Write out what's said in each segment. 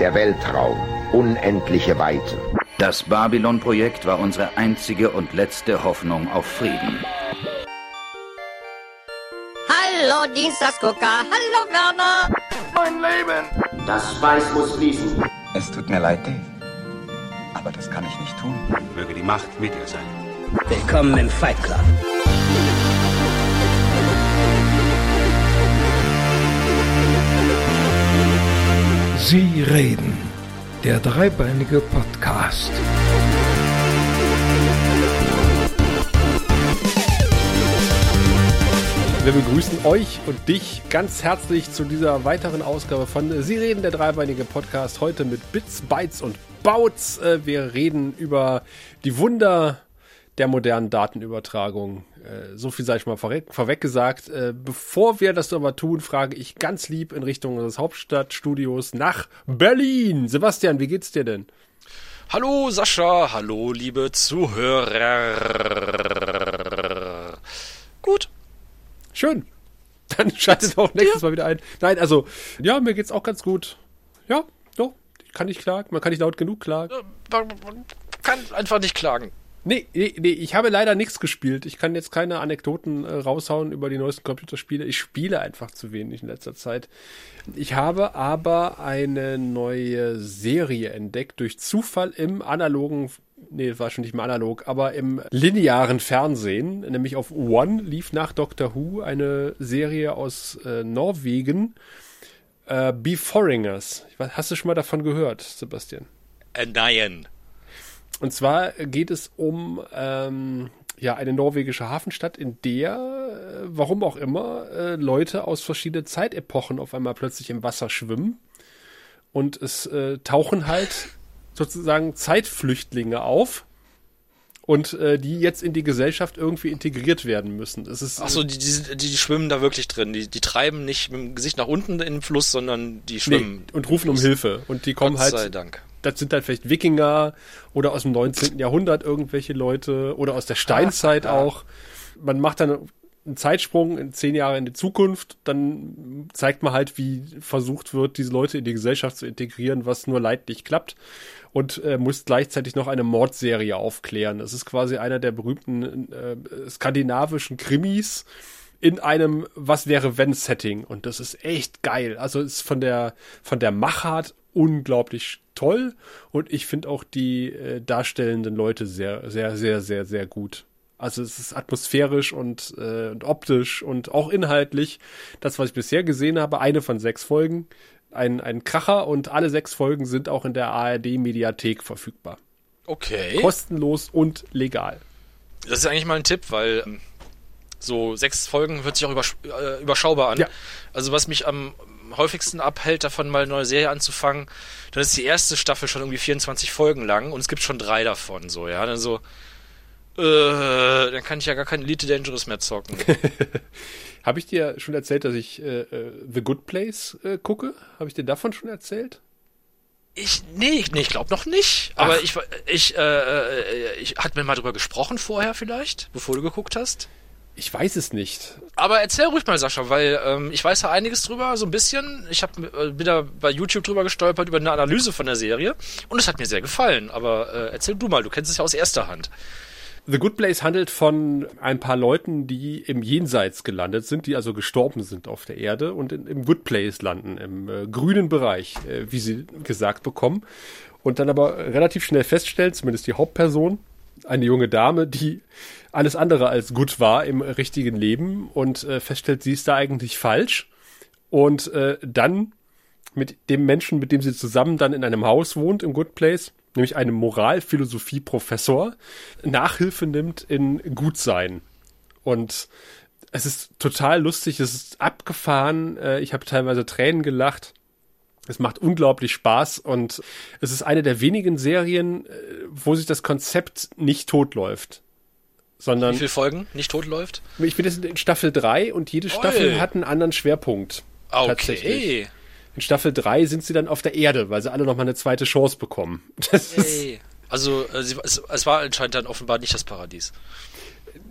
Der Weltraum, unendliche Weiten. Das Babylon-Projekt war unsere einzige und letzte Hoffnung auf Frieden. Hallo Dienstagsgucker, hallo Werner. Mein Leben. Das Weiß muss fließen. Es tut mir leid, Dave. Aber das kann ich nicht tun. Möge die Macht mit dir sein. Willkommen im Fight Club. Sie reden. Der dreibeinige Podcast. Wir begrüßen euch und dich ganz herzlich zu dieser weiteren Ausgabe von Sie reden, der dreibeinige Podcast. Heute mit Bits, Bytes und Bouts. Äh, wir reden über die Wunder der modernen Datenübertragung. Äh, so viel sei ich mal vorweg gesagt. Äh, bevor wir das aber tun, frage ich ganz lieb in Richtung unseres Hauptstadtstudios nach Berlin. Sebastian, wie geht's dir denn? Hallo Sascha, hallo liebe Zuhörer. Gut. Schön. Dann schaltet auch nächstes Mal wieder ein. Nein, also, ja, mir geht's auch ganz gut. Ja, doch, kann ich klagen. Man kann nicht laut genug klagen. Man kann einfach nicht klagen. Nee, nee, nee, ich habe leider nichts gespielt. Ich kann jetzt keine Anekdoten äh, raushauen über die neuesten Computerspiele. Ich spiele einfach zu wenig in letzter Zeit. Ich habe aber eine neue Serie entdeckt durch Zufall im analogen nee, war schon nicht mehr analog, aber im linearen Fernsehen, nämlich auf One lief nach Doctor Who eine Serie aus äh, Norwegen, äh, Be Foreigners. Hast du schon mal davon gehört, Sebastian? Äh, nein. Und zwar geht es um ähm, ja eine norwegische Hafenstadt, in der, äh, warum auch immer, äh, Leute aus verschiedenen Zeitepochen auf einmal plötzlich im Wasser schwimmen. Und es äh, tauchen halt sozusagen Zeitflüchtlinge auf und äh, die jetzt in die Gesellschaft irgendwie integriert werden müssen. Es ist, Ach so, die, die, die schwimmen da wirklich drin. Die, die treiben nicht mit dem Gesicht nach unten in den Fluss, sondern die schwimmen. Nee, und rufen um Hilfe. Und die kommen Gott halt. Sei Dank. Das sind halt vielleicht Wikinger oder aus dem 19. Jahrhundert irgendwelche Leute oder aus der Steinzeit Ah, auch. Man macht dann einen Zeitsprung in zehn Jahre in die Zukunft, dann zeigt man halt, wie versucht wird, diese Leute in die Gesellschaft zu integrieren, was nur leidlich klappt und äh, muss gleichzeitig noch eine Mordserie aufklären. Das ist quasi einer der berühmten äh, skandinavischen Krimis in einem Was wäre wenn Setting und das ist echt geil. Also ist von der von der Machart unglaublich toll und ich finde auch die äh, darstellenden Leute sehr sehr sehr sehr sehr gut. Also es ist atmosphärisch und, äh, und optisch und auch inhaltlich das, was ich bisher gesehen habe, eine von sechs Folgen, ein, ein Kracher und alle sechs Folgen sind auch in der ARD-Mediathek verfügbar. Okay. Kostenlos und legal. Das ist eigentlich mal ein Tipp, weil ähm, so sechs Folgen hört sich auch übersch äh, überschaubar an. Ja. Also was mich am häufigsten abhält, davon mal eine neue Serie anzufangen, dann ist die erste Staffel schon irgendwie 24 Folgen lang und es gibt schon drei davon, so, ja. Dann so, äh, dann kann ich ja gar kein Elite Dangerous mehr zocken. Habe ich dir schon erzählt, dass ich äh, äh, The Good Place äh, gucke? Habe ich dir davon schon erzählt? Ich, nee, nee ich glaube noch nicht. Aber ich, ich, äh, ich, hat mir mal drüber gesprochen vorher vielleicht, bevor du geguckt hast? Ich weiß es nicht. Aber erzähl ruhig mal, Sascha, weil ähm, ich weiß ja einiges drüber, so ein bisschen. Ich hab, äh, bin da bei YouTube drüber gestolpert, über eine Analyse von der Serie. Und es hat mir sehr gefallen. Aber äh, erzähl du mal, du kennst es ja aus erster Hand. The Good Place handelt von ein paar Leuten, die im Jenseits gelandet sind, die also gestorben sind auf der Erde und in, im Good Place landen, im äh, grünen Bereich, äh, wie sie gesagt bekommen. Und dann aber relativ schnell feststellen, zumindest die Hauptperson, eine junge Dame, die alles andere als gut war im richtigen Leben und äh, feststellt, sie ist da eigentlich falsch. Und äh, dann mit dem Menschen, mit dem sie zusammen dann in einem Haus wohnt, im Good Place, nämlich einem Moralphilosophie-Professor, Nachhilfe nimmt in Gutsein. Und es ist total lustig, es ist abgefahren, äh, ich habe teilweise Tränen gelacht. Es macht unglaublich Spaß und es ist eine der wenigen Serien, äh, wo sich das Konzept nicht totläuft. Sondern Wie viele Folgen nicht totläuft? Ich bin jetzt in Staffel 3 und jede Staffel Oi. hat einen anderen Schwerpunkt. Okay. In Staffel 3 sind sie dann auf der Erde, weil sie alle nochmal eine zweite Chance bekommen. Also äh, sie, es, es war anscheinend dann offenbar nicht das Paradies.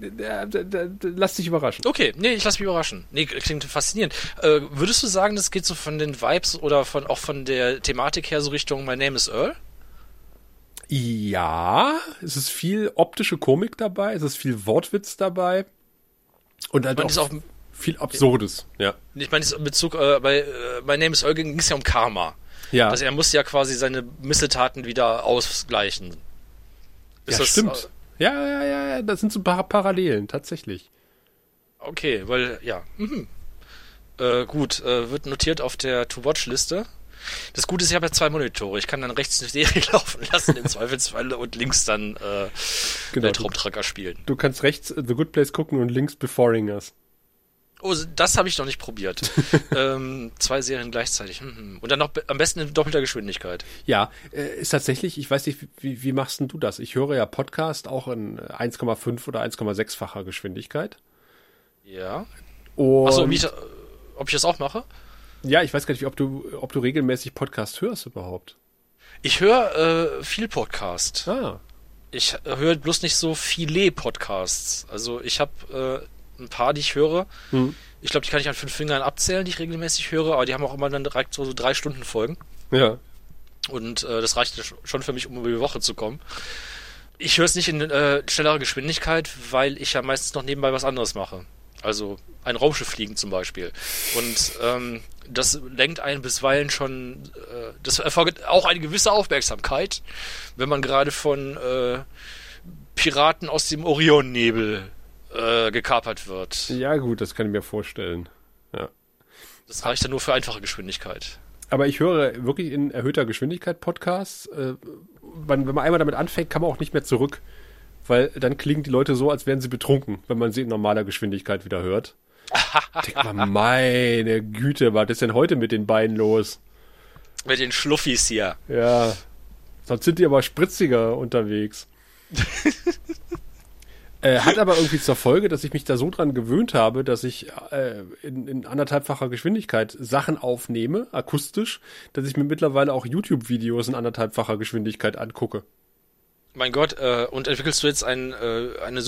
äh, d- d- lass dich überraschen. Okay, nee, ich lass mich überraschen. Nee, klingt faszinierend. Äh, würdest du sagen, das geht so von den Vibes oder von auch von der Thematik her so Richtung My Name is Earl? Ja, es ist viel optische Komik dabei, es ist viel Wortwitz dabei und halt auch, ist auch, viel Absurdes. Ja. ich meine, in Bezug äh, bei äh, My Name is Earl ging es ja um Karma. Ja, Also er muss ja quasi seine Missetaten wieder ausgleichen. Ist ja das, stimmt. Ja, ja, ja, ja, das sind so ein paar Parallelen, tatsächlich. Äh, okay, weil, ja. Mhm. Äh, gut, äh, wird notiert auf der To-Watch-Liste. Das Gute ist, ich habe ja zwei Monitore. Ich kann dann rechts eine Serie laufen lassen, im Zweifelsfall, und links dann äh, Genau. Weltraumtracker spielen. Du kannst rechts äh, The Good Place gucken und links Beforing Us. Oh, das habe ich noch nicht probiert. ähm, zwei Serien gleichzeitig. Mhm. Und dann noch am besten in doppelter Geschwindigkeit. Ja, äh, ist tatsächlich, ich weiß nicht, wie, wie machst denn du das? Ich höre ja Podcast auch in 1,5 oder 1,6-facher Geschwindigkeit. Ja. Und Achso, äh, ob ich das auch mache? Ja, ich weiß gar nicht, ob du, ob du regelmäßig Podcast hörst überhaupt. Ich höre äh, viel Podcast. Ah, Ich höre bloß nicht so viele Podcasts. Also ich habe äh, ein paar, die ich höre. Hm. Ich glaube, die kann ich an fünf Fingern abzählen, die ich regelmäßig höre, aber die haben auch immer dann direkt so, so drei Stunden Folgen. ja. Und äh, das reicht sch- schon für mich, um über die Woche zu kommen. Ich höre es nicht in äh, schnellerer Geschwindigkeit, weil ich ja meistens noch nebenbei was anderes mache. Also ein Raumschiff fliegen zum Beispiel. Und ähm, das lenkt einen bisweilen schon, äh, das erfolgt auch eine gewisse Aufmerksamkeit, wenn man gerade von äh, Piraten aus dem Orionnebel äh, gekapert wird. Ja, gut, das kann ich mir vorstellen. Ja. Das reicht dann nur für einfache Geschwindigkeit. Aber ich höre wirklich in erhöhter Geschwindigkeit Podcasts. Äh, wenn, wenn man einmal damit anfängt, kann man auch nicht mehr zurück. Weil dann klingen die Leute so, als wären sie betrunken, wenn man sie in normaler Geschwindigkeit wieder hört. Denk mal, meine Güte, was ist denn heute mit den Beinen los? Mit den Schluffis hier. Ja, sonst sind die aber spritziger unterwegs. äh, hat aber irgendwie zur Folge, dass ich mich da so dran gewöhnt habe, dass ich äh, in, in anderthalbfacher Geschwindigkeit Sachen aufnehme, akustisch, dass ich mir mittlerweile auch YouTube-Videos in anderthalbfacher Geschwindigkeit angucke. Mein Gott, äh, und entwickelst du jetzt ein, äh, eine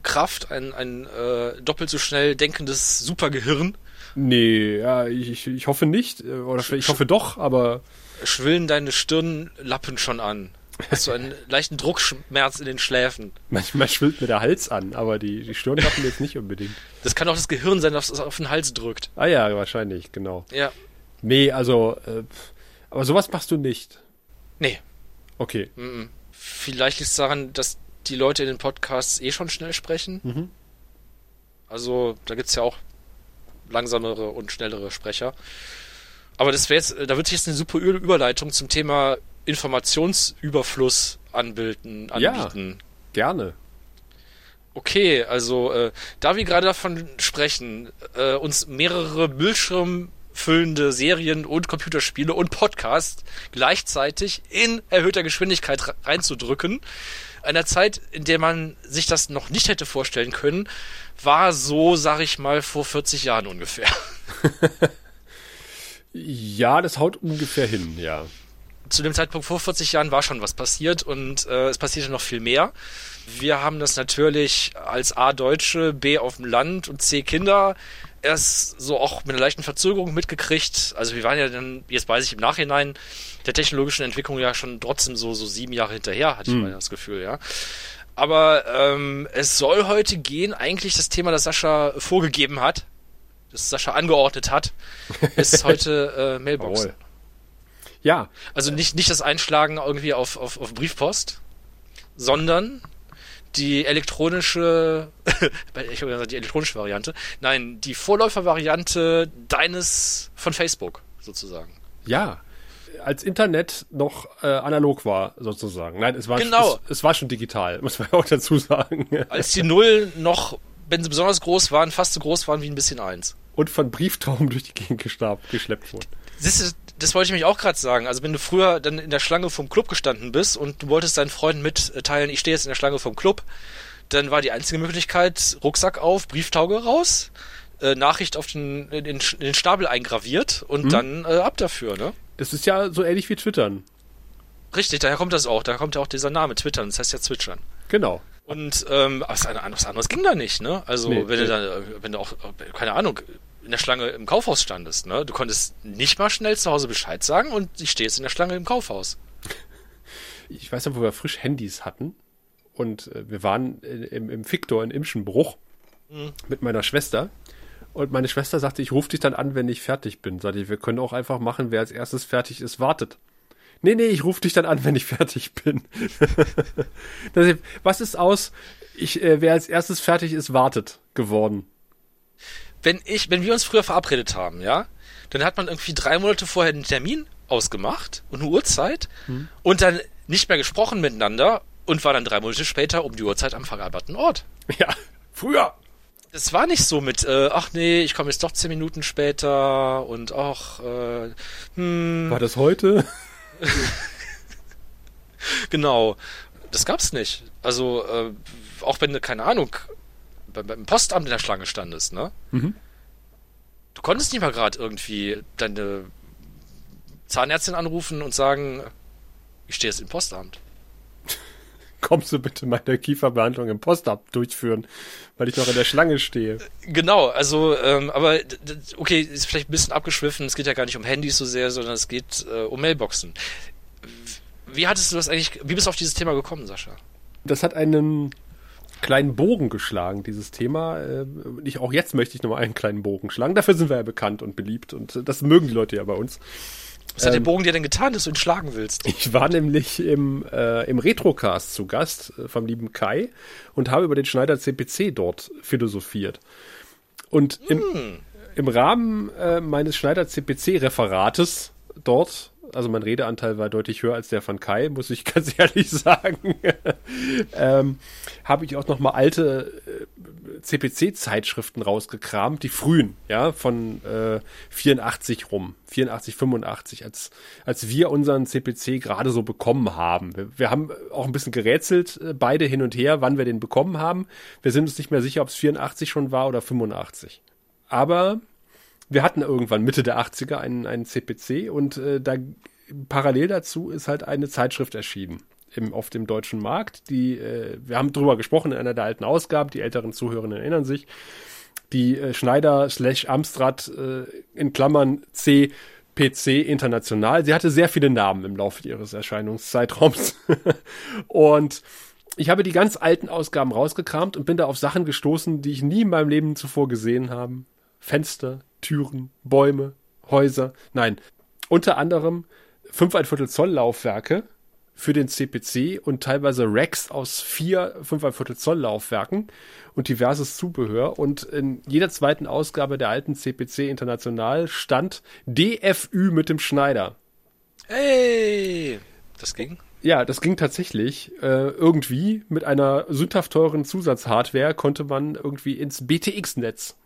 Superkraft, ein, ein äh, doppelt so schnell denkendes Supergehirn? Nee, ja, ich, ich, hoffe nicht, äh, oder ich hoffe doch, aber Schwillen deine Stirnlappen schon an? Hast du einen leichten Druckschmerz in den Schläfen? manchmal schwillt mir der Hals an, aber die, die Stirnlappen jetzt nicht unbedingt. Das kann auch das Gehirn sein, das auf den Hals drückt. Ah ja, wahrscheinlich, genau. Ja. Nee, also, äh, aber sowas machst du nicht. Nee. Okay. Mm -mm. Vielleicht liegt es daran, dass die Leute in den Podcasts eh schon schnell sprechen. Mhm. Also, da gibt's ja auch langsamere und schnellere Sprecher. Aber das wäre jetzt, da wird sich jetzt eine super Überleitung zum Thema Informationsüberfluss anbilden, Ja. anbieten. Gerne. Okay, also äh, da wir gerade davon sprechen, äh, uns mehrere bildschirmfüllende Serien und Computerspiele und Podcasts gleichzeitig in erhöhter Geschwindigkeit re- reinzudrücken, einer Zeit, in der man sich das noch nicht hätte vorstellen können, war so, sag ich mal, vor 40 Jahren ungefähr. Ja, das haut ungefähr hin, ja. zu dem Zeitpunkt vor 40 Jahren war schon was passiert und äh, es passierte noch viel mehr. Wir haben das natürlich als A Deutsche, B auf dem Land und C Kinder erst so auch mit einer leichten Verzögerung mitgekriegt. Also wir waren ja dann, jetzt weiß ich im Nachhinein, der technologischen Entwicklung ja schon trotzdem so, so sieben Jahre hinterher, hatte ich mal das Gefühl, ja. Aber ähm, es soll heute gehen, eigentlich das Thema, das Sascha vorgegeben hat, das Sascha angeordnet hat, ist heute äh, Mailbox. Jawohl. Ja, Also nicht, nicht das Einschlagen irgendwie auf, auf, auf Briefpost, sondern die elektronische, ich habe gesagt, die elektronische Variante, nein, die Vorläufervariante deines von Facebook sozusagen. ja. Als Internet noch äh, analog war, sozusagen. Nein, es war, Genau. es, es war schon digital, muss man auch dazu sagen. Als die Null noch, wenn sie besonders groß waren, fast so groß waren wie ein bisschen eins. Und von Brieftauben durch die Gegend gestab, geschleppt wurden. Siehst du, das wollte ich mich auch gerade sagen. Also wenn du früher dann in der Schlange vom Club gestanden bist und du wolltest deinen Freunden mitteilen, ich stehe jetzt in der Schlange vom Club, dann war die einzige Möglichkeit, Rucksack auf, Brieftauge raus, äh, Nachricht auf den, den, den Stapel eingraviert und dann äh, ab dafür, ne? Das ist ja so ähnlich wie Twittern. Richtig, daher kommt das auch. Daher kommt ja auch dieser Name, Twittern. Das heißt ja Zwitschern. Genau. Und ähm, was, was anderes ging da nicht, ne? Also Nee, wenn nee. du da, wenn du auch, keine Ahnung, in der Schlange im Kaufhaus standest, ne? Du konntest nicht mal schnell zu Hause Bescheid sagen und ich stehe jetzt in der Schlange im Kaufhaus. Ich weiß noch, wo wir frisch Handys hatten. Und äh, wir waren äh, im, im Victor in Imschenbruch mit meiner Schwester. Und meine Schwester sagte, ich rufe dich dann an, wenn ich fertig bin. Sagte ich, wir können auch einfach machen, wer als erstes fertig ist, wartet. Nee, nee, ich rufe dich dann an, wenn ich fertig bin. Was ist aus, ich, äh, wer als erstes fertig ist, wartet geworden? Wenn ich, wenn wir uns früher verabredet haben, ja, dann hat man irgendwie drei Monate vorher einen Termin ausgemacht und eine Uhrzeit und dann nicht mehr gesprochen miteinander und war dann drei Monate später um die Uhrzeit am vereinbarten Ort. Ja, früher. Es war nicht so mit, äh, ach nee, ich komme jetzt doch zehn Minuten später und ach, äh, hm, War das heute? genau. Das gab's nicht. Also, äh, auch wenn du, keine Ahnung, beim, beim Postamt in der Schlange standest, ne? Mhm. Du konntest nicht mal gerade irgendwie deine Zahnärztin anrufen und sagen, ich stehe jetzt im Postamt. Kommst du bitte meine Kieferbehandlung im Postamt durchführen, weil ich noch in der Schlange stehe? Genau, also, ähm, aber okay, ist vielleicht ein bisschen abgeschwiffen. Es geht ja gar nicht um Handys so sehr, sondern es geht äh, um Mailboxen. Wie hattest du das eigentlich, wie bist du auf dieses Thema gekommen, Sascha? Das hat einen kleinen Bogen geschlagen, dieses Thema. Äh, Ich, auch jetzt möchte ich nochmal einen kleinen Bogen schlagen. Dafür sind wir ja bekannt und beliebt und äh, das mögen die Leute ja bei uns. Was hat der Ähm, Bogen dir denn getan, dass du ihn schlagen willst? Ich war nämlich im, äh, im Retrocast zu Gast äh, vom lieben Kai und habe über den Schneider CPC dort philosophiert. Und im, im Rahmen äh, meines Schneider CPC-Referates dort, also mein Redeanteil war deutlich höher als der von Kai, muss ich ganz ehrlich sagen, ähm, habe ich auch noch mal alte äh, CPC-Zeitschriften rausgekramt, die frühen, ja, von äh, 84 rum, 84, 85, als, als wir unseren CPC gerade so bekommen haben. Wir, wir haben auch ein bisschen gerätselt, äh, beide hin und her, wann wir den bekommen haben. Wir sind uns nicht mehr sicher, ob es 84 schon war oder 85. Aber wir hatten irgendwann Mitte der 80er einen, einen CPC und äh, da parallel dazu ist halt eine Zeitschrift erschienen im, auf dem deutschen Markt. Die, äh, wir haben drüber gesprochen in einer der alten Ausgaben, die älteren Zuhörerinnen erinnern sich. Die äh, Schneider slash Amstrad äh, in Klammern CPC International. Sie hatte sehr viele Namen im Laufe ihres Erscheinungszeitraums. und ich habe die ganz alten Ausgaben rausgekramt und bin da auf Sachen gestoßen, die ich nie in meinem Leben zuvor gesehen habe. Fenster, Türen, Bäume, Häuser. Nein, unter anderem 5 ein Viertel Zoll Laufwerke für den CPC und teilweise Racks aus vier 5 ein Viertel Zoll Laufwerken und diverses Zubehör. Und in jeder zweiten Ausgabe der alten CPC International stand DFÜ mit dem Schneider. Hey! Das ging? Ja, das ging tatsächlich. Äh, irgendwie mit einer sündhaft teuren Zusatzhardware konnte man irgendwie ins BTX-Netz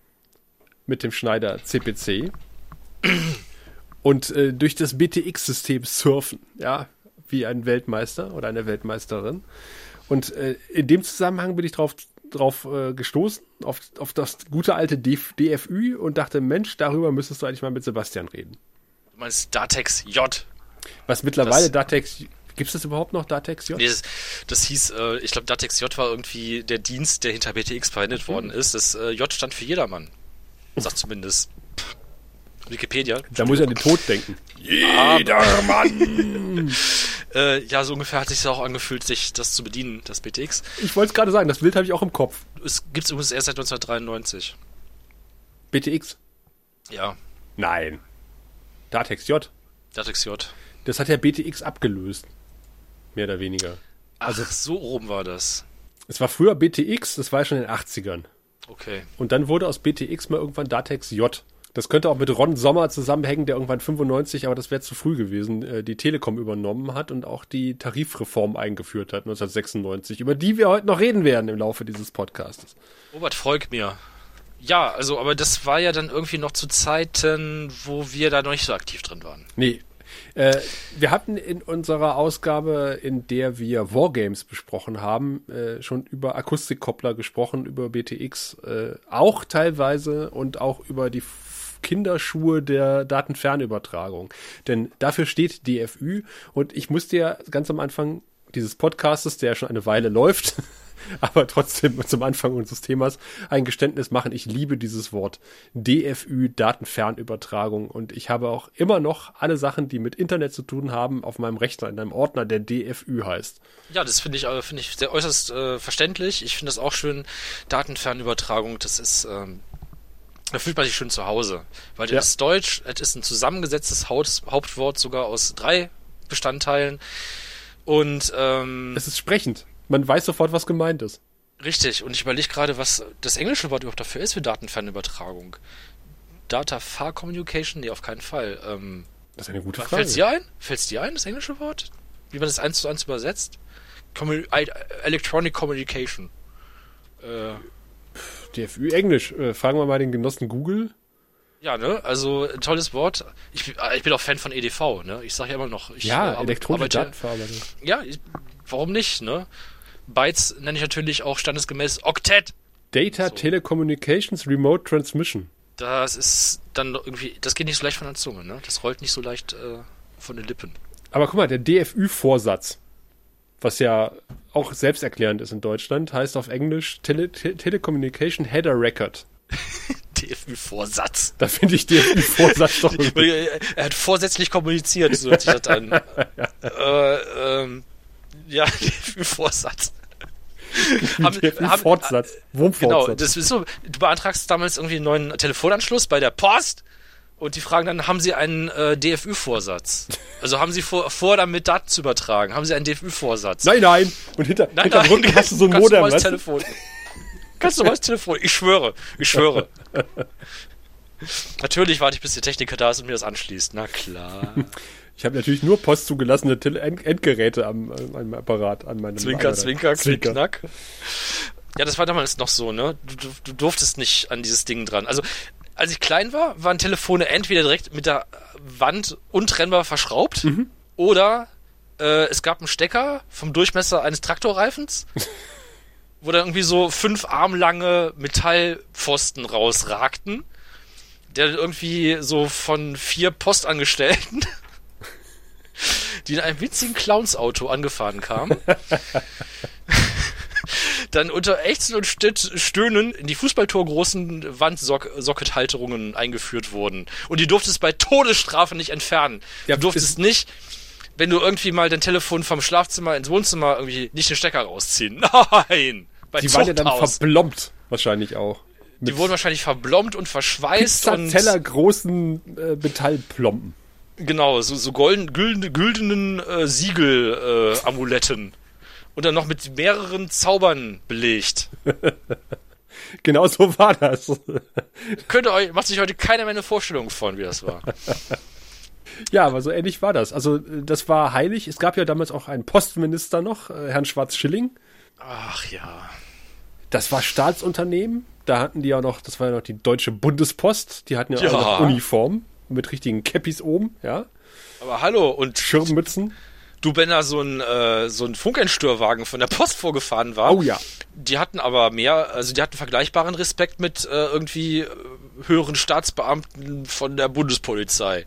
mit dem Schneider CPC und äh, durch das BTX-System surfen, ja, wie ein Weltmeister oder eine Weltmeisterin. Und äh, in dem Zusammenhang bin ich drauf drauf äh, gestoßen, auf, auf das gute alte DF DFÜ und dachte, Mensch, darüber müsstest du eigentlich mal mit Sebastian reden. Du meinst Datex J. Was mittlerweile Das- Datex, gibt es das überhaupt noch, Datex J? Nee, das, das hieß, äh, ich glaube, Datex J war irgendwie der Dienst, der hinter BTX verwendet worden ist. Das äh, J stand für jedermann. Sagt zumindest Wikipedia. Da muss ich an den Tod denken. Äh, ja, so ungefähr hat sich auch angefühlt, sich das zu bedienen, das BTX. Ich wollte es gerade sagen, das Bild habe ich auch im Kopf. Es gibt's übrigens erst seit 1993. BTX? Ja, Nein. Datex J. Datex J. Das hat ja BTX abgelöst. Mehr oder weniger. Also so oben war das. Es war früher BTX, das war ja schon in den 80ern. Okay. Und dann wurde aus BTX mal irgendwann Datex J. Das könnte auch mit Ron Sommer zusammenhängen, der irgendwann 95, aber das wäre zu früh gewesen, äh, die Telekom übernommen hat und auch die Tarifreform eingeführt hat 1996, über die wir heute noch reden werden im Laufe dieses Podcasts. Robert freut mir. Ja, also, aber das war ja dann irgendwie noch zu Zeiten, wo wir da noch nicht so aktiv drin waren. Nee. Äh, wir hatten in unserer Ausgabe, in der wir Wargames besprochen haben, äh, schon über Akustikkoppler gesprochen, über BTX, äh, auch teilweise und auch über die Kinderschuhe der Datenfernübertragung. Denn dafür steht DFÜ und ich musste ja ganz am Anfang dieses Podcastes, der ja schon eine Weile läuft, aber trotzdem zum Anfang unseres Themas ein Geständnis machen. Ich liebe dieses Wort DFÜ, Datenfernübertragung. Und ich habe auch immer noch alle Sachen, die mit Internet zu tun haben, auf meinem Rechner in einem Ordner, der DFÜ heißt. Ja, das finde ich, äh, finde ich sehr äußerst äh, verständlich. Ich finde das auch schön. Datenfernübertragung, das ist, ähm, da fühlt man sich schön zu Hause. Weil Ja. das ist Deutsch, es ist ein zusammengesetztes Haut, Hauptwort sogar aus drei Bestandteilen. Und ähm, Es ist sprechend. Man weiß sofort, was gemeint ist. richtig, und ich überlege gerade, was das englische Wort überhaupt dafür ist für Datenfernübertragung. Data Far Communication? Nee, auf keinen Fall. Ähm, Das ist eine gute Frage. Fällt's dir ein? Fällt's dir ein, das englische Wort? Wie man das eins zu eins übersetzt? Commu I- Electronic Communication. Äh, DFÜ Englisch. Äh, fragen wir mal den Genossen Google. ja, ne? Also ein tolles Wort. Ich, bin- äh, ich bin auch Fan von EDV, ne? Ich sage ja immer noch. Ich, Ja, äh, elektronische Datenverarbeitung. Ja, ich, warum nicht, ne? Bytes nenne ich natürlich auch standesgemäß Octet. Data So. Telecommunications Remote Transmission. Das ist dann irgendwie, das geht nicht so leicht von der Zunge, ne? Das rollt nicht so leicht äh, von den Lippen. Aber guck mal, der DFÜ-Vorsatz, was ja auch selbsterklärend ist in Deutschland, heißt auf Englisch Tele Te Telecommunication Header Record. DFÜ-Vorsatz. Da finde ich DFÜ-Vorsatz doch irgendwie. er hat vorsätzlich kommuniziert, so hört sich das an. äh, ähm, ja, DFÜ-Vorsatz. Haben- haben- DFÜ-Fortsatz. Genau, Wurmfortsatz. das ist so, du beantragst damals irgendwie einen neuen Telefonanschluss bei der Post und die fragen dann, haben sie einen äh, DFÜ-Vorsatz? Also haben sie vor, vor, damit Daten zu übertragen? Haben sie einen DFÜ-Vorsatz? nein, nein. Und hinter, Nein, hinterm nein, Rücken hast du so ein Modem. weißt du? Telefon. Ganz normales Telefon. Ich schwöre. Ich schwöre. Natürlich warte ich, bis der Techniker da ist und mir das anschließt. Na klar. Ich habe natürlich nur postzugelassene Tele End Endgeräte am, an meinem Apparat, an meinem Zwinker, Apparat. zwinker, Zwinker. knack. Ja, das war damals noch so, ne? Du, du, du durftest nicht an dieses Ding dran. Also, als ich klein war, waren Telefone entweder direkt mit der Wand untrennbar verschraubt Mhm. oder äh, es gab einen Stecker vom Durchmesser eines Traktorreifens, wo dann irgendwie so fünf armlange Metallpfosten rausragten, der irgendwie so von vier Postangestellten, die in einem winzigen Clownsauto angefahren kamen, dann unter Ächzen und Stöhnen in die fußballtorgroßen Wandsockethalterungen eingeführt wurden. Und die durftest bei Todesstrafe nicht entfernen. Ja, du durftest nicht, wenn du irgendwie mal dein Telefon vom Schlafzimmer ins Wohnzimmer irgendwie nicht den Stecker rausziehen. Nein! Bei Die waren ja dann Zuchthaus. verblombt, wahrscheinlich auch. Die wurden wahrscheinlich verblombt und verschweißt und Pizzazeller großen äh, Metallplomben. Genau, so, so golden, güldene, güldenen äh, Siegel äh. Und dann noch mit mehreren Zaubern belegt. Genau so war das. Könnt ihr euch, macht sich heute keiner mehr eine Vorstellung von, wie das war. Ja, aber so ähnlich war das. Also äh, das war heilig. Es gab ja damals auch einen Postminister noch, äh, Herrn Schwarz-Schilling. Ach ja. Das war Staatsunternehmen. Da hatten die ja noch, das war ja noch die Deutsche Bundespost. Die hatten ja, Ja. auch noch Uniform mit richtigen Cappies oben, ja, Aber hallo, und Schirmmützen. du, wenn da so ein, äh, so ein Funkentstörwagen von der Post vorgefahren war, Oh ja. die hatten aber mehr, also die hatten vergleichbaren Respekt mit äh, irgendwie äh, höheren Staatsbeamten von der Bundespolizei.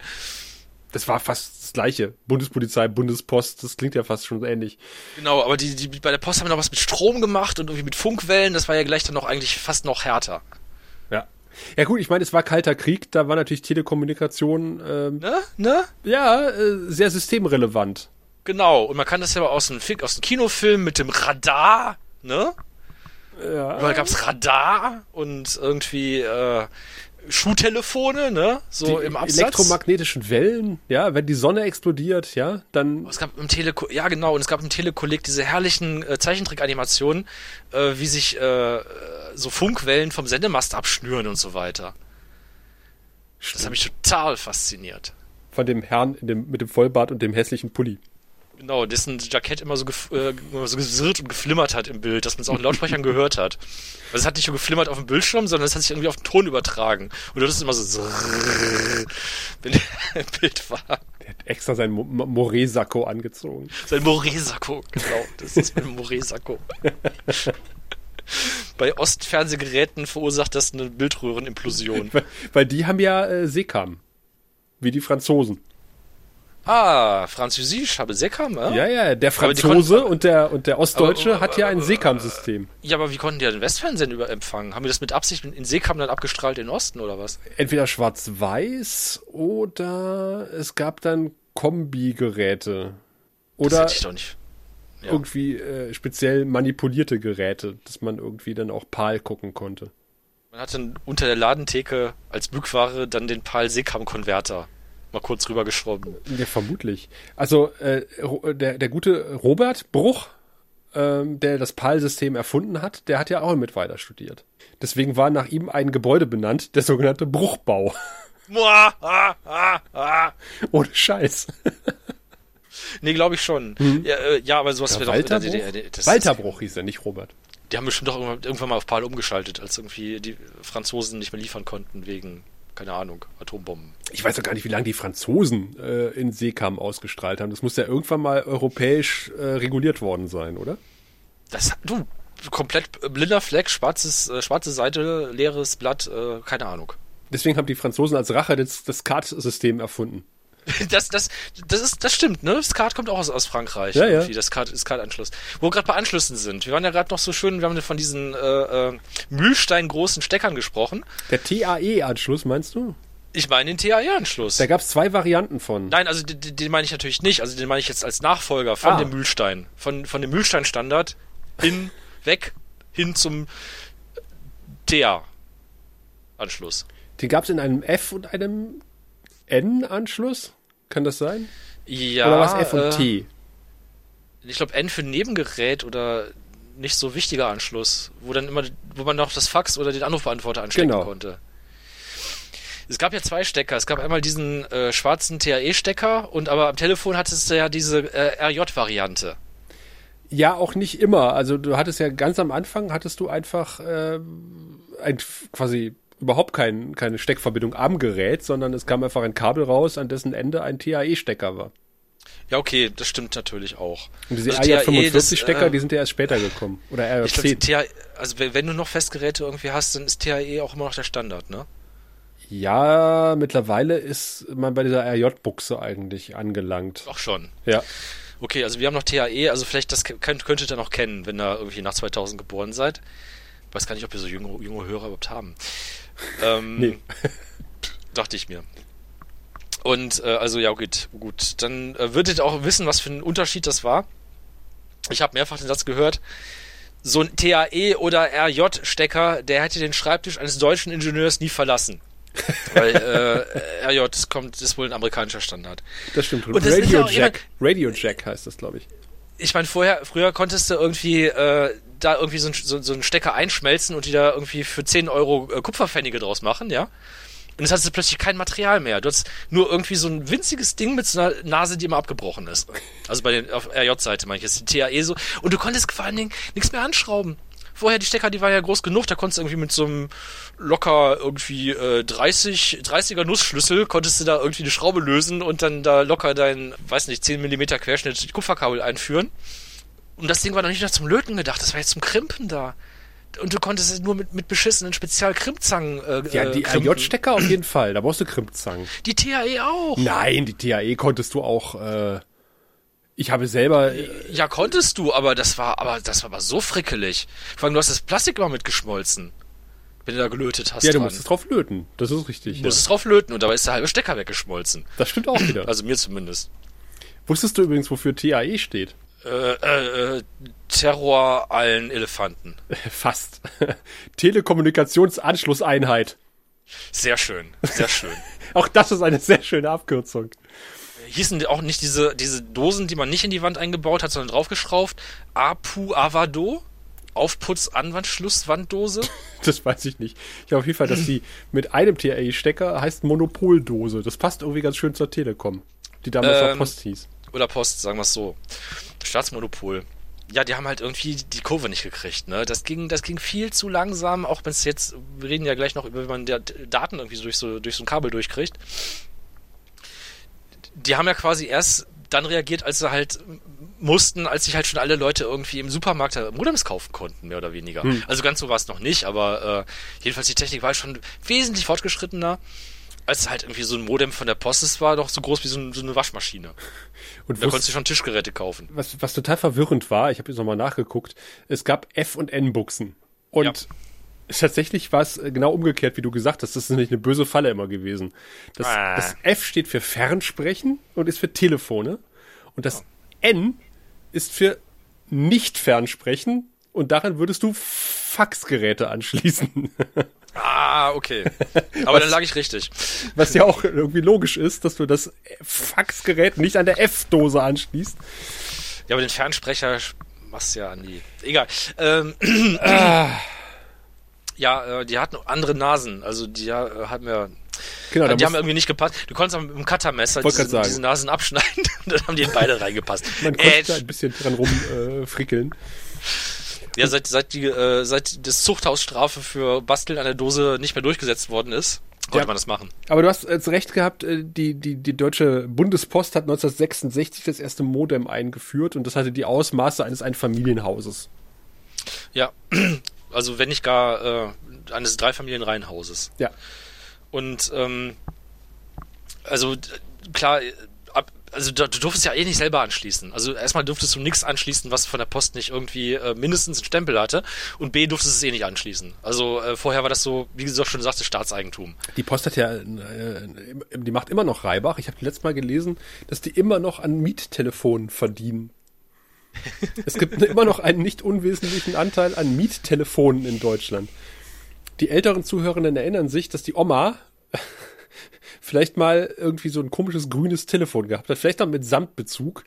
Das war fast das gleiche. Bundespolizei, Bundespost, das klingt ja fast schon so ähnlich. Genau, aber die, die bei der Post haben noch was mit Strom gemacht und irgendwie mit Funkwellen, das war ja gleich dann noch eigentlich fast noch härter. Ja. Gut, ich meine, es war kalter Krieg, da war natürlich Telekommunikation ähm, Ne? Ne? ja äh, sehr systemrelevant. Genau, und man kann das ja aber aus dem, Fi- aus dem Kinofilm mit dem Radar, ne? Ja. Überall gab's Radar und irgendwie äh, Schuhtelefone, ne? So die im Absatz. elektromagnetischen Wellen, ja, wenn die Sonne explodiert, ja, dann Es gab im Tele ja genau, und es gab im Telekolleg diese herrlichen äh, Zeichentrick-Animationen, äh, wie sich äh, so Funkwellen vom Sendemast abschnüren und so weiter. Das hat mich total fasziniert. von dem Herrn in dem, mit dem Vollbart und dem hässlichen Pulli. Genau, dessen Jackett immer so, äh, so gesirrt und geflimmert hat im Bild, dass man es auch in Lautsprechern gehört hat. Also es hat nicht nur geflimmert auf dem Bildschirm, sondern es hat sich irgendwie auf den Ton übertragen. Und das ist immer so, wenn der im Bild war. Der hat extra seinen Mo- Mo- Moret-Sakko angezogen. Sein Moret-Sakko, genau. Das ist mein Moret-Sakko. Bei Ostfernsehgeräten verursacht das eine Bildröhrenimplosion. Weil, weil die haben ja äh, Seekam. Wie die Franzosen. Ah, Französisch, habe Sekam, äh? Ja, ja, der Aber Franzose konnten- und der, und der Ostdeutsche Aber- hat ja ein Seekam-System. Ja, aber wie konnten die ja den Westfernsehen über empfangen? Haben die das mit Absicht in Seekam dann abgestrahlt in den Osten oder was? Entweder schwarz-weiß oder es gab dann Kombi-Geräte. Das Oder hätte ich doch nicht. ja. irgendwie äh, speziell manipulierte Geräte, dass man irgendwie dann auch PAL gucken konnte. Man hat dann unter der Ladentheke als Bückware dann den PAL Seekam-Konverter mal kurz rübergeschoben. Ja, vermutlich. Also äh, Ro- der, der gute Robert Bruch, ähm, der das PAL-System erfunden hat, der hat ja auch in Mittweida studiert. Deswegen war nach ihm ein Gebäude benannt, der sogenannte Bruchbau. Ah, ah, ah. Ohne Scheiß. Nee, glaube ich schon. Ja, äh, ja, aber sowas Ja, wäre doch Bruch? DDR. Das, Walter Bruch hieß er, nicht Robert. Die haben bestimmt doch irgendwann, irgendwann mal auf PAL umgeschaltet, als irgendwie die Franzosen nicht mehr liefern konnten wegen, keine Ahnung, Atombomben. Ich weiß auch gar nicht, wie lange die Franzosen äh, in Seekam ausgestrahlt haben. Das muss ja irgendwann mal europäisch äh, reguliert worden sein, oder? Das, du, komplett blinder Fleck, schwarzes, äh, schwarze Seite, leeres Blatt, äh, keine Ahnung. Deswegen haben die Franzosen als Rache das, das Card-System erfunden. Das, das, das ist, das stimmt, ne? Skat kommt auch aus, aus Frankreich. Ja, ja. Das Skat, Skat-Anschluss. Wo wir gerade bei Anschlüssen sind. Wir waren ja gerade noch so schön, wir haben von diesen äh, äh, Mühlstein-großen Steckern gesprochen. Der TAE-Anschluss, meinst du? Ich meine den TAE-Anschluss. Da gab es zwei Varianten von. Nein, also den, den meine ich natürlich nicht. Also den meine ich jetzt als Nachfolger von Ah. dem Mühlstein. Von, von dem Mühlstein-Standard hin, weg, hin zum TA-Anschluss. Den gab es in einem F- und einem N-Anschluss? Kann das sein? Ja. Oder was F und äh, T? Ich glaube N für Nebengerät oder nicht so wichtiger Anschluss, wo dann immer, wo man noch das Fax oder den Anrufbeantworter anstecken Genau. konnte. Es gab ja zwei Stecker. Es gab einmal diesen äh, schwarzen TAE-Stecker und aber am Telefon hattest du ja diese äh, RJ-Variante. Ja, auch nicht immer. Also du hattest ja ganz am Anfang hattest du einfach äh, ein, quasi überhaupt kein, keine Steckverbindung am Gerät, sondern es kam einfach ein Kabel raus, an dessen Ende ein TAE-Stecker war. Ja, okay, das stimmt natürlich auch. Und diese Also TAE, das, RJ45-Stecker, äh, die sind ja erst später gekommen. Oder Ich glaube, RJ10. TAE, also wenn du noch Festgeräte irgendwie hast, dann ist TAE auch immer noch der Standard, ne? Ja, mittlerweile ist man bei dieser RJ-Buchse eigentlich angelangt. Auch schon. Ja. Okay, also wir haben noch TAE, also vielleicht das könnt, könntet ihr noch kennen, wenn ihr irgendwie nach 2000 geboren seid. Weiß gar nicht, ob wir so junge, junge Hörer überhaupt haben. Ähm, Nee. Dachte ich mir. Und äh, also ja gut, gut. Dann äh, würdet ihr auch wissen, was für ein Unterschied das war. Ich habe mehrfach den Satz gehört. So ein TAE oder RJ-Stecker, der hätte den Schreibtisch eines deutschen Ingenieurs nie verlassen. Weil äh, RJ kommt, ist wohl ein amerikanischer Standard. Das stimmt. Und das ist ja Radio Jack. Radio Jack heißt das, glaube ich. Ich meine, vorher, früher konntest du irgendwie äh, da irgendwie so, ein- so, so einen Stecker einschmelzen und die da irgendwie für 10 Euro äh, Kupferpfennige draus machen, ja? Und jetzt hast du plötzlich kein Material mehr. Du hast nur irgendwie so ein winziges Ding mit so einer Nase, die immer abgebrochen ist. Also bei den auf RJ-Seite meine ich jetzt die TAE so. Und du konntest vor allen Dingen nichts mehr anschrauben. Vorher die Stecker, die waren ja groß genug, da konntest du irgendwie mit so einem locker irgendwie äh, 30, 30er Nussschlüssel konntest du da irgendwie eine Schraube lösen und dann da locker dein, weiß nicht, 10 mm Querschnitt Kupferkabel einführen. Und das Ding war noch nicht noch zum Löten gedacht, das war jetzt zum Krimpen da. Und du konntest es nur mit, mit beschissenen Spezialkrimpzangen äh, Ja, äh, die krimpen. RJ-Stecker auf jeden Fall. Da brauchst du Krimpzangen. Die TAE auch. Nein, die TAE konntest du auch. Äh, ich habe selber. Äh, Ja, konntest du, aber das war, aber das war aber so frickelig. Vor allem, du hast das Plastik immer mitgeschmolzen. Wenn du da gelötet hast. ja, du dran. musst es drauf löten. Das ist richtig. Du Ja. musst es drauf löten und dabei ist der halbe Stecker weggeschmolzen. Das stimmt auch wieder. Also mir zumindest. Wusstest du übrigens, wofür TAE steht? Äh, äh, äh, Terror allen Elefanten. Fast. Telekommunikationsanschlusseinheit. Sehr schön, sehr schön. Auch das ist eine sehr schöne Abkürzung. Hießen die auch nicht diese, diese Dosen, die man nicht in die Wand eingebaut hat, sondern draufgeschraubt? Apu Avado? Aufputz Anwandschlusswanddose? Das weiß ich nicht. Ich habe auf jeden Fall, dass die mit einem TAE-Stecker heißt Monopoldose. Das passt irgendwie ganz schön zur Telekom, die damals auch Ähm, Post hieß. Oder Post, sagen wir es so. Staatsmonopol. Ja, die haben halt irgendwie die Kurve nicht gekriegt, ne? Das ging, das ging viel zu langsam, auch wenn es jetzt, wir reden ja gleich noch über, wie man Daten irgendwie durch so, durch so ein Kabel durchkriegt. Die haben ja quasi erst dann reagiert, als sie halt mussten, als sich halt schon alle Leute irgendwie im Supermarkt Modems kaufen konnten, mehr oder weniger. Also ganz so war es noch nicht, aber äh, jedenfalls die Technik war schon wesentlich fortgeschrittener. als halt irgendwie so ein Modem von der Post ist, war doch so groß wie so, ein, so eine Waschmaschine. Und Da konntest du schon Tischgeräte kaufen. was, was total verwirrend war, ich habe jetzt nochmal nachgeguckt, es gab F- und N-Buchsen. Und Ja. Tatsächlich war es äh, genau umgekehrt, wie du gesagt hast. Das ist nämlich eine böse Falle immer gewesen. Das, Ah. das F steht für Fernsprechen und ist für Telefone. Und das N ist für Nicht-Fernsprechen. Und daran würdest du Faxgeräte anschließen. Ah, okay. Aber dann lag ich richtig. Was ja auch irgendwie logisch ist, dass du das Faxgerät nicht an der F-Dose anschließt. Ja, aber den Fernsprecher machst du ja an die. Egal. Ähm, ja, äh, die hatten andere Nasen. Also die äh, haben ja. Genau, da die haben irgendwie nicht gepasst. Du konntest mit dem Cuttermesser diese, diese Nasen abschneiden und dann haben die in beide reingepasst. man konnte da Äh, ein bisschen dran rumfrickeln. Äh, frickeln. ja, seit, seit, die, äh, seit das Zuchthausstrafe für Basteln an der Dose nicht mehr durchgesetzt worden ist, konnte Ja. man das machen. Aber du hast äh, zu Recht gehabt, äh, die, die, die deutsche Bundespost hat 1966 das erste Modem eingeführt und das hatte die Ausmaße eines Einfamilienhauses. Ja, also wenn nicht gar äh, eines Dreifamilienreihenhauses. Ja. Und ähm, also klar, ab, also du, du durftest ja eh nicht selber anschließen. Also erstmal durftest du nichts anschließen, was von der Post nicht irgendwie äh, mindestens einen Stempel hatte. Und B durftest es eh nicht anschließen. Also äh, vorher war das so, wie du auch schon sagte, Staatseigentum. Die Post hat ja, äh, die macht immer noch Reibach. Ich habe letztes Mal gelesen, dass die immer noch an Miettelefonen verdienen. Es gibt immer noch einen nicht unwesentlichen Anteil an Miettelefonen in Deutschland. Die älteren Zuhörenden erinnern sich, dass die Oma vielleicht mal irgendwie so ein komisches grünes Telefon gehabt hat, vielleicht auch mit Samtbezug.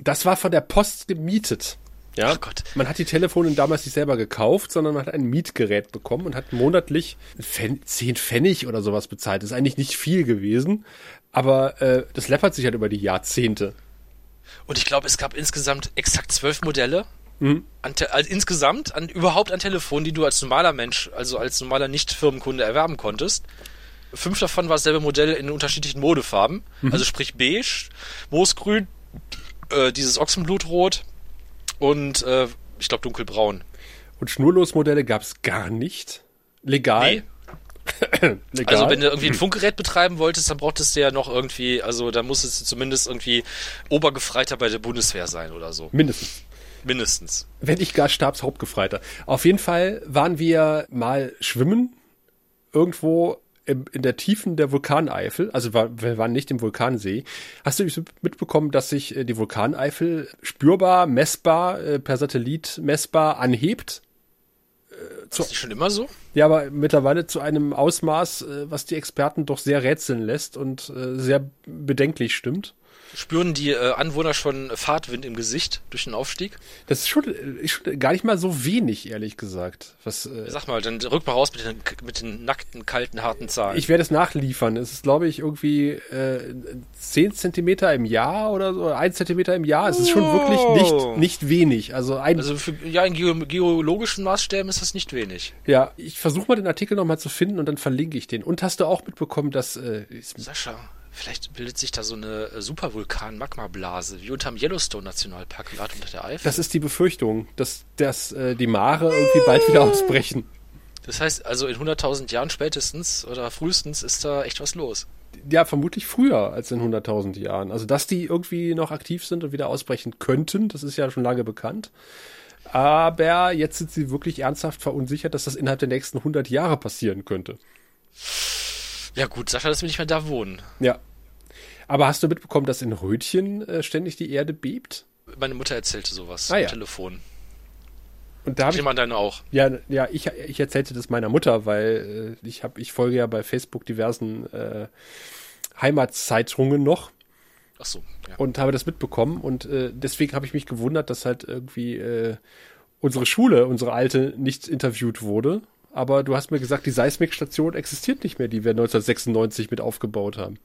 Das war von der Post gemietet. Ja, Gott. man hat die Telefone damals nicht selber gekauft, sondern man hat ein Mietgerät bekommen und hat monatlich Pfen 10 Pfennig oder sowas bezahlt. Das ist eigentlich nicht viel gewesen, aber äh, das läppert sich halt über die Jahrzehnte. Und ich glaube, es gab insgesamt exakt zwölf Modelle. Mhm. An also insgesamt an überhaupt an Telefonen, die du als normaler Mensch, also als normaler Nicht-Firmenkunde erwerben konntest. Fünf davon war dasselbe Modell in unterschiedlichen Modefarben. Mhm. Also sprich beige, moosgrün, äh, dieses Ochsenblutrot und äh, ich glaube dunkelbraun. Und Schnurlosmodelle gab es gar nicht. Legal. Nee. Also wenn du irgendwie ein Funkgerät betreiben wolltest, dann brauchtest du ja noch irgendwie, also da musstest du zumindest irgendwie Obergefreiter bei der Bundeswehr sein oder so. Mindestens. Mindestens. Wenn nicht gar Stabshauptgefreiter. Auf jeden Fall waren wir mal schwimmen. Irgendwo im, in der Tiefen der Vulkaneifel. Also war, wir waren nicht im Vulkansee. Hast du mitbekommen, dass sich äh, die Vulkaneifel spürbar, messbar, äh, per Satellit messbar anhebt? Ist das schon immer so? Ja, aber mittlerweile zu einem Ausmaß, äh, was die Experten doch sehr rätseln lässt und äh, sehr bedenklich stimmt. Spüren die äh, Anwohner schon Fahrtwind im Gesicht durch den Aufstieg? Das ist schon, schon gar nicht mal so wenig, ehrlich gesagt. Was, äh, Sag mal, dann rück mal raus mit den, mit den nackten, kalten, harten Zahlen. ich werde es nachliefern. Es ist, glaube ich, irgendwie äh, 10 Zentimeter im Jahr oder so, oder 1 Zentimeter im Jahr. Es ist schon wirklich Oh. nicht, nicht wenig. Also ein, also für, ja, in geo geologischen Maßstäben ist das nicht wenig. ja, ich versuche mal den Artikel nochmal zu finden und dann verlinke ich den. Und hast du auch mitbekommen, dass äh, Sascha, vielleicht bildet sich da so eine äh, Supervulkan-Magmablase, wie unterm Yellowstone-Nationalpark, gerade unter der Eifel. das ist die Befürchtung, dass, dass äh, die Mare irgendwie bald wieder ausbrechen. Das heißt, also in 100.000 Jahren spätestens oder frühestens ist da echt was los. Ja, vermutlich früher als in 100.000 Jahren. Also, dass die irgendwie noch aktiv sind und wieder ausbrechen könnten, das ist ja schon lange bekannt. Aber jetzt sind sie wirklich ernsthaft verunsichert, dass das innerhalb der nächsten 100 Jahre passieren könnte. Ja gut, Sascha, dass wir nicht mehr da wohnen. Ja. Aber hast du mitbekommen, dass in Rötchen äh, ständig die Erde bebt? Meine Mutter erzählte sowas Ah, am ja. Telefon. Und da Ich habe deine auch. ja, ja, ich, ich erzählte das meiner Mutter, weil äh, ich habe, ich folge ja bei Facebook diversen äh, Heimatzeitungen noch Ach so, ja. und habe das mitbekommen und äh, deswegen habe ich mich gewundert, dass halt irgendwie äh, unsere Schule, unsere alte, nicht interviewt wurde. Aber du hast mir gesagt, die Seismikstation existiert nicht mehr, die wir 1996 mit aufgebaut haben.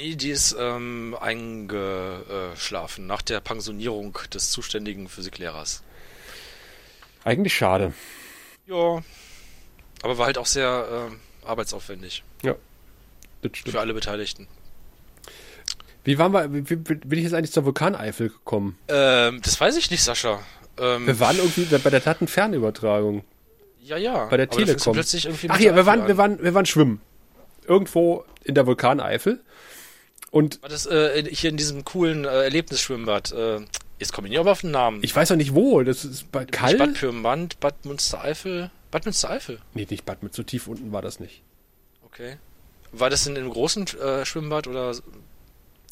Nee, die ist ähm, eingeschlafen nach der Pensionierung des zuständigen Physiklehrers. Eigentlich schade. Ja. Aber war halt auch sehr ähm, arbeitsaufwendig Ja. Das stimmt. für alle Beteiligten. Wie waren wir, wie, wie bin ich jetzt eigentlich zur Vulkaneifel gekommen? Ähm, das weiß ich nicht, Sascha. Ähm, Wir waren irgendwie bei der Datenfernübertragung. ja, ja. bei der Telekom. Ach ja, wir waren, wir waren, wir waren schwimmen. irgendwo in der Vulkaneifel. Und War das äh, hier in diesem coolen äh, Erlebnisschwimmbad? Äh, jetzt komme ich nicht aber auf den Namen. ich weiß noch nicht wo, das ist bei Kall. Bad Pyrmont, Bad Münstereifel. Bad Münstereifel, Nee, nicht Bad mit so tief unten war das nicht. okay. War das in einem großen äh, Schwimmbad oder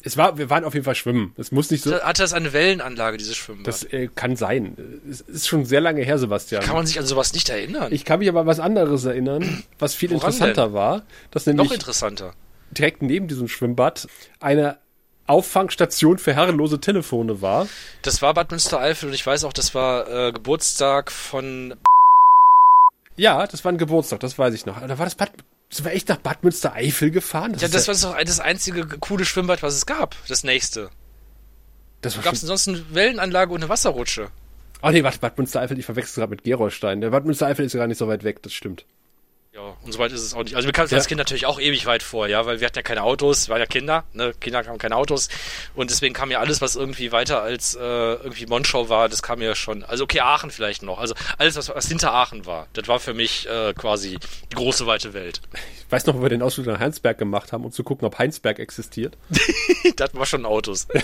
Es war, wir waren auf jeden Fall schwimmen. Es muss nicht so, hatte das eine Wellenanlage, dieses Schwimmbad? das äh, kann sein. Es ist schon sehr lange her, Sebastian. Kann man sich an sowas nicht erinnern? ich kann mich aber an was anderes erinnern, was viel Woran interessanter denn? war, Noch nämlich interessanter. Direkt neben diesem Schwimmbad eine Auffangstation für herrenlose Telefone war. Das war Bad Münstereifel und ich weiß auch, das war äh, Geburtstag von. Ja, das war ein Geburtstag, das weiß ich noch. Da war das Bad, sind wir echt nach Bad Münstereifel gefahren? Ja, ist das war doch das einzige coole Schwimmbad, was es gab. Das nächste. das war Gab es ansonsten eine Wellenanlage und eine Wasserrutsche? Oh nee, warte, Bad Münstereifel, ich verwechsel gerade mit Gerolstein. Der Bad Münstereifel ist ja gar nicht so weit weg, das stimmt. Ja, und so weit ist es auch nicht. Also mir kam es Ja. als Kind natürlich auch ewig weit vor, ja, weil wir hatten ja keine Autos, wir waren ja Kinder, ne? Kinder haben keine Autos und deswegen kam mir alles, was irgendwie weiter als äh, irgendwie Monschau war, das kam mir schon. Also okay, Aachen vielleicht noch. Also alles, was, was hinter Aachen war, das war für mich äh, quasi die große weite Welt. Ich weiß noch, wo wir den Ausflug nach Heinsberg gemacht haben, um zu gucken, ob Heinsberg existiert. das war schon Autos.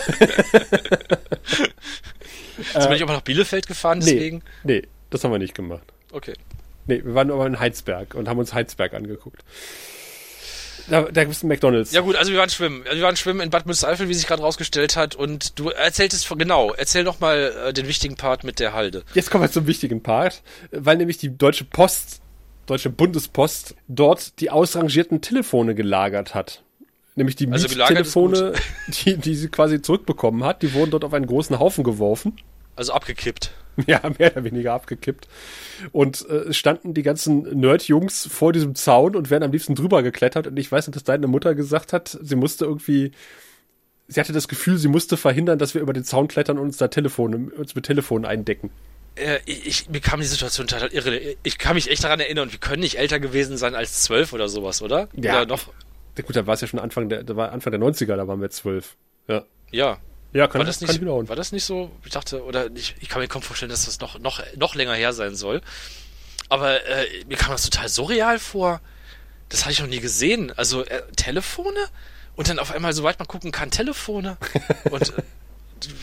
Wir nicht auch mal nach Bielefeld gefahren deswegen? Nee, nee, das haben wir nicht gemacht. Okay. Nee, wir waren aber in Heinsberg und haben uns Heinsberg angeguckt. Da, da gibt es einen McDonalds. Ja gut, also wir waren schwimmen. Wir waren schwimmen in Bad Münstereifel, wie sich gerade rausgestellt hat. Und du erzähltest genau, erzähl noch mal äh, den wichtigen Part mit der Halde. Jetzt kommen wir zum wichtigen Part, weil nämlich die Deutsche Post, Deutsche Bundespost, dort die ausrangierten Telefone gelagert hat. Nämlich die Also Miettelefone, die, die sie quasi zurückbekommen hat, die wurden dort auf einen großen Haufen geworfen. Also abgekippt. Ja, mehr oder weniger abgekippt. Und äh, es standen die ganzen Nerd-Jungs vor diesem Zaun und wären am liebsten drüber geklettert. Und ich weiß nicht, dass deine Mutter gesagt hat, sie musste irgendwie, sie hatte das Gefühl, sie musste verhindern, dass wir über den Zaun klettern und uns da Telefone, uns mit Telefonen eindecken. Äh, ich, mir kam die Situation total irre. Ich kann mich echt daran erinnern, wir können nicht älter gewesen sein als zwölf oder sowas, oder? Ja. Oder noch? Gut, da war es ja schon Anfang der, da war Anfang der 90er, da waren wir zwölf. Ja. Ja. Ja, kann, War das, kann nicht, ich wiederholen. war das nicht so? Ich dachte, oder ich, ich kann mir kaum vorstellen, dass das noch, noch, noch länger her sein soll. Aber äh, mir kam das total surreal vor. Das hatte ich noch nie gesehen. Also äh, Telefone und dann auf einmal, soweit man gucken kann, Telefone. Und äh,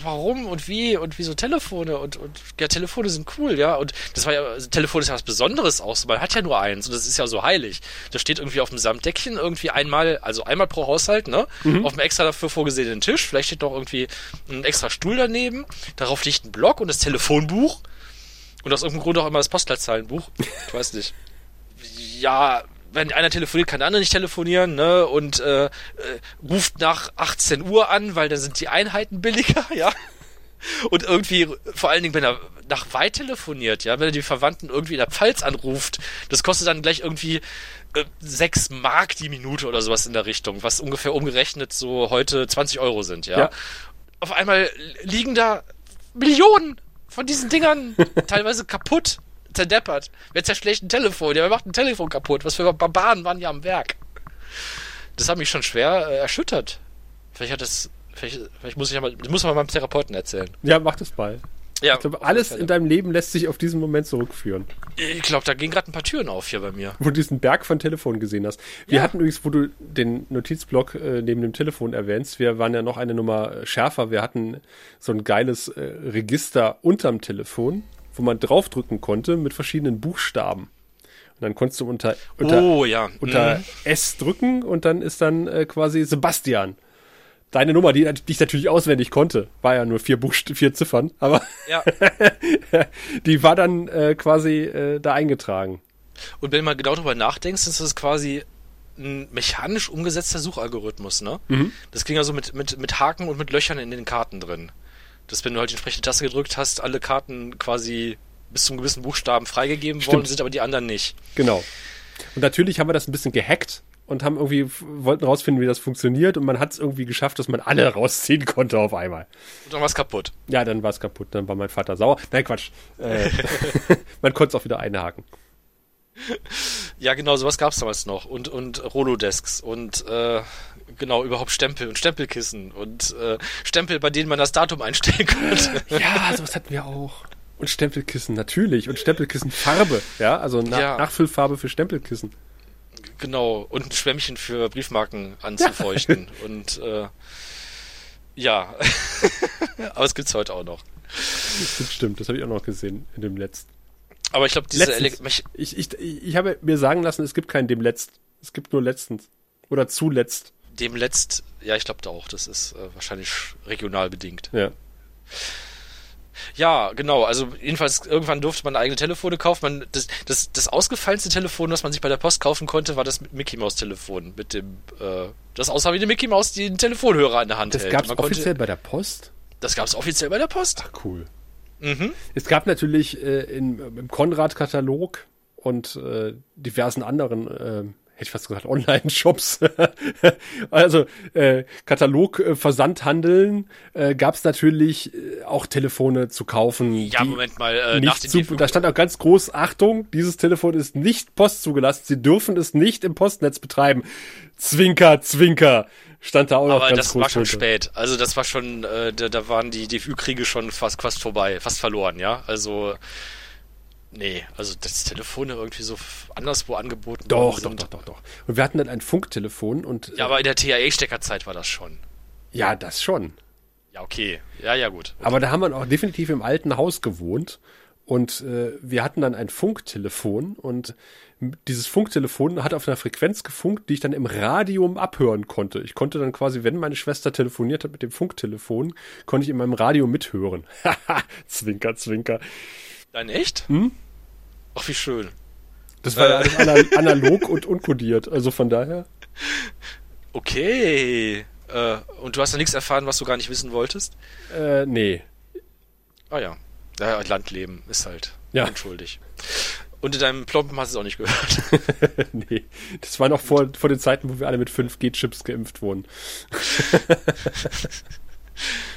warum und wie und wieso Telefone und, und ja, Telefone sind cool, ja. Und das war ja, also, Telefon ist ja was Besonderes auch. so. Man hat ja nur eins und das ist ja so heilig. Das steht irgendwie auf dem Samtdeckchen irgendwie einmal, also einmal pro Haushalt, ne? Auf einem extra dafür vorgesehenen Tisch. Vielleicht steht noch irgendwie ein extra Stuhl daneben. Darauf liegt ein Block und das Telefonbuch. Und aus irgendeinem Grund auch immer das Postleitzahlenbuch. Ich weiß nicht. Ja, wenn einer telefoniert, kann der andere nicht telefonieren, ne? Und äh, äh, ruft nach 18 Uhr an, weil dann sind die Einheiten billiger, ja. Und irgendwie, vor allen Dingen, wenn er nach weit telefoniert, ja, wenn er die Verwandten irgendwie in der Pfalz anruft, das kostet dann gleich irgendwie äh, 6 Mark die Minute oder sowas in der Richtung, was ungefähr umgerechnet so heute 20 Euro sind, ja. Ja. Auf einmal liegen da Millionen von diesen Dingern, teilweise kaputt, zerdeppert. Wer zerschlägt ein Telefon? Ja, wer macht ein Telefon kaputt? Was für Barbaren waren hier am Werk? Das hat mich schon schwer äh, erschüttert. Vielleicht hat das, vielleicht, vielleicht muss ich ja mal, das muss man meinem Therapeuten erzählen. Ja, mach das mal. Ja, Ich glaube, alles in deinem Leben lässt sich auf diesen Moment zurückführen, Ich glaube, da gehen gerade ein paar Türen auf hier bei mir. wo du diesen Berg von Telefonen gesehen hast. Wir Ja. hatten übrigens, wo du den Notizblock äh, neben dem Telefon erwähnst, wir waren ja noch eine Nummer äh, schärfer. Wir hatten so ein geiles äh, Register unterm Telefon, wo man draufdrücken konnte mit verschiedenen Buchstaben. Und dann konntest du unter, unter, oh ja. unter Mhm. S drücken und dann ist dann äh, quasi Sebastian. Deine Nummer, die, die ich natürlich auswendig konnte, war ja nur vier Buchst vier Ziffern, aber Ja. die war dann äh, quasi äh, da eingetragen. Und wenn du mal genau darüber nachdenkst, ist das quasi ein mechanisch umgesetzter Suchalgorithmus, ne? Mhm. Das ging also mit, mit, mit Haken und mit Löchern in den Karten drin. Dass wenn du halt die entsprechende Taste gedrückt hast, alle Karten quasi bis zum gewissen Buchstaben freigegeben worden sind, aber die anderen nicht. Genau. Und natürlich haben wir das ein bisschen gehackt und haben irgendwie wollten rausfinden, wie das funktioniert und man hat es irgendwie geschafft, dass man alle rausziehen konnte auf einmal. Und dann war es kaputt. Ja, dann war es kaputt, dann war mein Vater sauer. Nein, Quatsch. Äh, man konnte es auch wieder einhaken. Ja, genau, sowas gab's damals noch. Und, und Rolodesks und äh, genau, überhaupt Stempel und Stempelkissen und äh, Stempel, bei denen man das Datum einstellen konnte. Ja, sowas hatten wir auch. Und Stempelkissen, natürlich. Und Stempelkissen Farbe, ja, also Na Ja. Nachfüllfarbe für Stempelkissen. Genau, und ein Schwämmchen für Briefmarken anzufeuchten. und äh, ja, aber es gibt's heute auch noch. Das stimmt, das habe ich auch noch gesehen in dem letzten. Aber ich glaube, diese Letztens. Ich, ich, ich habe mir sagen lassen, es gibt keinen dem letzt. Es gibt nur letztens. Oder zuletzt. Dem letzt, ja, ich glaube auch, das ist äh, wahrscheinlich regional bedingt. Ja. Ja, genau. Also jedenfalls irgendwann durfte man eigene Telefone kaufen. Man, das, das, das ausgefallenste Telefon, was man sich bei der Post kaufen konnte, war das Mickey Maus Telefon mit dem, äh, das aussah wie eine Mickey Maus, die einen Telefonhörer in der Hand Das hält. gab es Man konnte- offiziell bei der Post? Das gab es offiziell bei der Post. Ach, cool. Mhm. Es gab natürlich äh, in, im Konrad-Katalog und äh, diversen anderen, äh, hätte ich fast gesagt, Online-Shops, also äh, Katalog, äh, äh, gab es natürlich äh, auch Telefone zu kaufen. Ja, Moment mal, äh, nach nicht den zu, da stand auch ganz groß, Achtung, dieses Telefon ist nicht postzugelassen, Sie dürfen es nicht im Postnetz betreiben. Zwinker, Zwinker, stand da auch noch Aber ganz das war schon drunter. spät. Also das war schon, äh, da, da waren die DFÜ-Kriege schon fast, fast vorbei, fast verloren, ja. Also, nee, also das Telefon irgendwie so anderswo angeboten Doch, doch, doch, doch, doch. Und wir hatten dann ein Funktelefon und Ja, aber in der TAE-Steckerzeit war das schon. ja, das schon. Ja, okay. Ja, ja, gut. Aber da haben wir auch definitiv im alten Haus gewohnt und äh, wir hatten dann ein Funktelefon und dieses Funktelefon hat auf einer Frequenz gefunkt, die ich dann im Radium abhören konnte. Ich konnte dann quasi, wenn meine Schwester telefoniert hat mit dem Funktelefon, konnte ich in meinem Radio mithören. Haha, zwinker, zwinker. Nein, echt? Hm? Ach, wie schön. Das war ja Äh. alles ana- analog und unkodiert. Also von daher. Okay. Äh, und du hast ja nichts erfahren, was du gar nicht wissen wolltest? Äh, nee. Ah ja. Ja, Landleben ist halt Ja. unschuldig. Und in deinem Plomben hast du es auch nicht gehört. nee. Das war noch vor, vor den Zeiten, wo wir alle mit 5G-Chips geimpft wurden.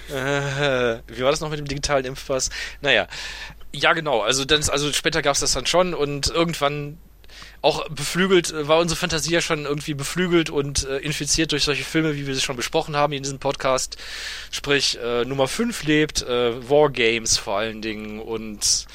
Äh, wie war das noch mit dem digitalen Impfpass? Naja, ja genau. Also dann, also später gab es das dann schon und irgendwann auch beflügelt äh, war unsere Fantasie ja schon irgendwie beflügelt und äh, infiziert durch solche Filme, wie wir sie schon besprochen haben in diesem Podcast. Sprich äh, Nummer 5 lebt, äh, Wargames vor allen Dingen und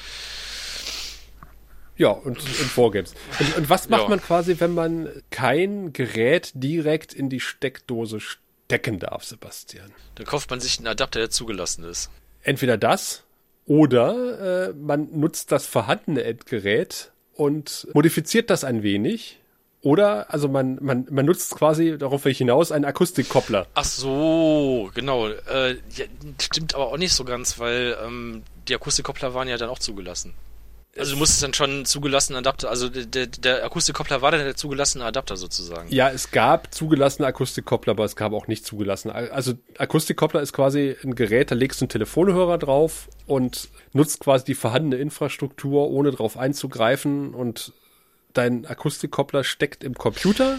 Ja, und, und Wargames. Und, und was macht Ja. man quasi, wenn man kein Gerät direkt in die Steckdose stecken darf, Sebastian? dann kauft man sich einen Adapter, der zugelassen ist. Entweder das oder äh, man nutzt das vorhandene Endgerät und modifiziert das ein wenig. Oder, also man, man, man nutzt quasi, darauf will ich hinaus, einen Akustikkoppler. Ach so, genau. Äh, ja, stimmt aber auch nicht so ganz, weil ähm, die Akustikkoppler waren ja dann auch zugelassen. Also du musstest dann schon einen zugelassenen Adapter, also der, der, Akustikkoppler war dann der zugelassene Adapter sozusagen. Ja, es gab zugelassene Akustikkoppler, aber es gab auch nicht zugelassene. Also Akustikkoppler ist quasi ein Gerät, da legst du einen Telefonhörer drauf und nutzt quasi die vorhandene Infrastruktur, ohne drauf einzugreifen und dein Akustikkoppler steckt im Computer.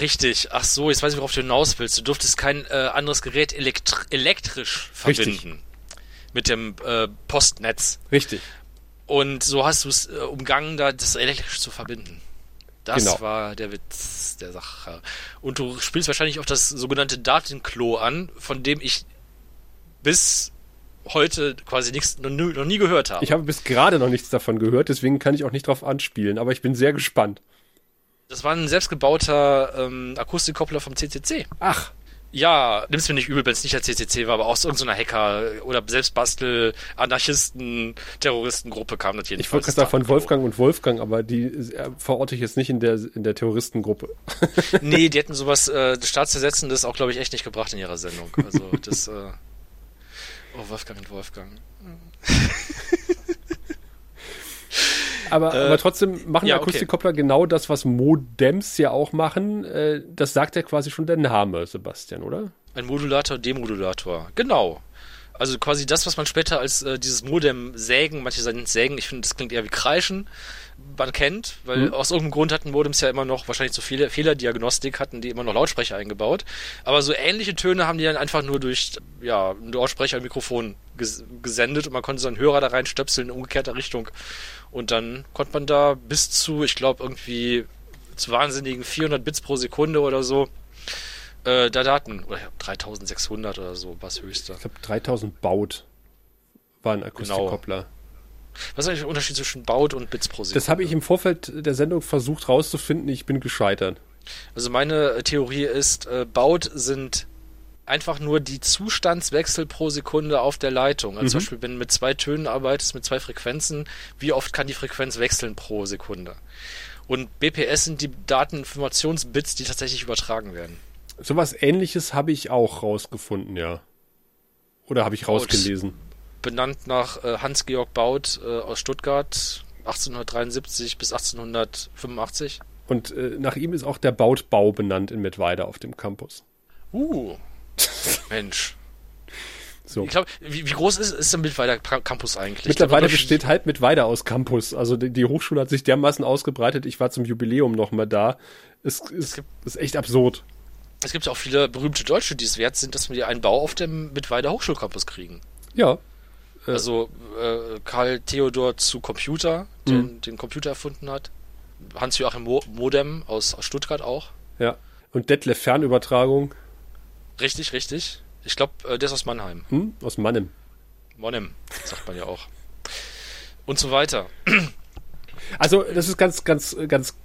Richtig, ach so, jetzt weiß ich, worauf du hinaus willst. Du durftest kein äh, anderes Gerät elektr elektrisch Richtig. verbinden. Mit dem äh, Postnetz. Richtig. Und so hast du es äh, umgangen, da das elektrisch zu verbinden. Das Genau. war der Witz der Sache. Und du spielst wahrscheinlich auch das sogenannte Datenklo an, von dem ich bis heute quasi nichts noch, nie- noch nie gehört habe. Ich habe bis gerade noch nichts davon gehört, deswegen kann ich auch nicht drauf anspielen, aber ich bin sehr gespannt. Das war ein selbstgebauter ähm, Akustikkoppler vom CCC. Ach, Ja, nimm's mir nicht übel, wenn es nicht der CCC war, aber aus irgendeiner Hacker oder Selbstbastel, Anarchisten, Terroristengruppe kam das ich jedenfalls. wollte gerade sagen von Wolfgang und Wolfgang, aber die äh, verorte ich jetzt nicht in der, in der Terroristengruppe. Nee, die hätten sowas äh, Staatszersetzendes auch, glaube ich, echt nicht gebracht in ihrer Sendung. Also das, äh, oh, Wolfgang und Wolfgang. Aber, Äh, aber trotzdem machen ja, okay. Akustikkoppler genau das, was Modems ja auch machen. Äh, das sagt ja quasi schon der Name, Sebastian, oder? Ein Modulator, Demodulator. Genau. Also quasi das, was man später als äh, dieses Modem sägen, manche sagen sägen, ich finde, das klingt eher wie kreischen, man kennt, weil aus irgendeinem Grund hatten Modems ja immer noch wahrscheinlich zu viele Fehlerdiagnostik, hatten die immer noch Lautsprecher eingebaut. Aber so ähnliche Töne haben die dann einfach nur durch ja, einen Lautsprecher, ein Mikrofon ges gesendet und man konnte so einen Hörer da reinstöpseln in umgekehrter Richtung. Und dann konnte man da bis zu, ich glaube, irgendwie zu wahnsinnigen 400 Bits pro Sekunde oder so äh, da Daten, oder ja, 3600 oder so, was höchster. Ich glaube 3000 Baut war ein Akustikkoppler. Was ist eigentlich der Unterschied zwischen Baut und Bits pro Sekunde? Das habe ich im Vorfeld der Sendung versucht rauszufinden. Ich bin gescheitert. Also meine Theorie ist, äh, Baut sind einfach nur die Zustandswechsel pro Sekunde auf der Leitung. Also zum Beispiel, wenn du mit zwei Tönen arbeitest, mit zwei Frequenzen, wie oft kann die Frequenz wechseln pro Sekunde? Und BPS sind die Dateninformationsbits, die tatsächlich übertragen werden. Sowas ähnliches habe ich auch rausgefunden, ja. Oder habe ich rausgelesen? Benannt nach äh, Hans-Georg Baut äh, aus Stuttgart, 1873 bis 1885. Und äh, nach ihm ist auch der Bautbau benannt in Mittweida auf dem Campus. Uh, Mensch. So. Ich glaube, wie, wie groß ist, ist der Mittweida Campus eigentlich? Mittlerweile besteht halt Mittweida aus Campus. Also die, die Hochschule hat sich dermaßen ausgebreitet. Ich war zum Jubiläum noch mal da. Es, es ist echt absurd. Es gibt ja auch viele berühmte Deutsche, die es wert sind, dass wir einen Bau auf dem Mittweida Hochschulcampus kriegen. Ja. Also äh, Karl Theodor zu Computer, den den Computer erfunden hat. Hans-Joachim Mo Modem aus, aus Stuttgart auch. Ja. Und Detlef Fernübertragung Richtig, richtig. Ich glaube, äh, der ist aus Mannheim. hm? aus Mannem. Monem, sagt man ja auch. Und so weiter. Also das ist ganz, ganz, ganz,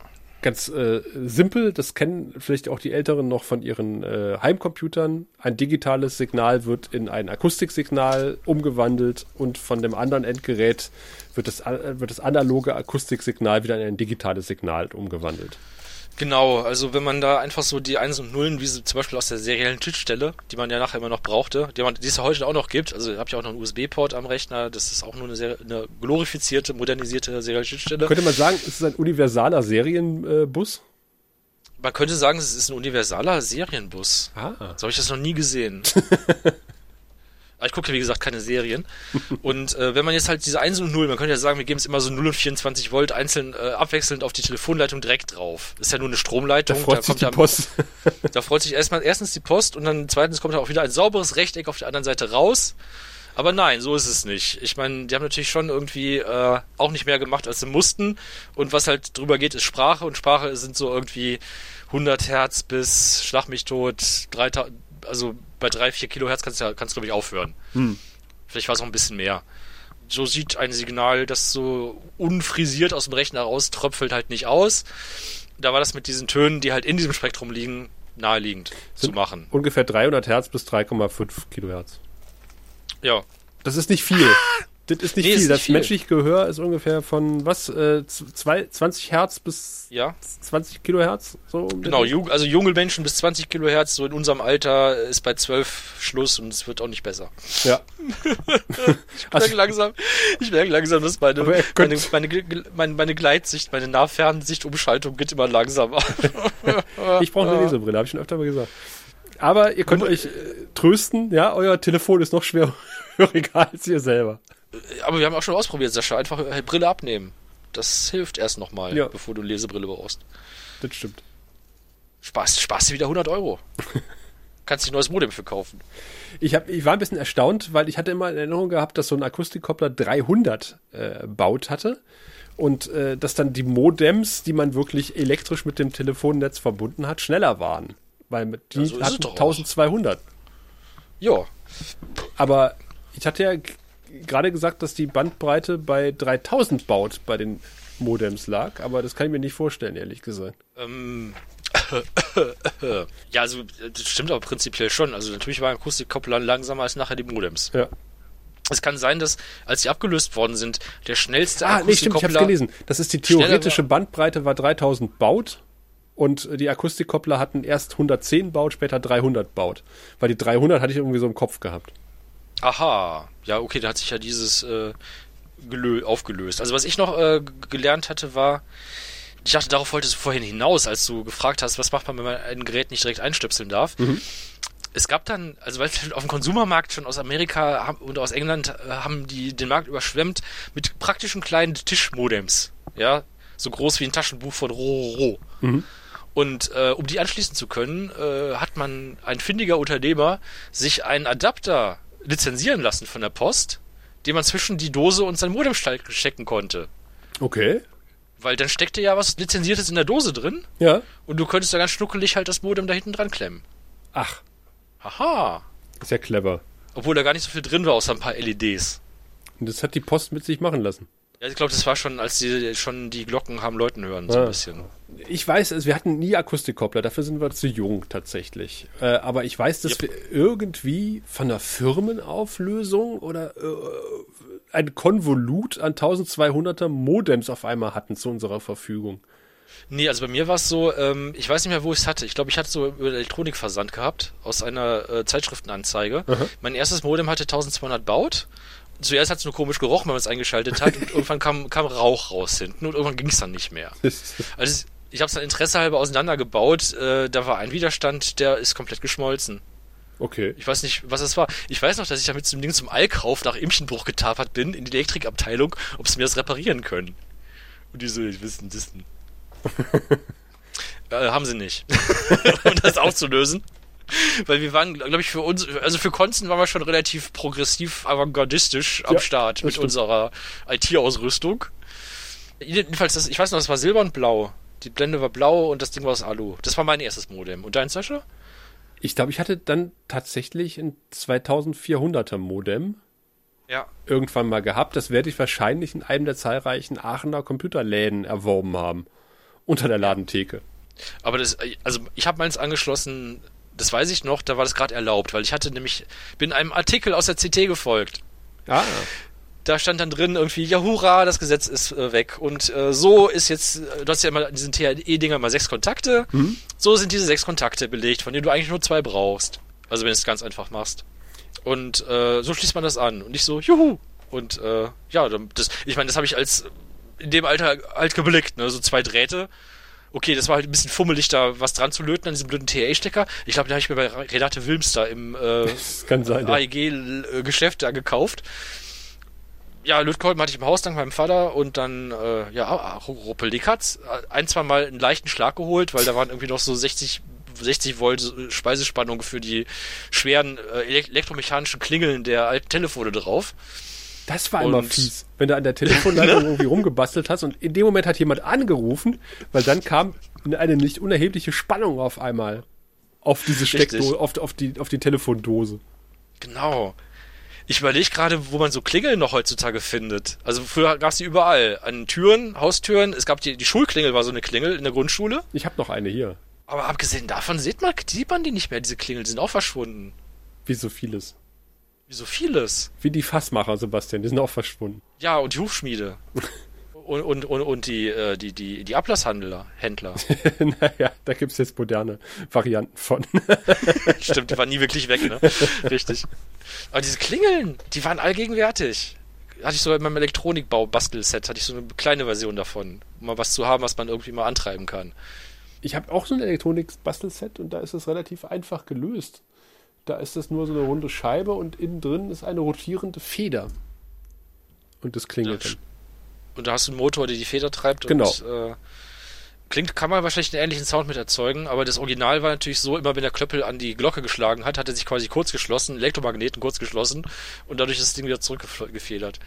ganz äh, simpel. Das kennen vielleicht auch die Älteren noch von ihren äh, Heimcomputern. Ein digitales Signal wird in ein Akustiksignal umgewandelt und von dem anderen Endgerät wird das, äh, wird das analoge Akustiksignal wieder in ein digitales Signal umgewandelt. Genau, also wenn man da einfach so die Eins und Nullen, wie sie zum Beispiel aus der seriellen Schnittstelle, die man ja nachher immer noch brauchte, die, man, die es ja heute auch noch gibt, also habe ich auch noch einen USB-Port am Rechner, das ist auch nur eine, eine glorifizierte, modernisierte serielle Schnittstelle. Könnte man sagen, es ist ein universaler Serienbus? Man könnte sagen, es ist ein universaler Serienbus. Ah. So habe ich das noch nie gesehen. Aber ich gucke, wie gesagt, keine Serien. Und äh, wenn man jetzt halt diese 1 und 0, man könnte ja sagen, wir geben es immer so 0 und 24 Volt einzeln äh, abwechselnd auf die Telefonleitung direkt drauf. Ist ja nur eine Da Stromleitung. freut sich kommt die ja, Post. Da freut sich erstmal erstens die Post und dann zweitens kommt da auch wieder ein sauberes Rechteck auf der anderen Seite raus. Aber nein, so ist es nicht. Ich meine, die haben natürlich schon irgendwie äh, auch nicht mehr gemacht, als sie mussten. Und was halt drüber geht, ist Sprache. Und Sprache sind so irgendwie 100 Hertz bis Schlag mich tot, 3000, also bei 3, 4 Kilohertz kannst du, kannst glaube ich, aufhören. Vielleicht war es auch ein bisschen mehr. So sieht ein Signal, das so unfrisiert aus dem Rechner rauströpfelt, halt nicht aus. Da war das mit diesen Tönen, die halt in diesem Spektrum liegen, naheliegend zu Sind- machen. Ungefähr 300 Hertz bis 3,5 Kilohertz. Ja, Das ist nicht viel. Das ist nicht Nee, ist viel. nicht Das viel. menschliche Gehör ist ungefähr von was? Äh, zwei, 20 Hertz bis ja. 20 Kilohertz? So um Genau, also junge Menschen bis 20 Kilohertz, so in unserem Alter, ist bei 12 Schluss und es wird auch nicht besser. Ja. Ich merke langsam, ich merke langsam, dass meine, meine, meine, meine, meine Gleitsicht, meine Nahfernsichtumschaltung geht immer langsamer. Ich brauche eine Lesebrille, habe ich schon öfter mal gesagt. Aber ihr könnt euch äh, trösten, ja, euer Telefon ist noch schwerhöriger als ihr selber. Aber wir haben auch schon ausprobiert, Sascha, einfach äh, Brille abnehmen. Das hilft erst nochmal, Ja. bevor du Lesebrille brauchst. Das stimmt. Spaß, Spaß dir wieder 100 Euro. Kannst dir ein neues Modem für kaufen. Ich, hab, ich war ein bisschen erstaunt, weil ich hatte immer in Erinnerung gehabt, dass so ein Akustikkoppler 300 äh, baut hatte und äh, dass dann die Modems, die man wirklich elektrisch mit dem Telefonnetz verbunden hat, schneller waren. Weil mit die Ja, so hatten doch auch. 1200. Ja, Aber ich hatte ja gerade gesagt, dass die Bandbreite bei 3000 baut bei den Modems lag, aber das kann ich mir nicht vorstellen, ehrlich gesagt. Ähm, ja, also das stimmt aber prinzipiell schon. Also natürlich war ein Akustikkoppler langsamer als nachher die Modems. Ja. Es kann sein, dass als sie abgelöst worden sind, der schnellste Ah, nee, stimmt, ich hab's Akustikkoppler gelesen. Das ist die theoretische Bandbreite war 3000 baut und die Akustikkoppler hatten erst 110 baut, später 300 baut. Weil die 300 hatte ich irgendwie so im Kopf gehabt. Aha, ja, okay, da hat sich ja dieses äh, gelö aufgelöst. Also was ich noch äh, gelernt hatte, war, ich dachte, darauf wolltest du vorhin hinaus, als du gefragt hast, was macht man, wenn man ein Gerät nicht direkt einstöpseln darf. Es gab dann, also weil auf dem Konsumermarkt schon aus Amerika und aus England äh, haben die den Markt überschwemmt mit praktischen kleinen Tischmodems, ja, so groß wie ein Taschenbuch von Rororo. Und äh, um die anschließen zu können, äh, hat man ein findiger Unternehmer sich einen Adapter lizenzieren lassen von der Post, den man zwischen die Dose und sein Modem ste- stecken konnte. Okay. Weil dann steckte ja was Lizenziertes in der Dose drin Ja. und du könntest da ganz schnuckelig halt das Modem da hinten dran klemmen. Ach, Haha. ist ja clever. Obwohl da gar nicht so viel drin war, außer ein paar LEDs. Und das hat die Post mit sich machen lassen. Ja, ich glaube, das war schon, als die schon die Glocken haben läuten hören, so ein Ja. bisschen. Ich weiß, also wir hatten nie Akustikkoppler, dafür sind wir zu jung tatsächlich. Äh, aber ich weiß, dass Yep. wir irgendwie von der Firmenauflösung oder äh, ein Konvolut an 1200er Modems auf einmal hatten zu unserer Verfügung. Nee, also bei mir war es so, ähm, ich weiß nicht mehr, wo ich es hatte. Ich glaube, ich hatte so über Elektronikversand gehabt, aus einer äh, Zeitschriftenanzeige. Mein erstes Modem hatte 1200 Baut. Zuerst hat es nur komisch gerochen, wenn man es eingeschaltet hat. und irgendwann kam, kam Rauch raus hinten und irgendwann ging es dann nicht mehr. Also ich habe es dann Interesse halber auseinandergebaut. Äh, da war ein Widerstand, der ist komplett geschmolzen. Okay. Ich weiß nicht, was es war. Ich weiß noch, dass ich damit zum Ding zum Allkauf nach Imchenbruch getapert bin in die Elektrikabteilung, ob sie mir das reparieren können. Und die so, ich wissen das denn. äh, haben sie nicht. um das aufzulösen. Weil wir waren, glaube ich, für uns, also für Konzen waren wir schon relativ progressiv, avantgardistisch am Ja, Start mit stimmt. unserer IT-Ausrüstung. Jedenfalls, das, ich weiß noch, das war silber und blau. Die Blende war blau und das Ding war aus Alu. Das war mein erstes Modem. Und dein, Sascha? Ich glaube, ich hatte dann tatsächlich ein 2400er Modem Ja. irgendwann mal gehabt. Das werde ich wahrscheinlich in einem der zahlreichen Aachener Computerläden erworben haben. Unter der Ladentheke. Aber das, also ich habe meins angeschlossen, das weiß ich noch, da war das gerade erlaubt, weil ich hatte nämlich, bin einem Artikel aus der CT gefolgt. Ah, Da stand dann drin irgendwie, ja hurra, das Gesetz ist äh, weg. Und äh, so ist jetzt, äh, du hast ja immer in diesen THE-Dinger mal sechs Kontakte. So sind diese sechs Kontakte belegt, von denen du eigentlich nur zwei brauchst. Also wenn du es ganz einfach machst. Und äh, so schließt man das an. Und ich so, juhu. Und äh, ja, das, ich meine, das habe ich als in dem Alter halt geblickt, ne? So zwei Drähte. Okay, das war halt ein bisschen fummelig, da was dran zu löten an diesem blöden TA-Stecker. Ich glaube, den habe ich mir bei Renate Wilms da im äh, das kann sein. Ja. AEG-Geschäft da gekauft. Ja, Lötkolben hatte ich im Haus dank meinem Vater und dann, äh, ja, ruppel die Katz. Ein, zwei Mal einen leichten Schlag geholt, weil da waren irgendwie noch so 60, 60 Volt Speisespannung für die schweren äh, elek- elektromechanischen Klingeln der alten Telefone drauf. Das war immer Und- fies, wenn du an der Telefonleitung irgendwie rumgebastelt hast und in dem Moment hat jemand angerufen, weil dann kam eine nicht unerhebliche Spannung auf einmal auf diese. Steckdose, auf, auf, die, auf die Telefondose. Genau. Ich überlege gerade, wo man so Klingeln noch heutzutage findet. Also früher gab es die überall. An Türen, Haustüren. Es gab die, die Schulklingel war so eine Klingel in der Grundschule. Ich habe noch eine hier, Aber abgesehen davon sieht man, sieht man die nicht mehr, diese Klingel. Die sind auch verschwunden. wie so vieles. Wie so vieles. Wie die Fassmacher, Sebastian, die sind auch verschwunden. Ja, und die Hufschmiede. und, und, und, und die, äh, die, die, die Ablasshandler, Händler. naja, da gibt's jetzt moderne Varianten von. Stimmt, die waren nie wirklich weg, ne? Richtig. Aber diese Klingeln, die waren allgegenwärtig. Hatte ich so in meinem Elektronikbau-Bastelset, hatte ich so eine kleine Version davon, um mal was zu haben, was man irgendwie mal antreiben kann. Ich habe auch so ein Elektronik-Bastelset und da ist es relativ einfach gelöst. Da ist es nur so eine runde Scheibe und innen drin ist eine rotierende Feder. Und das klingelt Ja. Und da hast du einen Motor, der die Feder treibt. Genau. Und, äh, klingt, kann man wahrscheinlich einen ähnlichen Sound mit erzeugen, aber das Original war natürlich so, immer wenn der Klöppel an die Glocke geschlagen hat, hat er sich quasi kurz geschlossen, Elektromagneten kurz geschlossen und dadurch ist das Ding wieder zurückgefedert.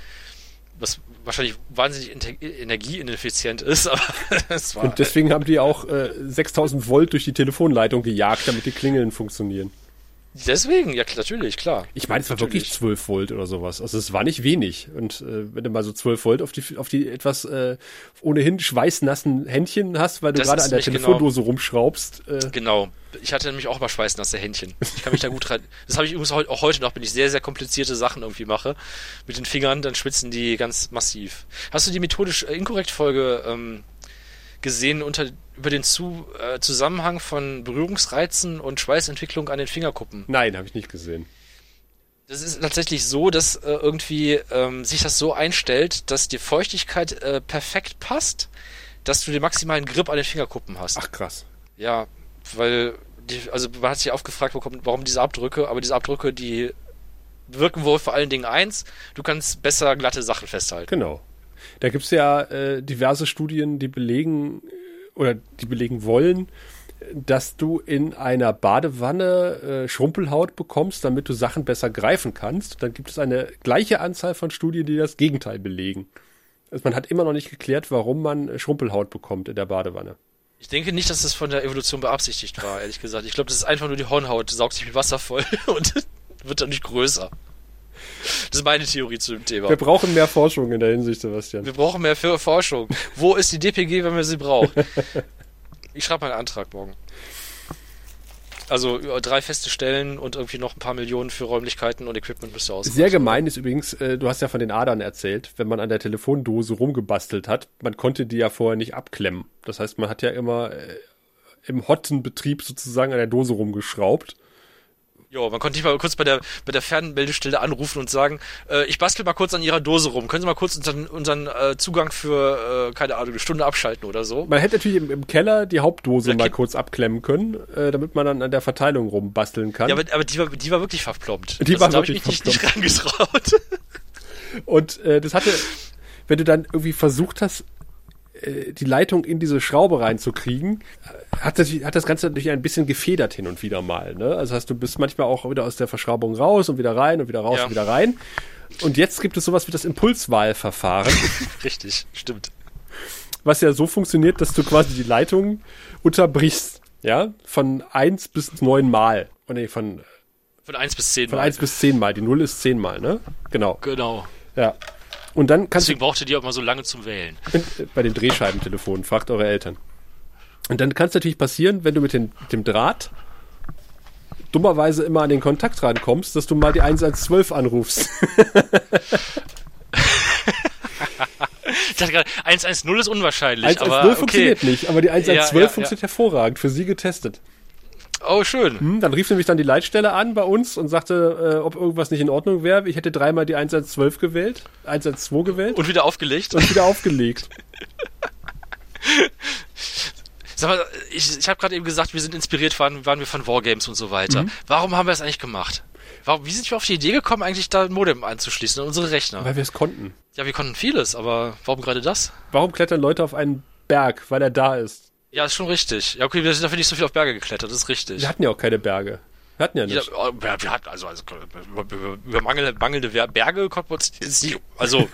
Was wahrscheinlich wahnsinnig energieineffizient ist, aber es war. Und deswegen haben die auch äh, 6000 Volt durch die Telefonleitung gejagt, damit die Klingeln funktionieren. Deswegen, ja, natürlich, klar. Ich meine, es war Natürlich. wirklich 12 Volt oder sowas. Also es war nicht wenig. Und äh, wenn du mal so 12 Volt auf die, auf die etwas äh, ohnehin schweißnassen Händchen hast, weil du Das gerade an der nicht genau- Telefondose rumschraubst, äh, Genau. Ich hatte nämlich auch mal schweißnasse Händchen. Ich kann mich da gut dran. Das habe ich übrigens auch heute noch, wenn ich sehr, sehr komplizierte Sachen irgendwie mache. Mit den Fingern, dann schwitzen die ganz massiv. Hast du die methodisch äh, inkorrekt Folge ähm, gesehen unter über den Zu, äh, Zusammenhang von Berührungsreizen und Schweißentwicklung an den Fingerkuppen? nein, habe ich nicht gesehen. Das ist tatsächlich so, dass äh, irgendwie ähm, sich das so einstellt, dass die Feuchtigkeit äh, perfekt passt, dass du den maximalen Grip an den Fingerkuppen hast. Ach krass. Ja, weil die, also man hat sich aufgefragt, warum, warum diese Abdrücke, aber diese Abdrücke, die wirken wohl vor allen Dingen eins, du kannst besser glatte Sachen festhalten. Genau. Da gibt's ja äh, diverse Studien, die belegen oder die belegen wollen, dass du in einer Badewanne äh, Schrumpelhaut bekommst, damit du Sachen besser greifen kannst. Dann gibt es eine gleiche Anzahl von Studien, die das Gegenteil belegen. Also man hat immer noch nicht geklärt, warum man äh, Schrumpelhaut bekommt in der Badewanne. Ich denke nicht, dass das von der Evolution beabsichtigt war, ehrlich gesagt. Ich glaube, das ist einfach nur die Hornhaut, saugt sich mit Wasser voll und wird dann nicht größer. Das ist meine Theorie zu dem Thema. Wir brauchen mehr Forschung in der Hinsicht, Sebastian. Wir brauchen mehr für Forschung. Wo ist die DPG, wenn wir sie brauchen? Ich schreibe mal einen Antrag morgen. Also drei feste Stellen und irgendwie noch ein paar Millionen für Räumlichkeiten und Equipment müsste aus. Sehr gemein ist übrigens, äh, du hast ja von den Adern erzählt, wenn man an der Telefondose rumgebastelt hat, man konnte die ja vorher nicht abklemmen. Das heißt, man hat ja immer äh, im Hottenbetrieb sozusagen an der Dose rumgeschraubt. Jo, man konnte nicht mal kurz bei der, bei der Fernmeldestelle anrufen und sagen, äh, ich bastel mal kurz an ihrer Dose rum. Können Sie mal kurz unseren, unseren äh, Zugang für, äh, keine Ahnung, eine Stunde abschalten oder so? Man hätte natürlich im, im Keller die Hauptdose Ja, mal kurz abklemmen können, äh, damit man dann an der Verteilung rumbasteln kann. Ja, aber, aber die, war, die war wirklich verplombt. Die war da hab wirklich ich mich nicht, nicht rangetraut. Und äh, das hatte, wenn du dann irgendwie versucht hast, äh, die Leitung in diese Schraube reinzukriegen, hat das, hat das Ganze natürlich ein bisschen gefedert hin und wieder mal. Ne? Also hast du bist manchmal auch wieder aus der Verschraubung raus und wieder rein und wieder raus Ja. und wieder rein. Und jetzt gibt es sowas wie das Impulswahlverfahren, Richtig, stimmt. was ja so funktioniert, dass du quasi die Leitung unterbrichst. Ja, von eins bis neun Mal. Oh, nee, von, Von 1 bis 10 von Mal. eins bis zehn Mal. Die Null ist zehn Mal, ne? Genau. Genau. Ja. Und dann kannst Deswegen brauchte die auch mal so lange zum Wählen. bei den Drehscheibentelefon, fragt eure Eltern. Und dann kann es natürlich passieren, wenn du mit, den, mit dem Draht dummerweise immer an den Kontakt rankommst, dass du mal die 112 anrufst. Ich dachte gerade, 110 ist unwahrscheinlich, 110 aber okay. funktioniert nicht, aber die 112 Ja, ja, ja. funktioniert hervorragend, für sie getestet. Oh, schön. Hm, dann rief nämlich dann die Leitstelle an bei uns und sagte, äh, ob irgendwas nicht in Ordnung wäre. Ich hätte dreimal die 112 gewählt, 112 gewählt Und wieder aufgelegt. und wieder aufgelegt. Sag mal, ich, ich habe gerade eben gesagt, wir sind inspiriert waren, waren wir von Wargames und so weiter. Mhm. Warum haben wir das eigentlich gemacht? Warum, wie sind wir auf die Idee gekommen, eigentlich da ein Modem anzuschließen an unsere Rechner? Weil wir es konnten. Ja, wir konnten vieles, aber warum gerade das? Warum klettern Leute auf einen Berg? Weil er da ist. Ja, ist schon richtig. Ja, okay, wir sind dafür nicht so viel auf Berge geklettert, das ist richtig. Wir hatten ja auch keine Berge. Wir hatten ja Ja, nicht. oh, wir, hatten also, also über, mangelnde, mangelnde Berge konnten wir uns jetzt nicht, also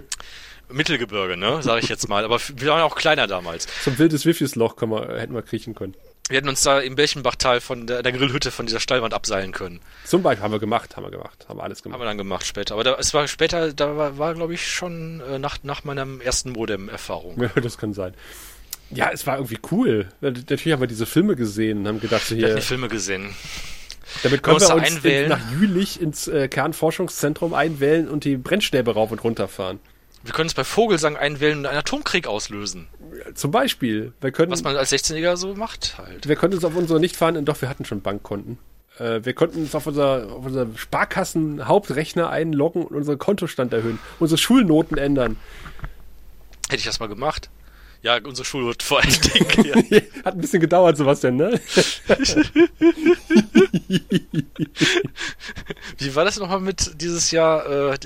Mittelgebirge, ne, sage ich jetzt mal. Aber wir waren auch kleiner damals. Zum wildes Wiffisloch hätten wir kriechen können. Wir hätten uns da im Belchenbachtal von der, der Grillhütte von dieser Stallwand abseilen können. Zum Beispiel haben wir gemacht, haben wir gemacht, haben wir alles Haben gemacht. wir dann gemacht später. Aber da, es war später, da war, war glaube ich, schon äh, nach, nach meiner ersten Modem-Erfahrung. Ja, das kann sein. Ja, es war irgendwie cool. Natürlich haben wir diese Filme gesehen und haben gedacht, so Wir hier, die Filme gesehen. damit können wir uns in, einwählen. nach Jülich ins äh, Kernforschungszentrum einwählen und die Brennstäbe rauf und runter fahren. Wir können uns bei Vogelsang einwählen und einen Atomkrieg auslösen. Zum Beispiel, wir können, Was man als 16-Jähriger so macht halt. wir konnten uns auf unsere nicht fahrenden, doch, wir hatten schon Bankkonten. Äh, wir konnten uns auf unser, auf unser Sparkassen-Hauptrechner einloggen und unseren Kontostand erhöhen, unsere Schulnoten ändern. Hätte ich das mal gemacht? Ja, unsere Schule wird vor allen Dingen. Ja. Hat ein bisschen gedauert, Sebastian, ne? Wie war das nochmal mit dieses Jahr? Äh,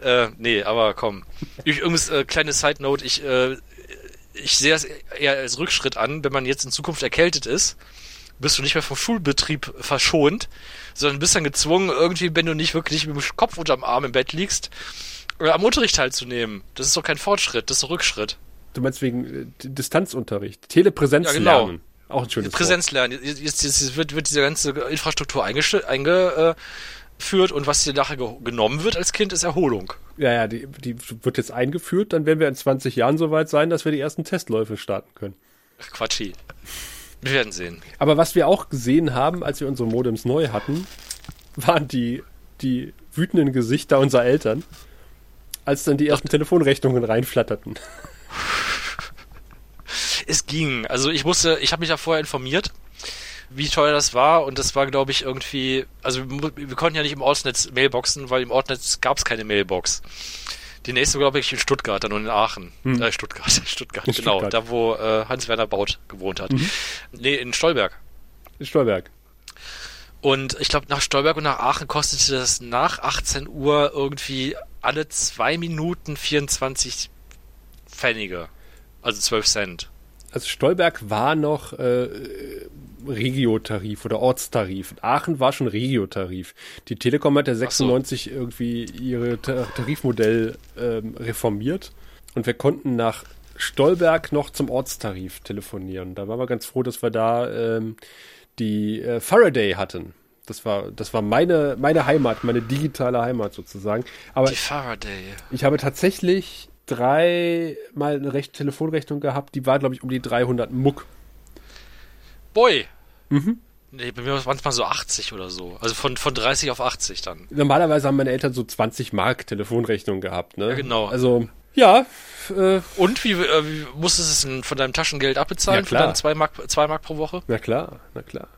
äh, nee, aber komm. Übrigens, äh, kleine Side Note, ich, äh, ich sehe das eher als Rückschritt an, wenn man jetzt in Zukunft erkältet ist, bist du nicht mehr vom Schulbetrieb verschont, sondern bist dann gezwungen, irgendwie, wenn du nicht wirklich mit dem Kopf unterm Arm im Bett liegst, äh, am Unterricht teilzunehmen. Das ist doch kein Fortschritt, das ist doch Rückschritt. Du meinst wegen äh, Distanzunterricht, Telepräsenz Ja, genau. lernen. Auch ein schönes Wort. Präsenzlernen. Jetzt, jetzt, wird, wird diese ganze Infrastruktur eingeführt einge, äh, führt und was dir nachher ge genommen wird als Kind, ist Erholung. Ja, ja, die, die wird jetzt eingeführt, dann werden wir in 20 Jahren so weit sein, dass wir die ersten Testläufe starten können. Ach, Quatschi. Wir werden sehen. Aber was wir auch gesehen haben, als wir unsere Modems neu hatten, waren die, die wütenden Gesichter unserer Eltern, als dann die ersten Telefonrechnungen reinflatterten. Es ging. Also ich musste, ich habe mich ja vorher informiert, wie teuer das war und das war, glaube ich, irgendwie, also wir, wir konnten ja nicht im Ortsnetz Mailboxen, weil im Ortsnetz gab es keine Mailbox. Die nächste, glaube ich, in Stuttgart, dann und in Aachen. Äh, Stuttgart, Stuttgart, In genau. Stuttgart. Da, wo äh, Hans-Werner Baut gewohnt hat. Nee, in Stolberg. In Stolberg. Und ich glaube, nach Stolberg und nach Aachen kostete das nach 18 Uhr irgendwie alle zwei Minuten 24 Pfennige. Also 12 Cent. Also Stolberg war noch äh, Regiotarif oder Ortstarif. Aachen war schon Regiotarif. Die Telekom hat ja so. 96 irgendwie ihre Ta Tarifmodell ähm, reformiert und wir konnten nach Stolberg noch zum Ortstarif telefonieren. Da waren wir ganz froh, dass wir da ähm, die äh, Faraday hatten. Das war, das war meine, meine Heimat, meine digitale Heimat sozusagen. Aber Die Faraday. ich habe tatsächlich dreimal eine Recht Telefonrechnung gehabt, die war, glaube ich, um die 300 Muck. Boy. Mhm. Nee, bei mir waren es mal so 80 oder so. Also von, von 30 auf 80 dann. Normalerweise haben meine Eltern so 20 Mark Telefonrechnung gehabt, ne? Ja, genau. Also, ja, äh, Und wie, äh, wie musstest du es von deinem Taschengeld abbezahlen? Ja, klar. Für deine 2 Mark, zwei Mark pro Woche? na klar, na klar.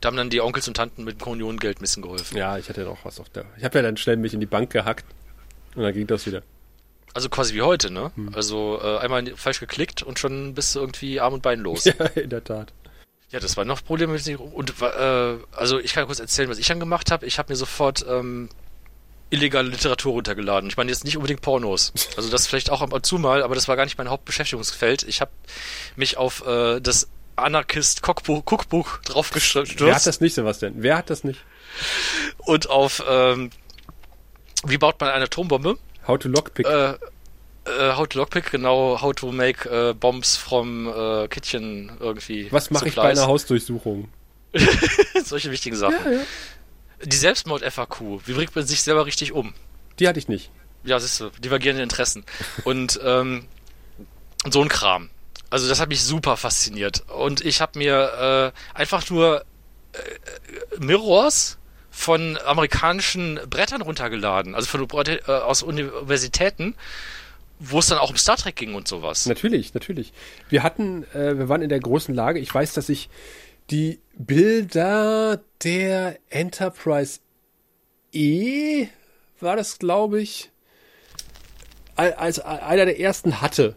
Da haben dann die Onkels und Tanten mit dem Kommunionengeld ein bisschen geholfen. Ja, ich hatte noch was auf der. Ich habe ja dann schnell mich in die Bank gehackt und dann ging das wieder. Also quasi wie heute, ne? Hm. Also äh, einmal falsch geklickt und schon bist du irgendwie Arm und Bein los. Ja, in der Tat. Ja, das war noch den- Und äh, also ich kann kurz erzählen, was ich dann gemacht habe. Ich habe mir sofort ähm, illegale Literatur runtergeladen. Ich meine jetzt nicht unbedingt Pornos. Also das vielleicht auch ab und zu mal, aber das war gar nicht mein Hauptbeschäftigungsfeld. Ich habe mich auf äh, das Anarchist Cookbook, Cookbook Wer hat draufgestürzt das nicht, Sebastian? Wer hat das nicht? und auf ähm, wie baut man eine Atombombe? How to Lockpick. Äh, äh, how to lockpick, genau, how to make äh, bombs from äh, kitchen irgendwie. was mache ich bei einer Hausdurchsuchung? Solche wichtigen Sachen. Die Selbstmord-FAQ, wie bringt man sich selber richtig um? Die hatte ich nicht. Ja, siehst du, divergierende Interessen. Und ähm, so ein Kram. Also das hat mich super fasziniert. Und ich habe mir äh, einfach nur äh, Mirrors von amerikanischen Brettern runtergeladen, also von äh, aus Universitäten, wo es dann auch um Star Trek ging und sowas. Natürlich, natürlich. Wir hatten, äh, wir waren in der großen Lage. Ich weiß, dass ich die Bilder der Enterprise E, war das, glaube ich, al- als einer der ersten hatte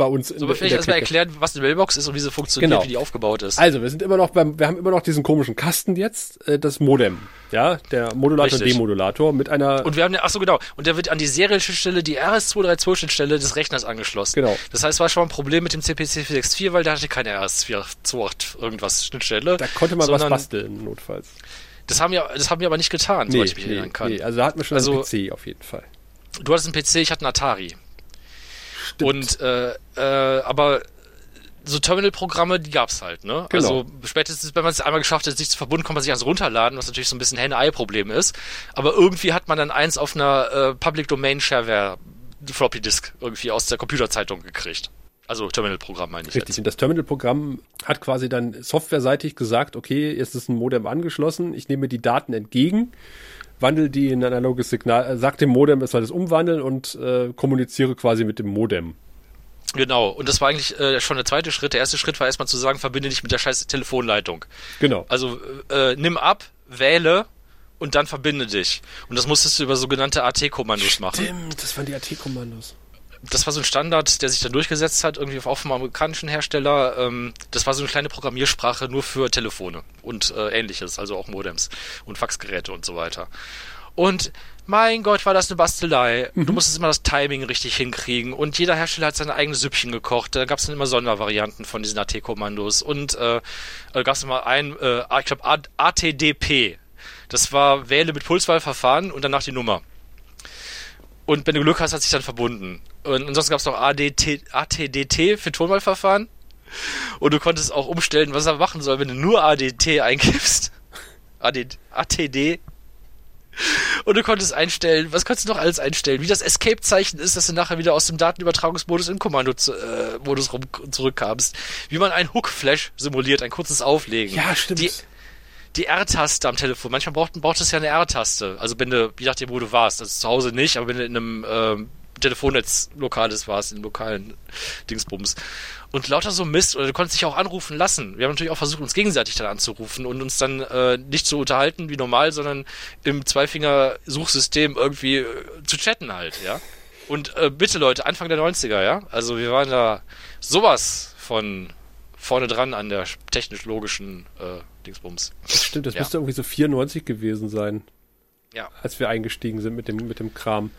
bei uns in, So, der- aber in vielleicht erstmal erklären, was eine Mailbox ist und wie sie funktioniert, Genau. wie die aufgebaut ist. Also, wir sind immer noch beim, wir haben immer noch diesen komischen Kasten jetzt, äh, das Modem, ja, der Modulator und. Demodulator mit einer, Und wir haben, ach so genau, und der wird an die Serienschnittstelle, die RS232-Schnittstelle des Rechners angeschlossen. Genau. Das heißt, es war schon mal ein Problem mit dem CPC 464, weil der hatte keine RS428 irgendwas Schnittstelle. da konnte man was basteln, notfalls. Das haben wir, das haben wir aber nicht getan, soweit ich mich erinnern kann. nee, also da hatten wir schon Also- einen PC auf jeden Fall. Du hattest einen PC, ich hatte einen Atari. Und äh, äh, aber so Terminal-Programme, die gab's halt, ne? Genau. Also spätestens, wenn man es einmal geschafft hat, sich zu verbunden, kann man sich ans runterladen, was natürlich so ein bisschen Henne-Ei-Problem ist. Aber irgendwie hat man dann eins auf einer äh, Public Domain Shareware Floppy Disk irgendwie aus der Computerzeitung gekriegt. Also Terminal-Programm meine ich Richtig. jetzt. Und das Terminal-Programm hat quasi dann softwareseitig gesagt, okay, jetzt ist ein Modem angeschlossen, ich nehme die Daten entgegen, wandle die in ein analoges Signal, äh, sag dem Modem, es soll das umwandeln und äh, kommuniziere quasi mit dem Modem. Genau. Und das war eigentlich äh, schon der zweite Schritt. Der erste Schritt war erstmal zu sagen, verbinde dich mit der scheiß Telefonleitung. Genau. Also äh, nimm ab, wähle und dann verbinde dich. Und das musstest du über sogenannte AT-Kommandos machen. Stimmt, das waren die AT-Kommandos. Das war so ein Standard, der sich dann durchgesetzt hat, irgendwie auch vom amerikanischen Hersteller. Ähm, das war so eine kleine Programmiersprache nur für Telefone und äh, ähnliches, also auch Modems und Faxgeräte und so weiter. Und mein Gott, war das eine Bastelei. Du musstest immer das Timing richtig hinkriegen und jeder Hersteller hat seine eigene Süppchen gekocht. Da gab es dann immer Sondervarianten von diesen AT-Kommandos und äh, da gab es immer ein, äh, ich glaube ATDP. Das war Wähle mit Pulswahlverfahren und danach die Nummer. Und wenn du Glück hast, hat sich dann verbunden. Und ansonsten gab es noch ADT, ATDT für Tonwahlverfahren. Und du konntest auch umstellen, was er machen soll, wenn du nur ADT eingibst. AD, ATD. Und du konntest einstellen, was konntest du noch alles einstellen? Wie das Escape-Zeichen ist, dass du nachher wieder aus dem Datenübertragungsmodus in Kommando-Modus äh, rum zurückkamst. Wie man ein Hook-Flash simuliert, ein kurzes Auflegen. Ja, stimmt. Die, die R-Taste am Telefon. Manchmal braucht, braucht es ja eine R-Taste. Also wenn du, je nachdem, wo du warst. Also zu Hause nicht, aber wenn du in einem ähm, Telefonnetz lokales warst, in einem lokalen Dingsbums. Und lauter so Mist, oder du konntest dich auch anrufen lassen. Wir haben natürlich auch versucht, uns gegenseitig dann anzurufen und uns dann äh, nicht zu unterhalten wie normal, sondern im Zweifinger-Suchsystem irgendwie äh, zu chatten halt, ja. Und äh, bitte Leute, Anfang der 90er, ja. Also wir waren da sowas von vorne dran an der technisch-logischen äh, Dingsbums. Das stimmt, das Ja. müsste irgendwie so 94 gewesen sein, Ja, als wir eingestiegen sind mit dem, mit dem Kram.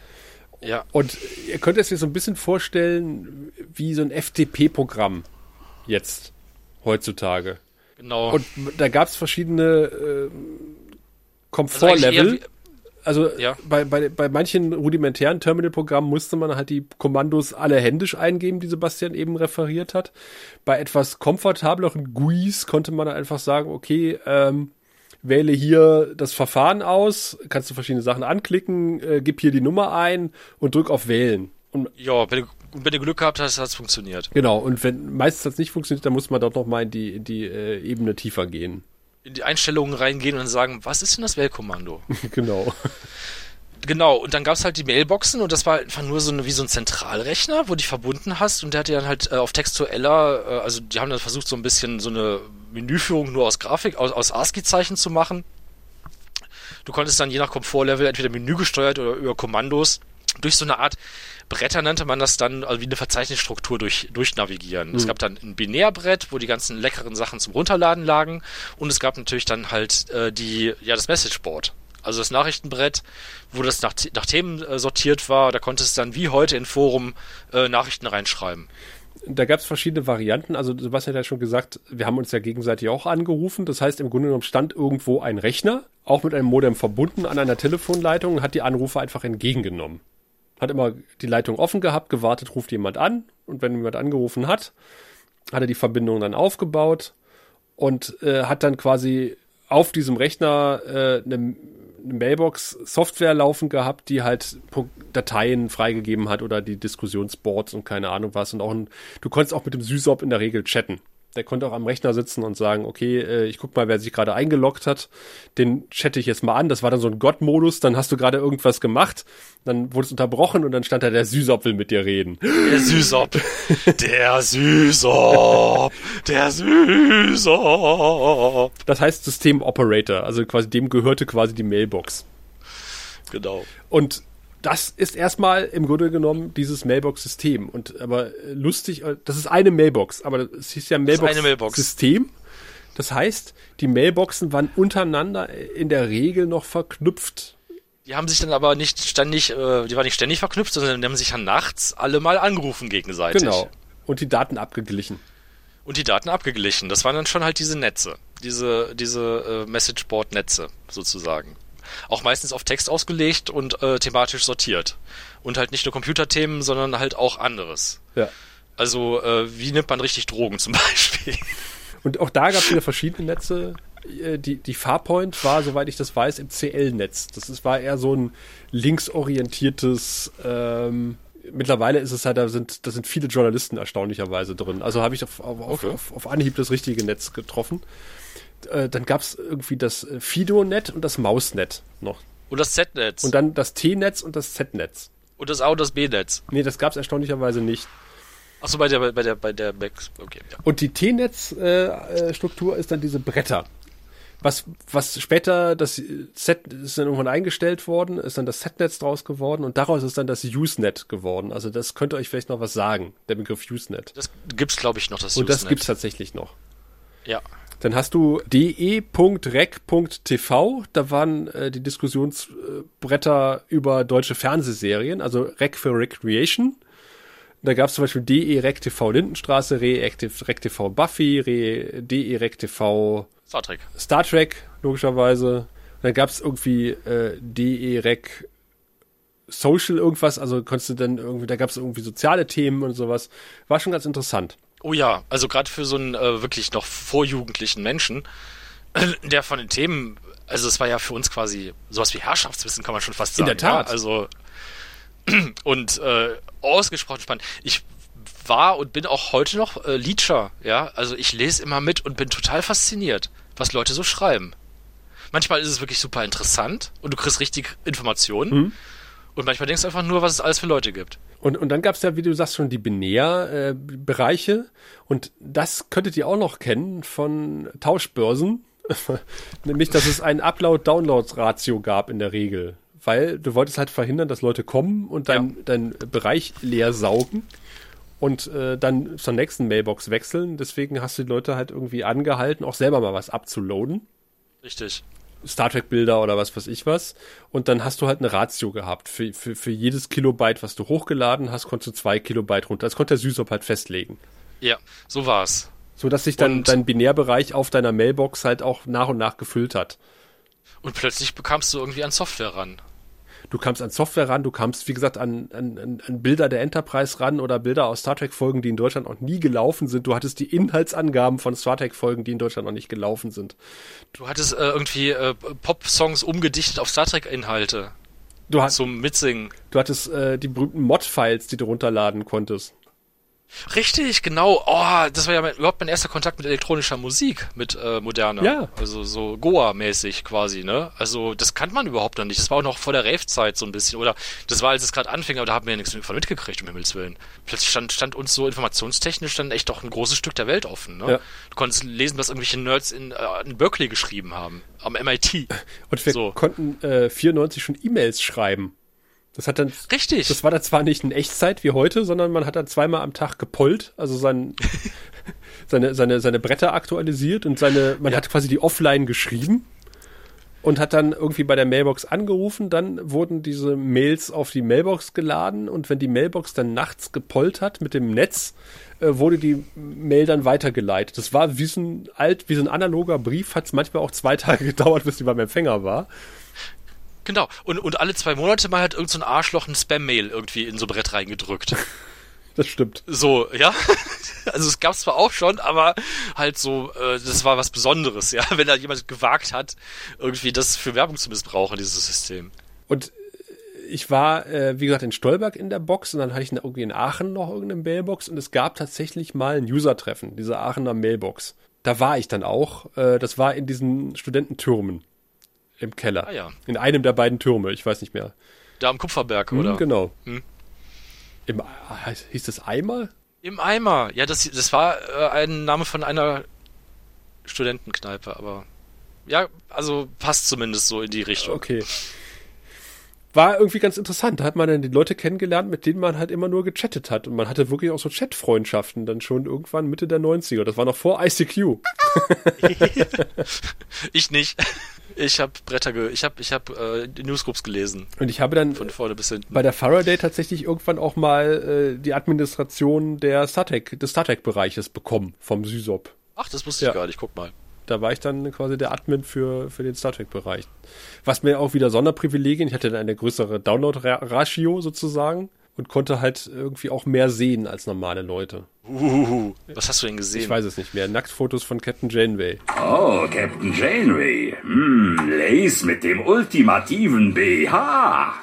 Ja. Und ihr könnt es dir so ein bisschen vorstellen, wie so ein FTP-Programm jetzt heutzutage. Genau. Und da gab es verschiedene äh, Komfortlevel. Also Ja. bei, bei, bei manchen rudimentären Terminal-Programmen musste man halt die Kommandos alle händisch eingeben, die Sebastian eben referiert hat. Bei etwas komfortableren GUIs konnte man einfach sagen, okay, ähm, wähle hier das Verfahren aus, kannst du verschiedene Sachen anklicken, äh, gib hier die Nummer ein und drück auf Wählen. Und Ja, wenn du, wenn du Glück gehabt hast, hat es funktioniert. genau, und wenn meistens hat's nicht funktioniert, dann muss man dort nochmal in die, in die äh, Ebene tiefer gehen. In die Einstellungen reingehen und dann sagen, was ist denn das Wählkommando? genau. Genau, und dann gab's halt die Mailboxen und das war einfach nur so eine, wie so ein Zentralrechner, wo du die verbunden hast und der hatte dann halt äh, auf textueller, äh, also die haben dann versucht so ein bisschen so eine Menüführung nur aus Grafik, aus, aus ASCII-Zeichen zu machen. Du konntest dann je nach Komfortlevel entweder Menü gesteuert oder über Kommandos durch so eine Art Bretter nannte man das dann, also wie eine Verzeichnisstruktur durch, durchnavigieren. Es gab dann ein Binärbrett, wo die ganzen leckeren Sachen zum Runterladen lagen und es gab natürlich dann halt äh, die, ja, das Messageboard. Also das Nachrichtenbrett, wo das nach, nach Themen äh, sortiert war, da konntest du dann wie heute in Forum äh, Nachrichten reinschreiben. Da gab es verschiedene Varianten. Also Sebastian hat ja schon gesagt, wir haben uns ja gegenseitig auch angerufen. Das heißt, im Grunde genommen stand irgendwo ein Rechner, auch mit einem Modem verbunden an einer Telefonleitung und hat die Anrufe einfach entgegengenommen. Hat immer die Leitung offen gehabt, gewartet, ruft jemand an und wenn jemand angerufen hat, hat er die Verbindung dann aufgebaut und äh, hat dann quasi auf diesem Rechner äh, eine, Mailbox-Software laufen gehabt, die halt Dateien freigegeben hat oder die Diskussionsboards und keine Ahnung was. Und auch ein, du konntest auch mit dem Sysop in der Regel chatten. Der konnte auch am Rechner sitzen und sagen, okay, äh, ich guck mal, wer sich gerade eingeloggt hat. Den chatte ich jetzt mal an. Das war dann so ein Gott-Modus. Dann hast du gerade irgendwas gemacht. Dann wurde es unterbrochen und dann stand da, der Sysop will mit dir reden. Der Süßop, der Süßop, der Süßop. Das heißt System Operator. Also quasi dem gehörte quasi die Mailbox. Genau. Und das ist erstmal im Grunde genommen dieses Mailbox-System. Und aber äh, lustig, äh, das ist eine Mailbox, aber es hieß ja ist Mailbox. Mailbox-System. Das heißt, die Mailboxen waren untereinander in der Regel noch verknüpft. Die haben sich dann aber nicht ständig, äh, die waren nicht ständig verknüpft, sondern die haben sich dann nachts alle mal angerufen gegenseitig. Genau. Und die Daten abgeglichen. Und die Daten abgeglichen. Das waren dann schon halt diese Netze. Diese, diese äh, Messageboard-Netze sozusagen. Auch meistens auf Text ausgelegt und äh, thematisch sortiert. Und halt nicht nur Computerthemen, sondern halt auch anderes. Ja. Also, äh, wie nimmt man richtig Drogen zum Beispiel? Und auch da gab es wieder verschiedene Netze. Äh, Die, die Farpoint war, soweit ich das weiß, im CL-Netz. Das ist, war eher so ein linksorientiertes, ähm, mittlerweile ist es halt, da sind, da sind viele Journalisten erstaunlicherweise drin. Also habe ich auf, auf, auf, Okay. auf, auf Anhieb das richtige Netz getroffen. Äh, dann gab es irgendwie das äh, Fido-Net und das Mausnet noch. Und das Z-Netz. Und Und, dann das T-Netz und das Z-Netz. das A und das B-Netz. Nee, das gab es erstaunlicherweise nicht. Achso, bei der, bei der, bei der Max. Okay, ja. Und die T-Netz-Struktur ist dann diese Bretter. Was, was später, das Z ist dann irgendwann eingestellt worden, ist dann das Z-Netz draus geworden und daraus ist dann das Usenet geworden. Also das könnte euch vielleicht noch was sagen, der Begriff Usenet. Das gibt's, glaube ich, noch, das Und das Usenet. gibt's tatsächlich noch. Ja. Dann hast du de.rec.tv, da waren äh, die Diskussionsbretter über deutsche Fernsehserien, also Rec für Recreation. Da gab es zum Beispiel de.rec.tv Lindenstraße, re.rec.tv Buffy, re- Star Trek. Star Trek, logischerweise. Dann gab es irgendwie äh, de.rec Social irgendwas, also konntest du dann irgendwie, da gab es irgendwie soziale Themen und sowas. War schon ganz interessant. Oh ja, also gerade für so einen äh, wirklich noch vorjugendlichen Menschen, der von den Themen, also es war ja für uns quasi sowas wie Herrschaftswissen, kann man schon fast In sagen. der Tat. Ja, also und äh, ausgesprochen spannend. Ich war und bin auch heute noch äh, Leacher, ja. Also ich lese immer mit und bin total fasziniert, was Leute so schreiben. Manchmal ist es wirklich super interessant und du kriegst richtig Informationen. Mhm. Und manchmal denkst du einfach nur, was es alles für Leute gibt. Und, und dann gab es ja, wie du sagst, schon die Binärbereiche. und das könntet ihr auch noch kennen von Tauschbörsen. Nämlich, dass es ein Upload-Download-Ratio gab in der Regel. Weil du wolltest halt verhindern, dass Leute kommen und dein, dein Bereich leer saugen und äh, dann zur nächsten Mailbox wechseln. Deswegen hast du die Leute halt irgendwie angehalten, auch selber mal was abzuloaden. Richtig. Star Trek Bilder oder was weiß ich was. Und dann hast du halt eine Ratio gehabt. Für, für, für jedes Kilobyte, was du hochgeladen hast, konntest du zwei Kilobyte runter. Das konnte der Sysop halt festlegen. Ja, so war's. So dass sich dann Und- dein Binärbereich auf deiner Mailbox halt auch nach und nach gefüllt hat. Und plötzlich bekamst du irgendwie an Software ran. Du kamst an Software ran, du kamst, wie gesagt, an, an, an Bilder der Enterprise ran oder Bilder aus Star Trek-Folgen, die in Deutschland noch nie gelaufen sind. Du hattest die Inhaltsangaben von Star Trek-Folgen, die in Deutschland noch nicht gelaufen sind. Du hattest äh, irgendwie äh, Pop-Songs umgedichtet auf Star Trek-Inhalte. Du, hast, Zum Mitsingen. du hattest äh, die berühmten Mod-Files, die du runterladen konntest. Richtig, genau. Oh, das war ja mein, überhaupt mein erster Kontakt mit elektronischer Musik, mit äh, moderner. Ja. Also so Goa-mäßig quasi, ne? Also das kannte man überhaupt noch nicht. Das war auch noch vor der Rave-Zeit so ein bisschen. Oder das war, als es gerade anfing, aber da haben wir ja nichts von mitgekriegt, um Himmels Willen. Plötzlich stand, stand uns so informationstechnisch dann echt doch ein großes Stück der Welt offen, ne? Ja. Du konntest lesen, was irgendwelche Nerds in, äh, in Berkeley geschrieben haben. Am MIT. Und wir So. konnten äh, 94 schon E-Mails schreiben. Das hat dann Richtig. Das war dann zwar nicht in Echtzeit wie heute, sondern man hat dann zweimal am Tag gepollt, also sein, seine, seine, seine Bretter aktualisiert und seine, man Ja. hat quasi die offline geschrieben und hat dann irgendwie bei der Mailbox angerufen, dann wurden diese Mails auf die Mailbox geladen und wenn die Mailbox dann nachts gepollt hat mit dem Netz, äh, wurde die Mail dann weitergeleitet. Das war wie so ein alt, wie so ein analoger Brief, hat es manchmal auch zwei Tage gedauert, bis die beim Empfänger war. Genau. Und, und alle zwei Monate mal hat irgendein so ein Arschloch ein Spam-Mail irgendwie in so ein Brett reingedrückt. Das stimmt. So, ja. Also es gab zwar auch schon, aber halt so, äh, das war was Besonderes, ja, wenn da jemand gewagt hat, irgendwie das für Werbung zu missbrauchen, dieses System. Und ich war, äh, wie gesagt, in Stolberg in der Box und dann hatte ich irgendwie in Aachen noch irgendeine Mailbox und es gab tatsächlich mal ein User-Treffen, diese Aachener Mailbox. Da war ich dann auch. Äh, das war in diesen Studententürmen im Keller. Ah ja. In einem der beiden Türme, ich weiß nicht mehr. Da am Kupferberg, Hm, oder? Genau. Hm. Im, heißt- hieß das Eimer? Im Eimer. Ja, das, das war äh, ein Name von einer Studentenkneipe, aber ja, also passt zumindest so in die Richtung. Okay. War irgendwie ganz interessant. Da hat man dann die Leute kennengelernt, mit denen man halt immer nur gechattet hat. Und man hatte wirklich auch so Chatfreundschaften dann schon irgendwann Mitte der 90er. Das war noch vor ICQ. Ich nicht. Ich habe Bretter, ge ich habe ich hab, äh, Newsgroups gelesen, Und ich habe dann von vorne bis hinten. bei der Faraday tatsächlich irgendwann auch mal äh, die Administration der StarTech, des StarTech-Bereiches bekommen vom SysOp. Ach, das wusste Ja. ich gar nicht. Guck mal. Da war ich dann quasi der Admin für, für den Star Trek-Bereich. Was mir auch wieder Sonderprivilegien, ich hatte dann eine größere Download-Ratio sozusagen und konnte halt irgendwie auch mehr sehen als normale Leute. Uhuhu. Was hast du denn gesehen? Ich weiß es nicht mehr. Nacktfotos von Captain Janeway. Oh, Captain Janeway. Hm, Lace mit dem ultimativen BH.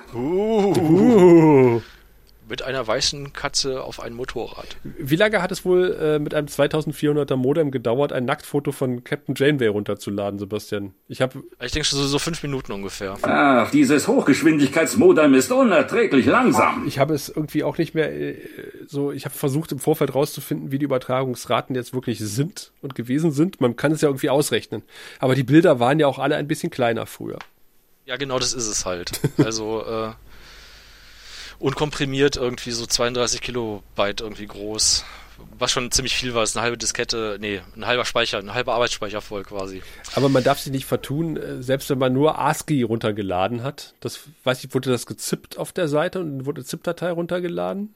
Mit einer weißen Katze auf ein Motorrad. Wie lange hat es wohl äh, mit einem 2400er Modem gedauert, ein Nacktfoto von Captain Janeway runterzuladen, Sebastian? Ich habe Ich denke schon so, so fünf Minuten ungefähr. Ach, dieses Hochgeschwindigkeitsmodem ist unerträglich langsam. ich habe es irgendwie auch nicht mehr äh, so, ich habe versucht im Vorfeld rauszufinden, wie die Übertragungsraten jetzt wirklich sind und gewesen sind. Man kann es ja irgendwie ausrechnen. Aber die Bilder waren ja auch alle ein bisschen kleiner früher. Ja, genau das ist es halt. Also, äh, unkomprimiert irgendwie so 32 Kilobyte irgendwie groß. Was schon ziemlich viel war, ist eine halbe Diskette, nee, ein halber Speicher, ein halber Arbeitsspeicher voll quasi. Aber man darf sich nicht vertun, äh, selbst wenn man nur ASCII runtergeladen hat. Das weiß ich, wurde das gezippt auf der Seite und wurde ZIP-Datei runtergeladen?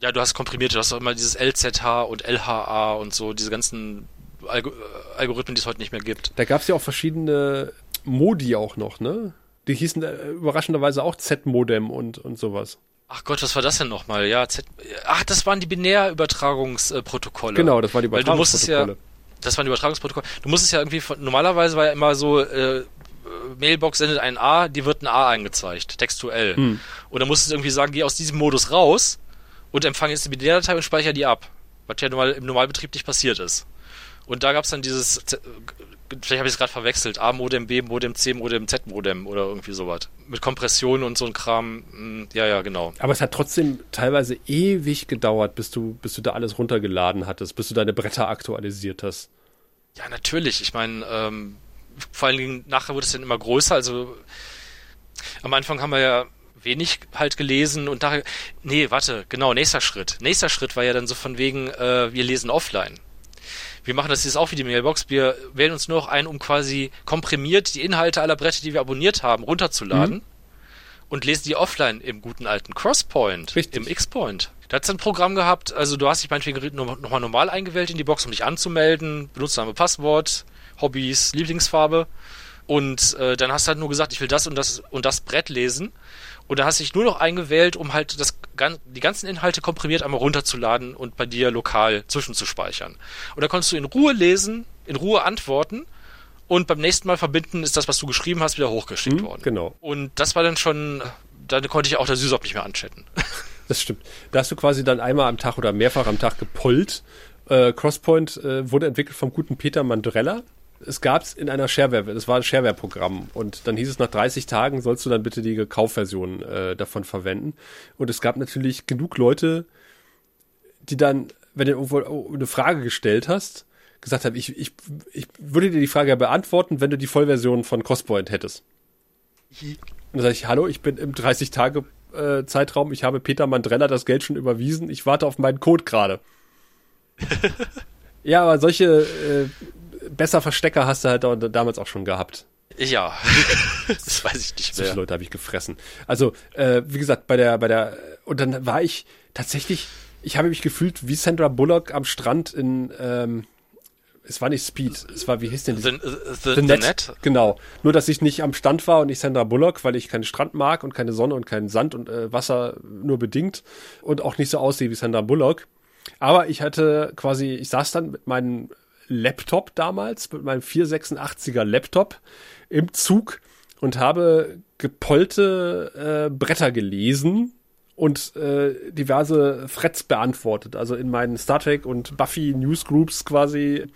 Ja, du hast komprimiert, du hast auch immer dieses LZH und LHA und so, diese ganzen Algo äh, Algorithmen, die es heute nicht mehr gibt. Da gab es ja auch verschiedene Modi auch noch, ne? Die hießen äh, überraschenderweise auch Z-Modem und, und sowas. Ach Gott, was war das denn nochmal? Ja, Z Ach, das waren die Binärübertragungsprotokolle. Genau, das war die Weil du musstest ja, Übertragungsprotokolle. das waren die Übertragungsprotokolle. Du musstest ja irgendwie, von, normalerweise war ja immer so, äh, äh, Mailbox sendet ein A, die wird ein A angezeigt, textuell. Hm. Und dann musstest du irgendwie sagen, geh aus diesem Modus raus und empfange jetzt die Binärdatei und speicher die ab. Was ja normal, im Normalbetrieb nicht passiert ist. Und da gab's dann dieses, Z- vielleicht habe ich es gerade verwechselt, A-Modem, B-Modem, C-Modem, Z-Modem oder irgendwie sowas. Mit Kompression und so ein Kram. mm, Ja, ja, genau. Aber es hat trotzdem teilweise ewig gedauert, bis du, bis du da alles runtergeladen hattest, bis du deine Bretter aktualisiert hast. Ja, natürlich. Ich meine, ähm, vor allen Dingen nachher wurde es dann immer größer. Also am Anfang haben wir ja wenig halt gelesen und nachher. Nee, warte, genau, nächster Schritt. Nächster Schritt war ja dann so von wegen, äh, wir lesen offline. Wir machen das jetzt auch wie die Mailbox. Wir wählen uns nur noch ein, um quasi komprimiert die Inhalte aller Bretter, die wir abonniert haben, runterzuladen und lesen die offline im guten alten Crosspoint, Richtig. im X-Point. Da hat's ein Programm gehabt, also du hast dich meinetwegen nochmal normal eingewählt in die Box, um dich anzumelden, Benutzername, Passwort, Hobbys, Lieblingsfarbe Und äh, dann hast du halt nur gesagt, ich will das und das und das Brett lesen. Und dann hast du dich nur noch eingewählt, um halt das, die ganzen Inhalte komprimiert einmal runterzuladen und bei dir lokal zwischenzuspeichern. Und dann konntest du in Ruhe lesen, in Ruhe antworten und beim nächsten Mal verbinden ist das, was du geschrieben hast, wieder hochgeschickt Hm, worden. genau. Und das war dann schon, da konnte ich auch der Süßop nicht mehr anchatten. Das stimmt. Da hast du quasi dann einmal am Tag oder mehrfach am Tag gepollt. Äh, Crosspoint äh, wurde entwickelt vom guten Peter Mandrella. Es gab es in einer Shareware, das war ein Shareware-Programm und dann hieß es nach 30 Tagen sollst du dann bitte die Kaufversion äh, davon verwenden. Und es gab natürlich genug Leute, die dann, wenn du irgendwo eine Frage gestellt hast, gesagt haben, ich, ich, ich würde dir die Frage ja beantworten, wenn du die Vollversion von Crosspoint hättest. Und dann sage ich, hallo, ich bin im 30 Tage äh, Zeitraum, ich habe Peter Mandrella das Geld schon überwiesen, ich warte auf meinen Code gerade. ja, aber solche äh, besser Verstecker hast du halt da, damals auch schon gehabt. Ja, das weiß ich nicht Solche mehr. Leute habe ich gefressen. Also, äh, wie gesagt, bei der, bei der, und dann war ich tatsächlich, ich habe mich gefühlt wie Sandra Bullock am Strand in, ähm, es war nicht Speed, es war, wie hieß denn The, die? the, the, Net? Genau. Nur, dass ich nicht am Stand war und nicht Sandra Bullock, weil ich keinen Strand mag und keine Sonne und keinen Sand und äh, Wasser nur bedingt und auch nicht so aussehe wie Sandra Bullock. Aber ich hatte quasi, ich saß dann mit meinem Laptop damals, mit meinem 486er Laptop im Zug und habe gepollte äh, Bretter gelesen und äh, diverse Threads beantwortet, also in meinen Star Trek und Buffy Newsgroups quasi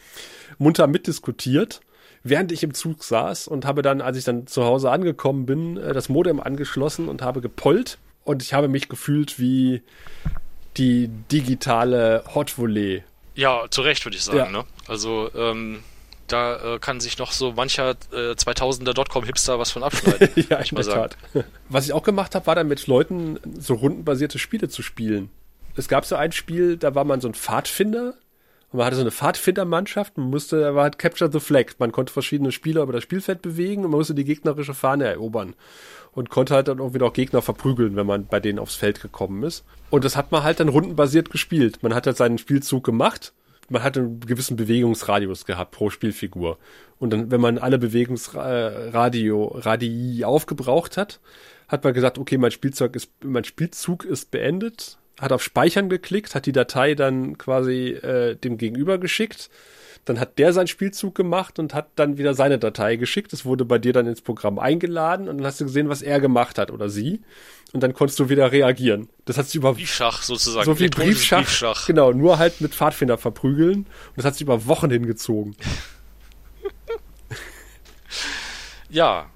munter mitdiskutiert, während ich im Zug saß und habe dann, als ich dann zu Hause angekommen bin, äh, das Modem angeschlossen und habe gepollt und ich habe mich gefühlt wie die digitale Hot Volley. Ja, zu Recht würde ich sagen. Ja. Ne? Also ähm, da äh, kann sich noch so mancher äh, 2000er Dotcom-Hipster was von abschneiden. ja, ich in der sagen. Tat. Was ich auch gemacht habe, war dann mit Leuten so rundenbasierte Spiele zu spielen. Es gab so ein Spiel, da war man so ein Pfadfinder und man hatte so eine Pfadfindermannschaft. Man musste, da war halt Capture the Flag. Man konnte verschiedene Spieler über das Spielfeld bewegen und man musste die gegnerische Fahne erobern. Und konnte halt dann irgendwie noch Gegner verprügeln, wenn man bei denen aufs Feld gekommen ist. Und das hat man halt dann rundenbasiert gespielt. Man hat halt seinen Spielzug gemacht. Man hatte einen gewissen Bewegungsradius gehabt pro Spielfigur. Und dann, wenn man alle Bewegungsradio, Radii aufgebraucht hat, hat man gesagt, okay, mein Spielzeug ist, mein Spielzug ist beendet, hat auf Speichern geklickt, hat die Datei dann quasi äh, dem Gegenüber geschickt. Dann hat der seinen Spielzug gemacht und hat dann wieder seine Datei geschickt. Das wurde bei dir dann ins Programm eingeladen und dann hast du gesehen, was er gemacht hat oder sie. Und dann konntest du wieder reagieren. Das hat sich über Briefschach sozusagen. so viel elektronisches Briefschach, genau, nur halt mit Pfadfinder verprügeln. Und das hat sich über Wochen hingezogen. Ja.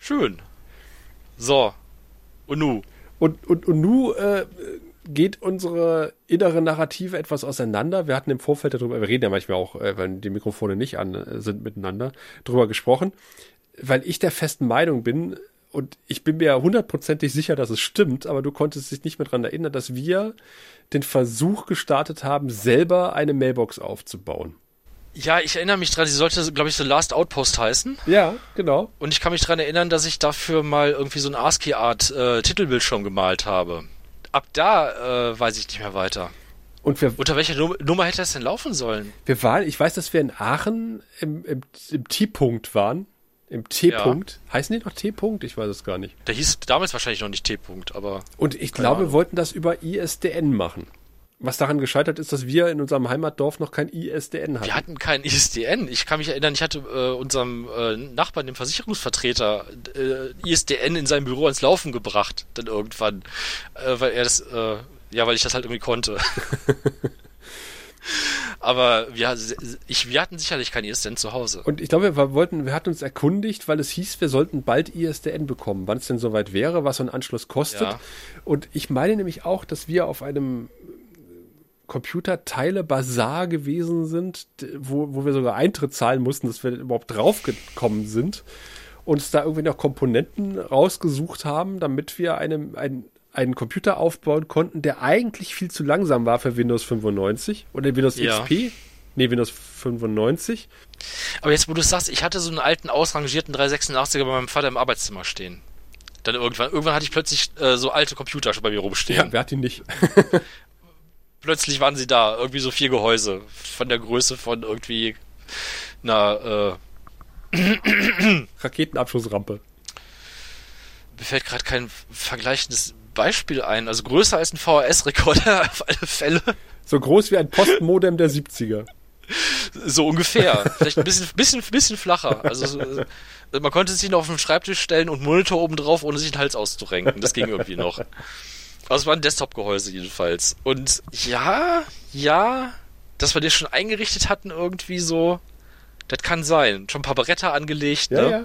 Schön. So. Und nu? Und, und, und nu äh, geht unsere innere Narrative etwas auseinander. Wir hatten im Vorfeld darüber, wir reden ja manchmal auch, äh, wenn die Mikrofone nicht an äh, sind miteinander, darüber gesprochen, weil ich der festen Meinung bin, und ich bin mir hundertprozentig sicher, dass es stimmt, aber du konntest dich nicht mehr dran erinnern, dass wir den Versuch gestartet haben, selber eine Mailbox aufzubauen. Ja, ich erinnere mich dran, sie sollte, glaube ich, so Last Outpost heißen. Ja, genau. Und ich kann mich dran erinnern, dass ich dafür mal irgendwie so ein ASCII-Art äh, Titelbildschirm gemalt habe. Ab da äh, weiß ich nicht mehr weiter. Und wir, Unter welcher Num Nummer hätte das denn laufen sollen? wir waren, ich weiß, dass wir in Aachen im, im, im T-Punkt waren. Im T-Punkt. Heißen die noch T-Punkt? Ich weiß es gar nicht. Der hieß damals wahrscheinlich noch nicht T-Punkt, aber Und ich glaube, wir Ahnung. wollten das über ISDN machen. Was daran gescheitert ist, dass wir in unserem Heimatdorf noch kein ISDN hatten. wir hatten kein ISDN. Ich kann mich erinnern, ich hatte äh, unserem äh, Nachbarn, dem Versicherungsvertreter, äh, ISDN in seinem Büro ans Laufen gebracht, dann irgendwann, äh, weil er das, äh, ja, weil ich das halt irgendwie konnte. Aber wir, ich, wir hatten sicherlich kein ISDN zu Hause. Und ich glaube, wir wollten, wir hatten uns erkundigt, weil es hieß, wir sollten bald ISDN bekommen, wann es denn soweit wäre, was so ein Anschluss kostet. Ja. Und ich meine nämlich auch, dass wir auf einem Computerteile-Bazar gewesen sind, wo, wo wir sogar Eintritt zahlen mussten, dass wir überhaupt draufgekommen sind. Uns da irgendwie noch Komponenten rausgesucht haben, damit wir einem, ein, einen Computer aufbauen konnten, der eigentlich viel zu langsam war für Windows 95 oder Windows Ja. XP. Nee, Windows 95. Aber jetzt, wo du es sagst, ich hatte so einen alten, ausrangierten 386er bei meinem Vater im Arbeitszimmer stehen. Dann irgendwann, irgendwann hatte ich plötzlich äh, so alte Computer schon bei mir rumstehen. Ja, wer hat ihn nicht? Plötzlich waren sie da, irgendwie so vier Gehäuse von der Größe von irgendwie einer, äh, Raketenabschussrampe. Mir fällt gerade kein vergleichendes Beispiel ein. Also größer als ein VHS-Rekorder auf alle Fälle. So groß wie ein Postmodem der 70er. So ungefähr. Vielleicht ein bisschen, bisschen, bisschen flacher. Also so, man konnte sich noch auf den Schreibtisch stellen und Monitor oben drauf, ohne sich den Hals auszurenken. Das ging irgendwie noch. Also es war ein Desktop-Gehäuse jedenfalls. Und ja, ja, dass wir das schon eingerichtet hatten irgendwie so, das kann sein. Schon ein paar Beretta angelegt, Ja, ne? ja.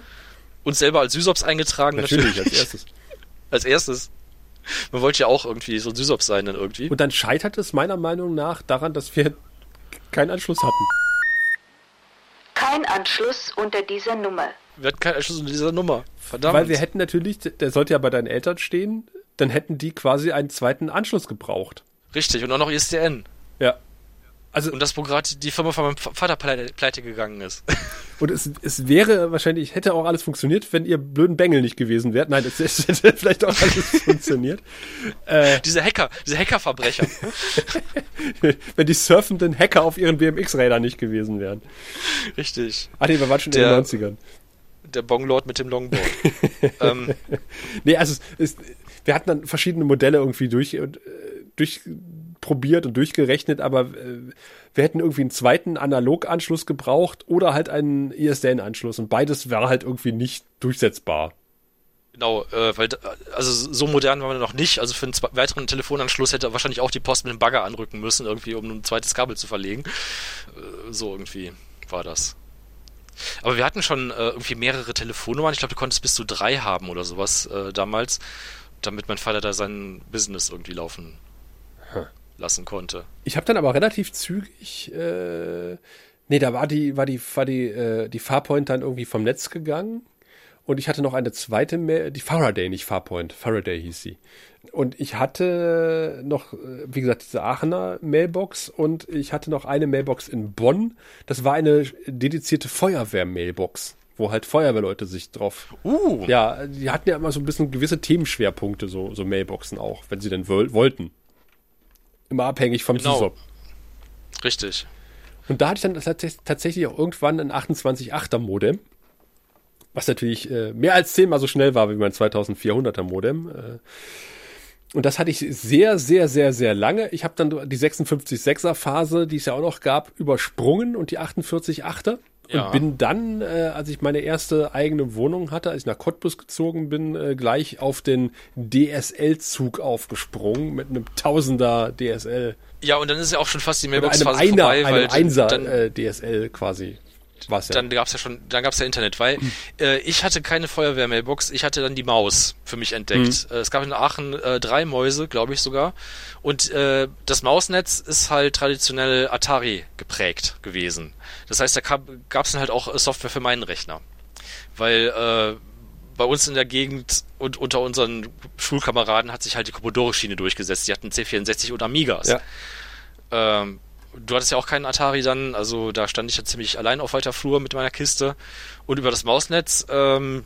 Und selber als Sysops eingetragen. Natürlich, als erstes. als erstes. Man wollte ja auch irgendwie so ein Sysops sein dann irgendwie. Und dann scheitert es meiner Meinung nach daran, dass wir keinen Anschluss hatten. Kein Anschluss unter dieser Nummer. Wir hatten keinen Anschluss unter dieser Nummer. Verdammt. Weil wir hätten natürlich, der sollte ja bei deinen Eltern stehen, dann hätten die quasi einen zweiten Anschluss gebraucht. Richtig, und auch noch ISDN. Ja. Also, Und das, wo gerade die Firma von meinem Vater pleite, gegangen ist. und es, es wäre wahrscheinlich, hätte auch alles funktioniert, wenn ihr blöden Bengel nicht gewesen wärt. Nein, es, es hätte vielleicht auch alles funktioniert. Äh, diese Hacker, diese Hackerverbrecher. wenn die surfenden Hacker auf ihren BMX-Rädern nicht gewesen wären. Richtig. Ach nee, wir waren schon Der- in den 90ern. Der Bonglord mit dem Longboard. ähm, Nee, also es, es, wir hatten dann verschiedene Modelle irgendwie durch, äh, durchprobiert und durchgerechnet, aber äh, wir hätten irgendwie einen zweiten Analoganschluss gebraucht oder halt einen ISDN-Anschluss und beides war halt irgendwie nicht durchsetzbar. genau, äh, weil da- also so modern waren wir noch nicht. Also für einen weiteren Telefonanschluss hätte wahrscheinlich auch die Post mit dem Bagger anrücken müssen, irgendwie, um ein zweites Kabel zu verlegen. Äh, so irgendwie war das. Aber wir hatten schon äh, irgendwie mehrere Telefonnummern. Ich glaube, du konntest bis zu drei haben oder sowas äh, damals, damit mein Vater da sein Business irgendwie laufen lassen konnte. Ich habe dann aber relativ zügig, äh, nee, da war die, war die, war die, äh, die Farpoint dann irgendwie vom Netz gegangen und ich hatte noch eine zweite, Mail, die Faraday, nicht Farpoint, Faraday hieß sie. Und ich hatte noch, äh, wie gesagt, diese Aachener Mailbox und ich hatte noch eine Mailbox in Bonn. Das war eine dedizierte Feuerwehr-Mailbox, wo halt Feuerwehrleute sich drauf. Uh, Ja, die hatten ja immer so ein bisschen gewisse Themenschwerpunkte, so, so Mailboxen auch, wenn sie denn woll wollten. Immer abhängig vom Genau. SysOp. richtig. Und da hatte ich dann tats- tatsächlich auch irgendwann ein 28.8er Modem. Was natürlich äh, mehr als zehnmal so schnell war wie mein 2400er Modem. Äh, und das hatte ich sehr, sehr, sehr, sehr lange. Ich habe dann die 56.6er Phase, die es ja auch noch gab, übersprungen und die 48.8er. Ja. Und bin dann, äh, als ich meine erste eigene Wohnung hatte, als ich nach Cottbus gezogen bin, äh, gleich auf den DSL-Zug aufgesprungen mit einem Tausender DSL. Ja, und dann ist ja auch schon fast die Mailbox-Phase Einer, vorbei, weil einem Einser dann, äh, DSL quasi. Was ja. dann gab's ja schon, dann gab's ja Internet, weil äh, ich hatte keine Feuerwehr-Mailbox, ich hatte dann die Maus für mich entdeckt. Äh, es gab in Aachen äh, drei Mäuse, glaube ich sogar. Und äh, das Mausnetz ist halt traditionell Atari geprägt gewesen. Das heißt, da gab, gab's dann halt auch äh, Software für meinen Rechner. Weil äh, bei uns in der Gegend und unter unseren Schulkameraden hat sich halt die Commodore-Schiene durchgesetzt. Die hatten C64 und Amigas. Ja. Ähm, du hattest ja auch keinen Atari dann, also da stand ich ja ziemlich allein auf weiter Flur mit meiner Kiste. Und über das Mausnetz ähm,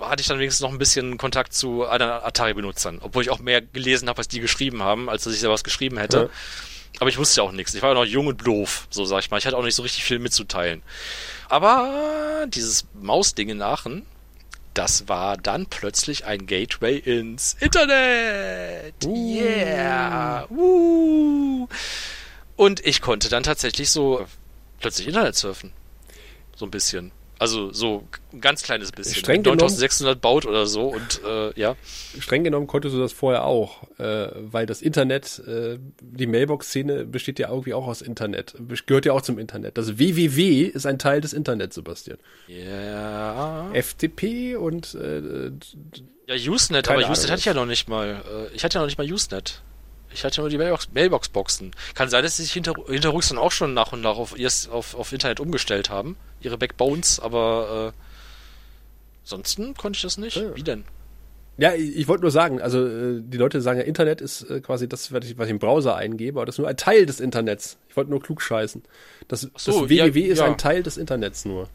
hatte ich dann wenigstens noch ein bisschen Kontakt zu anderen Atari-Benutzern, obwohl ich auch mehr gelesen habe, was die geschrieben haben, als dass ich selber was geschrieben hätte. Ja. Aber ich wusste ja auch nichts. Ich war ja noch jung und doof, so sag ich mal. Ich hatte auch nicht so richtig viel mitzuteilen. Aber dieses Mausding in Aachen, das war dann plötzlich ein Gateway ins Internet. Yeah. Uh. Und ich konnte dann tatsächlich so plötzlich Internet surfen. So ein bisschen. Also so ein ganz kleines bisschen. Streng genommen- 9600 baut oder so und äh, ja. Streng genommen konntest du das vorher auch, äh, weil das Internet, äh, die Mailbox-Szene besteht ja irgendwie auch aus Internet, gehört ja auch zum Internet. Das WWW ist ein Teil des Internets, Sebastian. Ja. FTP und äh, Ja, Usenet, aber Ahnung. Usenet hatte ich ja noch nicht mal. Äh, Ich hatte ja noch nicht mal Usenet. Ich hatte nur die Mailbox, Mailbox-Boxen. Kann sein, dass sie sich hinter, hinterrücks dann auch schon nach und nach auf, erst auf, auf Internet umgestellt haben. Ihre Backbones, aber äh, ansonsten konnte ich das nicht. Ja. Wie denn? ja, ich, ich wollte nur sagen, also äh, die Leute sagen ja, Internet ist äh, quasi das, was ich, was ich im Browser eingebe, aber das ist nur ein Teil des Internets. Ich wollte nur klug scheißen. Das, so, das WWW ja, ist ja. ein Teil des Internets nur.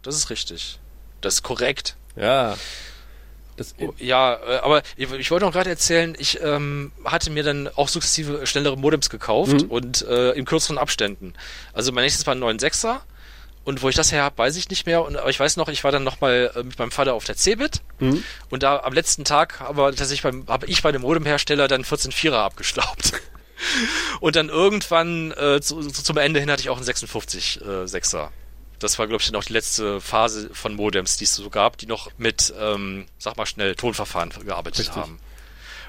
Das ist richtig. Das ist korrekt. Ja. Das, Oh, Ja, äh, aber ich, wollte noch gerade erzählen, ich ähm, hatte mir dann auch sukzessive schnellere Modems gekauft Mhm. und äh, in kürzeren Abständen. Also mein nächstes war ein 9.6er Und wo ich das her habe, weiß ich nicht mehr. Und, aber ich weiß noch, ich war dann nochmal äh, mit meinem Vater auf der Cebit. Mhm. Und da am letzten Tag aber tatsächlich beim, habe ich bei dem Modemhersteller dann 14.4er abgestaubt. und dann irgendwann äh, zu, zum Ende hin hatte ich auch einen 56 äh, 6er. Das war, glaube ich, dann auch die letzte Phase von Modems, die es so gab, die noch mit, ähm, sag mal schnell, Tonverfahren gearbeitet Richtig. haben.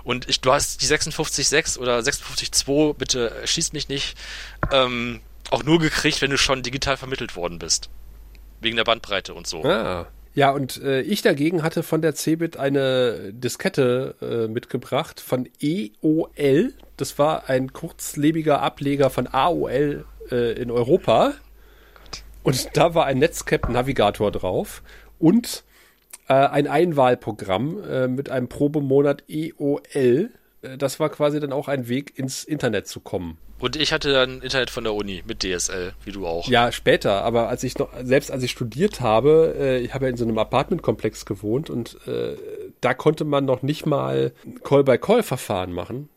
Und ich, du hast die 56.6 oder 56.2, bitte schieß mich nicht, ähm, auch nur gekriegt, wenn du schon digital vermittelt worden bist. Wegen der Bandbreite und so. Ah. Ja, und äh, ich dagegen hatte von der Cebit eine Diskette äh, mitgebracht von EOL. Das war ein kurzlebiger Ableger von AOL äh, in Europa. Und da war ein Netscape-Navigator drauf und äh, ein Einwahlprogramm äh, mit einem Probemonat EOL. Äh, das war quasi dann auch ein Weg ins Internet zu kommen. Und ich hatte dann Internet von der Uni mit DSL, wie du auch. Ja, später, aber als ich noch, selbst als ich studiert habe, äh, ich habe ja in so einem Apartmentkomplex gewohnt und äh, da konnte man noch nicht mal Call-by-Call-Verfahren machen.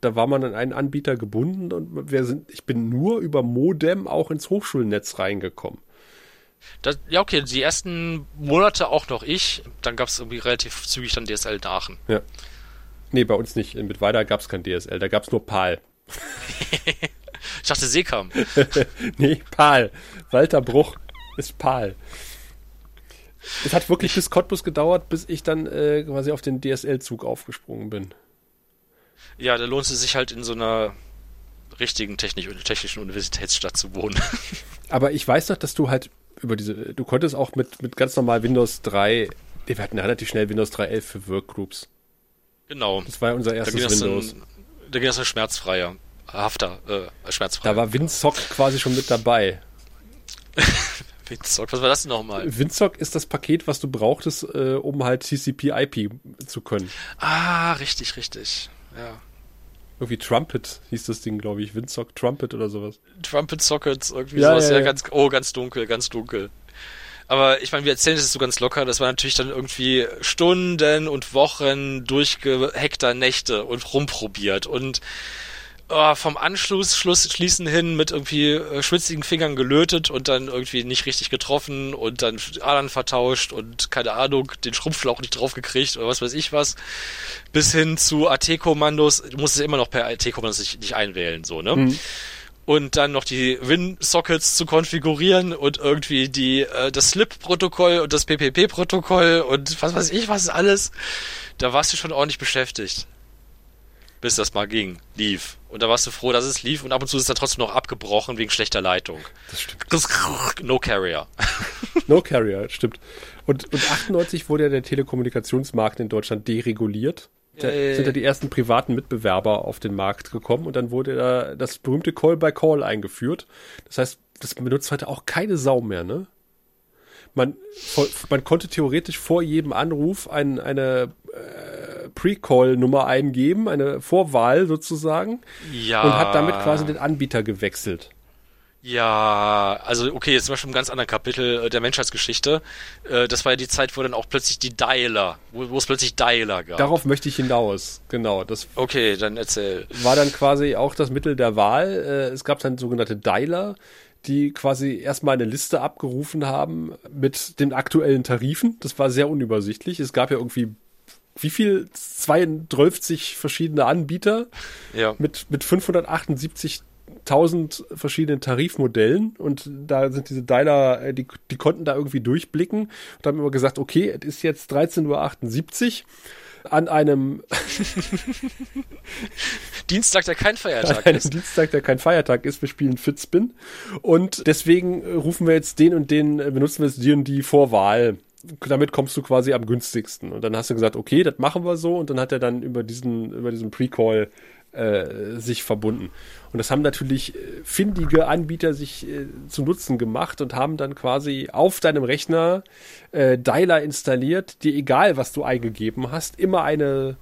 Da war man an einen Anbieter gebunden und wir sind, ich bin nur über Modem auch ins Hochschulnetz reingekommen. Das, ja, okay, die ersten Monate auch noch ich. Dann gab es irgendwie relativ zügig dann DSL Aachen. Ja. Nee, bei uns nicht. Mit weiter gab es kein DSL, da gab es nur PAL. ich dachte Seekam. nee, PAL. Walter Bruch ist PAL. Es hat wirklich ich, bis Cottbus gedauert, bis ich dann äh, quasi auf den DSL-Zug aufgesprungen bin. Ja, da lohnt es sich halt in so einer richtigen technisch, technischen Universitätsstadt zu wohnen. Aber ich weiß noch, dass du halt über diese, du konntest auch mit, mit ganz normal Windows 3, wir hatten relativ schnell Windows 3.11 für Workgroups. Genau. Das war ja unser erstes da Windows. Ein, da ging das ein schmerzfreier, hafter, äh, schmerzfreier. Da war WinSock quasi schon mit dabei. WinSock, was war das denn nochmal? WinSock ist das Paket, was du brauchtest, äh, um halt TCP/IP zu können. Ah, richtig, richtig. Ja. Irgendwie Trumpet hieß das Ding, glaube ich. Windsock Trumpet oder sowas. Trumpet Sockets, irgendwie ja, sowas. Ja, ja, ganz, oh, ganz dunkel, ganz dunkel. Aber ich meine, wir erzählen das so ganz locker. Das war natürlich dann irgendwie Stunden und Wochen durchgehackter Nächte und rumprobiert und oh, vom Anschluss Schluss, schließen hin mit irgendwie äh, schwitzigen Fingern gelötet und dann irgendwie nicht richtig getroffen und dann Adern vertauscht und keine Ahnung, den Schrumpfschlauch nicht draufgekriegt oder was weiß ich was. Bis hin zu AT-Kommandos. Du musst es immer noch per AT-Kommandos nicht, nicht einwählen, so, ne? Mhm und dann noch die Win-Sockets zu konfigurieren und irgendwie die äh, das Slip-Protokoll und das PPP-Protokoll und was weiß ich was alles. Da warst du schon ordentlich beschäftigt bis das mal ging, lief. Und da warst du froh, dass es lief und ab und zu ist es dann trotzdem noch abgebrochen wegen schlechter Leitung. Das stimmt. No Carrier. No Carrier, stimmt. Und, und 98 wurde ja der Telekommunikationsmarkt in Deutschland dereguliert. Da äh. sind ja die ersten privaten Mitbewerber auf den Markt gekommen und dann wurde da das berühmte Call-by-Call -Call eingeführt. Das heißt, das benutzt heute auch keine Sau mehr, ne? Man, man konnte theoretisch vor jedem Anruf ein, eine äh, Pre-Call-Nummer eingeben, eine Vorwahl sozusagen. Ja. Und hat damit quasi den Anbieter gewechselt. Ja, also okay, jetzt zum Beispiel im ganz anderen Kapitel äh, der Menschheitsgeschichte. Äh, das war ja die Zeit, wo dann auch plötzlich die Dialer, wo, wo es plötzlich Dialer gab. Darauf möchte ich hinaus, genau. Das okay, dann erzähl. War dann quasi auch das Mittel der Wahl. Äh, es gab dann sogenannte Dialer, die quasi erstmal eine Liste abgerufen haben mit den aktuellen Tarifen. Das war sehr unübersichtlich. Es gab ja irgendwie wie viel? 32 verschiedene Anbieter ja. mit, mit 578.000 verschiedenen Tarifmodellen und da sind diese Dialer, äh, die, die konnten da irgendwie durchblicken und haben immer gesagt, okay, es ist jetzt 13.78 Uhr an einem Dienstag, der kein Feiertag an einem ist. Dienstag, der kein Feiertag ist. Wir spielen Fitspin und deswegen rufen wir jetzt den und den, äh, benutzen wir jetzt die und die Vorwahl damit kommst du quasi am günstigsten. Und dann hast du gesagt, okay, das machen wir so. Und dann hat er dann über diesen, über diesen Pre-Call äh, sich verbunden. Und das haben natürlich äh, findige Anbieter sich äh, zu Nutzen gemacht und haben dann quasi auf deinem Rechner äh, Dialer installiert, die egal was du eingegeben hast, immer eine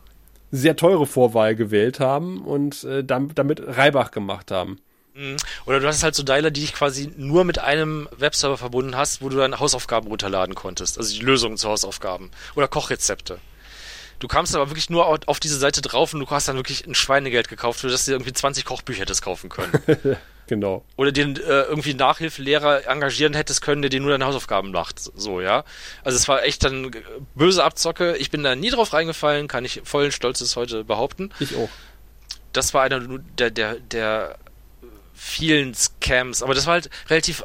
sehr teure Vorwahl gewählt haben und äh, damit Reibach gemacht haben. Mhm. Oder du hast halt so Dialer, die dich quasi nur mit einem Webserver verbunden hast, wo du dann Hausaufgaben runterladen konntest. Also die Lösungen zu Hausaufgaben. Oder Kochrezepte. Du kamst aber wirklich nur auf diese Seite drauf und du hast dann wirklich ein Schweinegeld gekauft, für das du irgendwie 20 Kochbücher hättest kaufen können. Genau. Oder den äh, irgendwie Nachhilfelehrer engagieren hättest können, der dir nur deine Hausaufgaben macht. So, ja. Also es war echt dann böse Abzocke. Ich bin da nie drauf reingefallen, kann ich vollen Stolzes heute behaupten. Ich auch. Das war einer der, der, der vielen Scams, aber das war halt relativ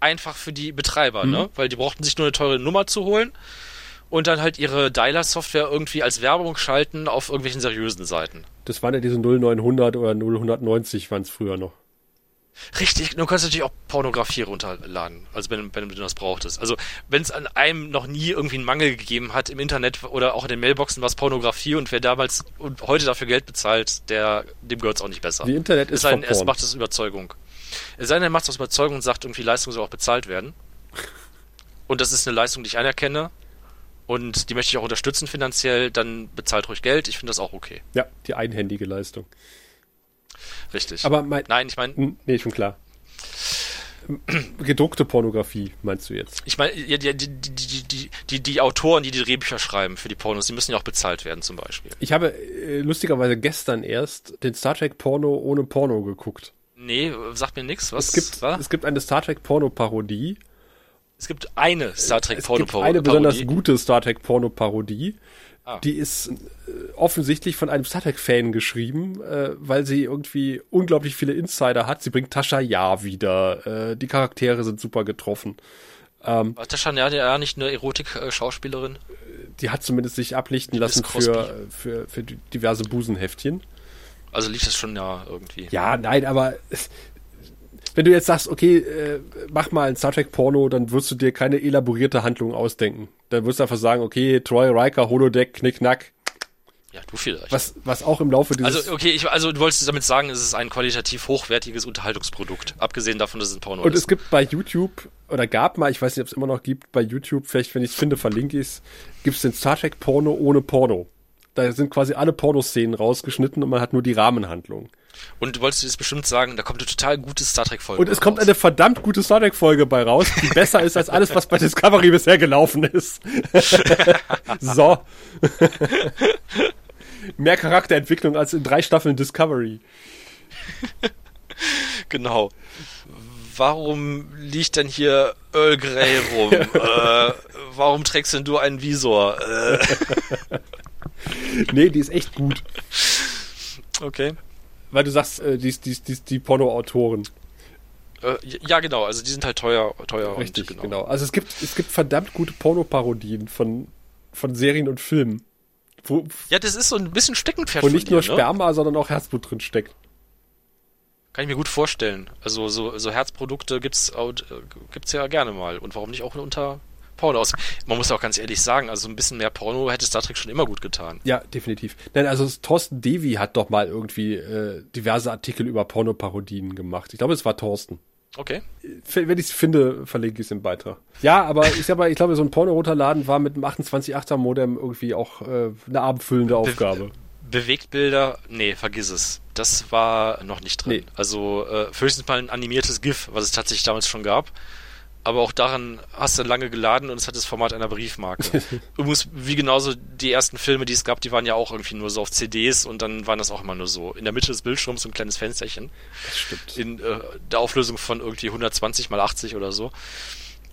einfach für die Betreiber, Mhm. ne? Weil die brauchten sich nur eine teure Nummer zu holen und dann halt ihre Dialer-Software irgendwie als Werbung schalten auf irgendwelchen seriösen Seiten. Das waren ja diese 0900 oder 0190 waren es früher noch. Richtig, du kannst natürlich auch Pornografie runterladen, also wenn, wenn du das brauchtest. Also wenn es an einem noch nie irgendwie einen Mangel gegeben hat im Internet oder auch in den Mailboxen war es Pornografie und wer damals und heute dafür Geld bezahlt, der dem gehört es auch nicht besser. Wie Internet ist es sei denn, es macht es Überzeugung. Es sei denn, er macht es aus Überzeugung und sagt irgendwie, Leistung soll auch bezahlt werden. Und das ist eine Leistung, die ich anerkenne. Und die möchte ich auch unterstützen finanziell, dann bezahlt ruhig Geld. Ich finde das auch okay. Ja, die einhändige Leistung. Richtig. Aber mein, Nein, ich meine, Hm, nee, schon klar. Gedruckte Pornografie, meinst du jetzt? ich meine, die, die, die, die, die, Autoren, die die Drehbücher schreiben für die Pornos, die müssen ja auch bezahlt werden zum Beispiel. Ich habe äh, lustigerweise gestern erst den Star Trek Porno ohne Porno geguckt. Nee, sagt mir nichts. Was? Es gibt, war? es gibt eine Star Trek Porno Parodie. Es gibt eine Star Trek Es Porno gibt eine besonders Parodie. gute Star Trek Porno Parodie. Ah. Die ist äh, offensichtlich von einem Star Trek Fan geschrieben, äh, weil sie irgendwie unglaublich viele Insider hat. Sie bringt Tascha Ja wieder. Äh, die Charaktere sind super getroffen. Ähm, War Tascha ja, ja nicht eine Erotik-Schauspielerin? die hat zumindest sich ablichten lassen für, für, für diverse Busenheftchen. Also lief das schon ja irgendwie. Ja, nein, aber wenn du jetzt sagst, okay, äh, mach mal ein Star Trek Porno, dann wirst du dir keine elaborierte Handlung ausdenken. Dann wirst du einfach sagen, okay, Troy Riker, Holodeck, Knickknack, Ja, du vielleicht. was, was auch im Laufe dieses... Also, okay, ich, also du wolltest damit sagen, es ist ein qualitativ hochwertiges Unterhaltungsprodukt. Abgesehen davon, dass es ein Porno und ist. es gibt bei YouTube, oder gab mal, ich weiß nicht, ob es immer noch gibt, bei YouTube, vielleicht, wenn ich es finde, verlinke ich es, gibt es den Star Trek Porno ohne Porno. Da sind quasi alle Pornoszenen rausgeschnitten und man hat nur die Rahmenhandlung. Und du wolltest jetzt bestimmt sagen, da kommt eine total gute Star Trek-Folge Und es kommt raus. eine verdammt gute Star Trek-Folge bei raus, die besser ist als alles, was bei Discovery bisher gelaufen ist. so. Mehr Charakterentwicklung als in drei Staffeln Discovery. Genau. Warum liegt denn hier Earl Grey rum? äh, warum trägst denn du einen Visor? Äh, Nee, die ist echt gut. okay. Weil du sagst, äh, die, die, die, die Porno-Autoren. Äh, ja, genau. Also die sind halt teuer, teuer Richtig, und genau. Also es gibt, es gibt verdammt gute Pornoparodien von, von Serien und Filmen. Wo, Ja, das ist so ein bisschen Steckenpferd wo nicht dir, nur ne? Sperma, sondern auch Herzblut drin steckt. Kann ich mir gut vorstellen. Also so, so Herzprodukte gibt's, auch- äh, gibt's ja gerne mal. Und warum nicht auch unter Porno aus? Man muss auch ganz ehrlich sagen, also ein bisschen mehr Porno hätte Star Trek schon immer gut getan. Ja, definitiv. Nein, also Thorsten Devi hat doch mal irgendwie äh, diverse Artikel über Pornoparodien gemacht. Ich glaube, es war Thorsten. Okay. Wenn ich es finde, verlinke ich es im Beitrag. Ja, aber ich mal, ich glaube, so ein Porno runterladen war mit einem 28.8er Modem irgendwie auch äh, eine abendfüllende Aufgabe. Bewegtbilder, nee, vergiss es. Das war noch nicht drin. Nee. Also äh, höchstens mal ein animiertes GIF, was es tatsächlich damals schon gab. Aber auch daran hast du lange geladen und es hat das Format einer Briefmarke. Übrigens, wie genauso die ersten Filme, die es gab, die waren ja auch irgendwie nur so auf CDs und dann waren das auch immer nur so. In der Mitte des Bildschirms so ein kleines Fensterchen. Das stimmt. In äh, der Auflösung von irgendwie 120 mal 80 oder so.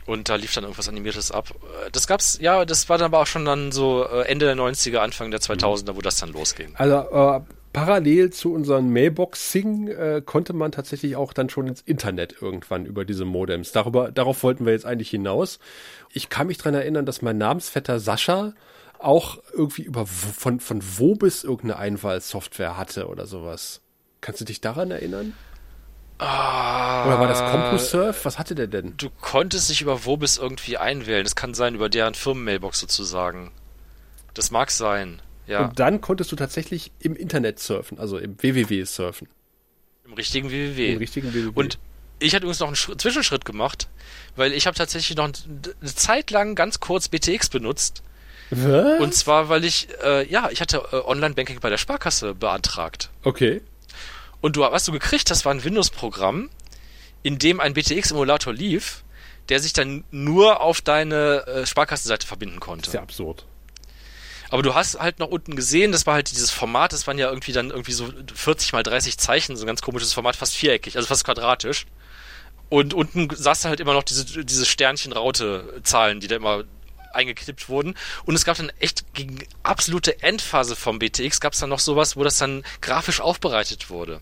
Und da lief dann irgendwas Animiertes ab. Äh, Das gab's, ja, das war dann aber auch schon dann so äh, Ende der 90er, Anfang der 2000er, wo das dann losging. Also äh, parallel zu unseren Mailboxing äh, konnte man tatsächlich auch dann schon ins Internet irgendwann über diese Modems. Darüber, darauf wollten wir jetzt eigentlich hinaus. Ich kann mich dran erinnern, dass mein Namensvetter Sascha auch irgendwie über von, von wo bis irgendeine Einwahlsoftware hatte oder sowas. Kannst du dich daran erinnern? Ah, Oder war das CompuServe? Was hatte der denn? Du konntest dich über Wobis irgendwie einwählen. Das kann sein über deren Firmenmailbox sozusagen. Das mag sein. Ja, Und dann konntest du tatsächlich im Internet surfen, also im WWW surfen. im richtigen www. Im richtigen WWW. Und ich hatte übrigens noch einen Schritt, Zwischenschritt gemacht, weil ich habe tatsächlich noch eine Zeit lang ganz kurz BTX benutzt. Was? Und zwar, weil ich, äh, ja, ich hatte äh, Online-Banking bei der Sparkasse beantragt. Okay. Und du, was du gekriegt hast, war ein Windows-Programm, in dem ein BTX-Emulator lief, der sich dann nur auf deine äh, Sparkassenseite verbinden konnte. Ist ja absurd. Aber du hast halt noch unten gesehen, das war halt dieses Format, das waren ja irgendwie dann irgendwie so 40 mal 30 Zeichen, so ein ganz komisches Format, fast viereckig, also fast quadratisch. Und unten saß halt immer noch diese, diese Sternchen-Raute-Zahlen, die da immer eingeknippt wurden. Und es gab dann echt gegen absolute Endphase vom BTX gab es dann noch sowas, wo das dann grafisch aufbereitet wurde.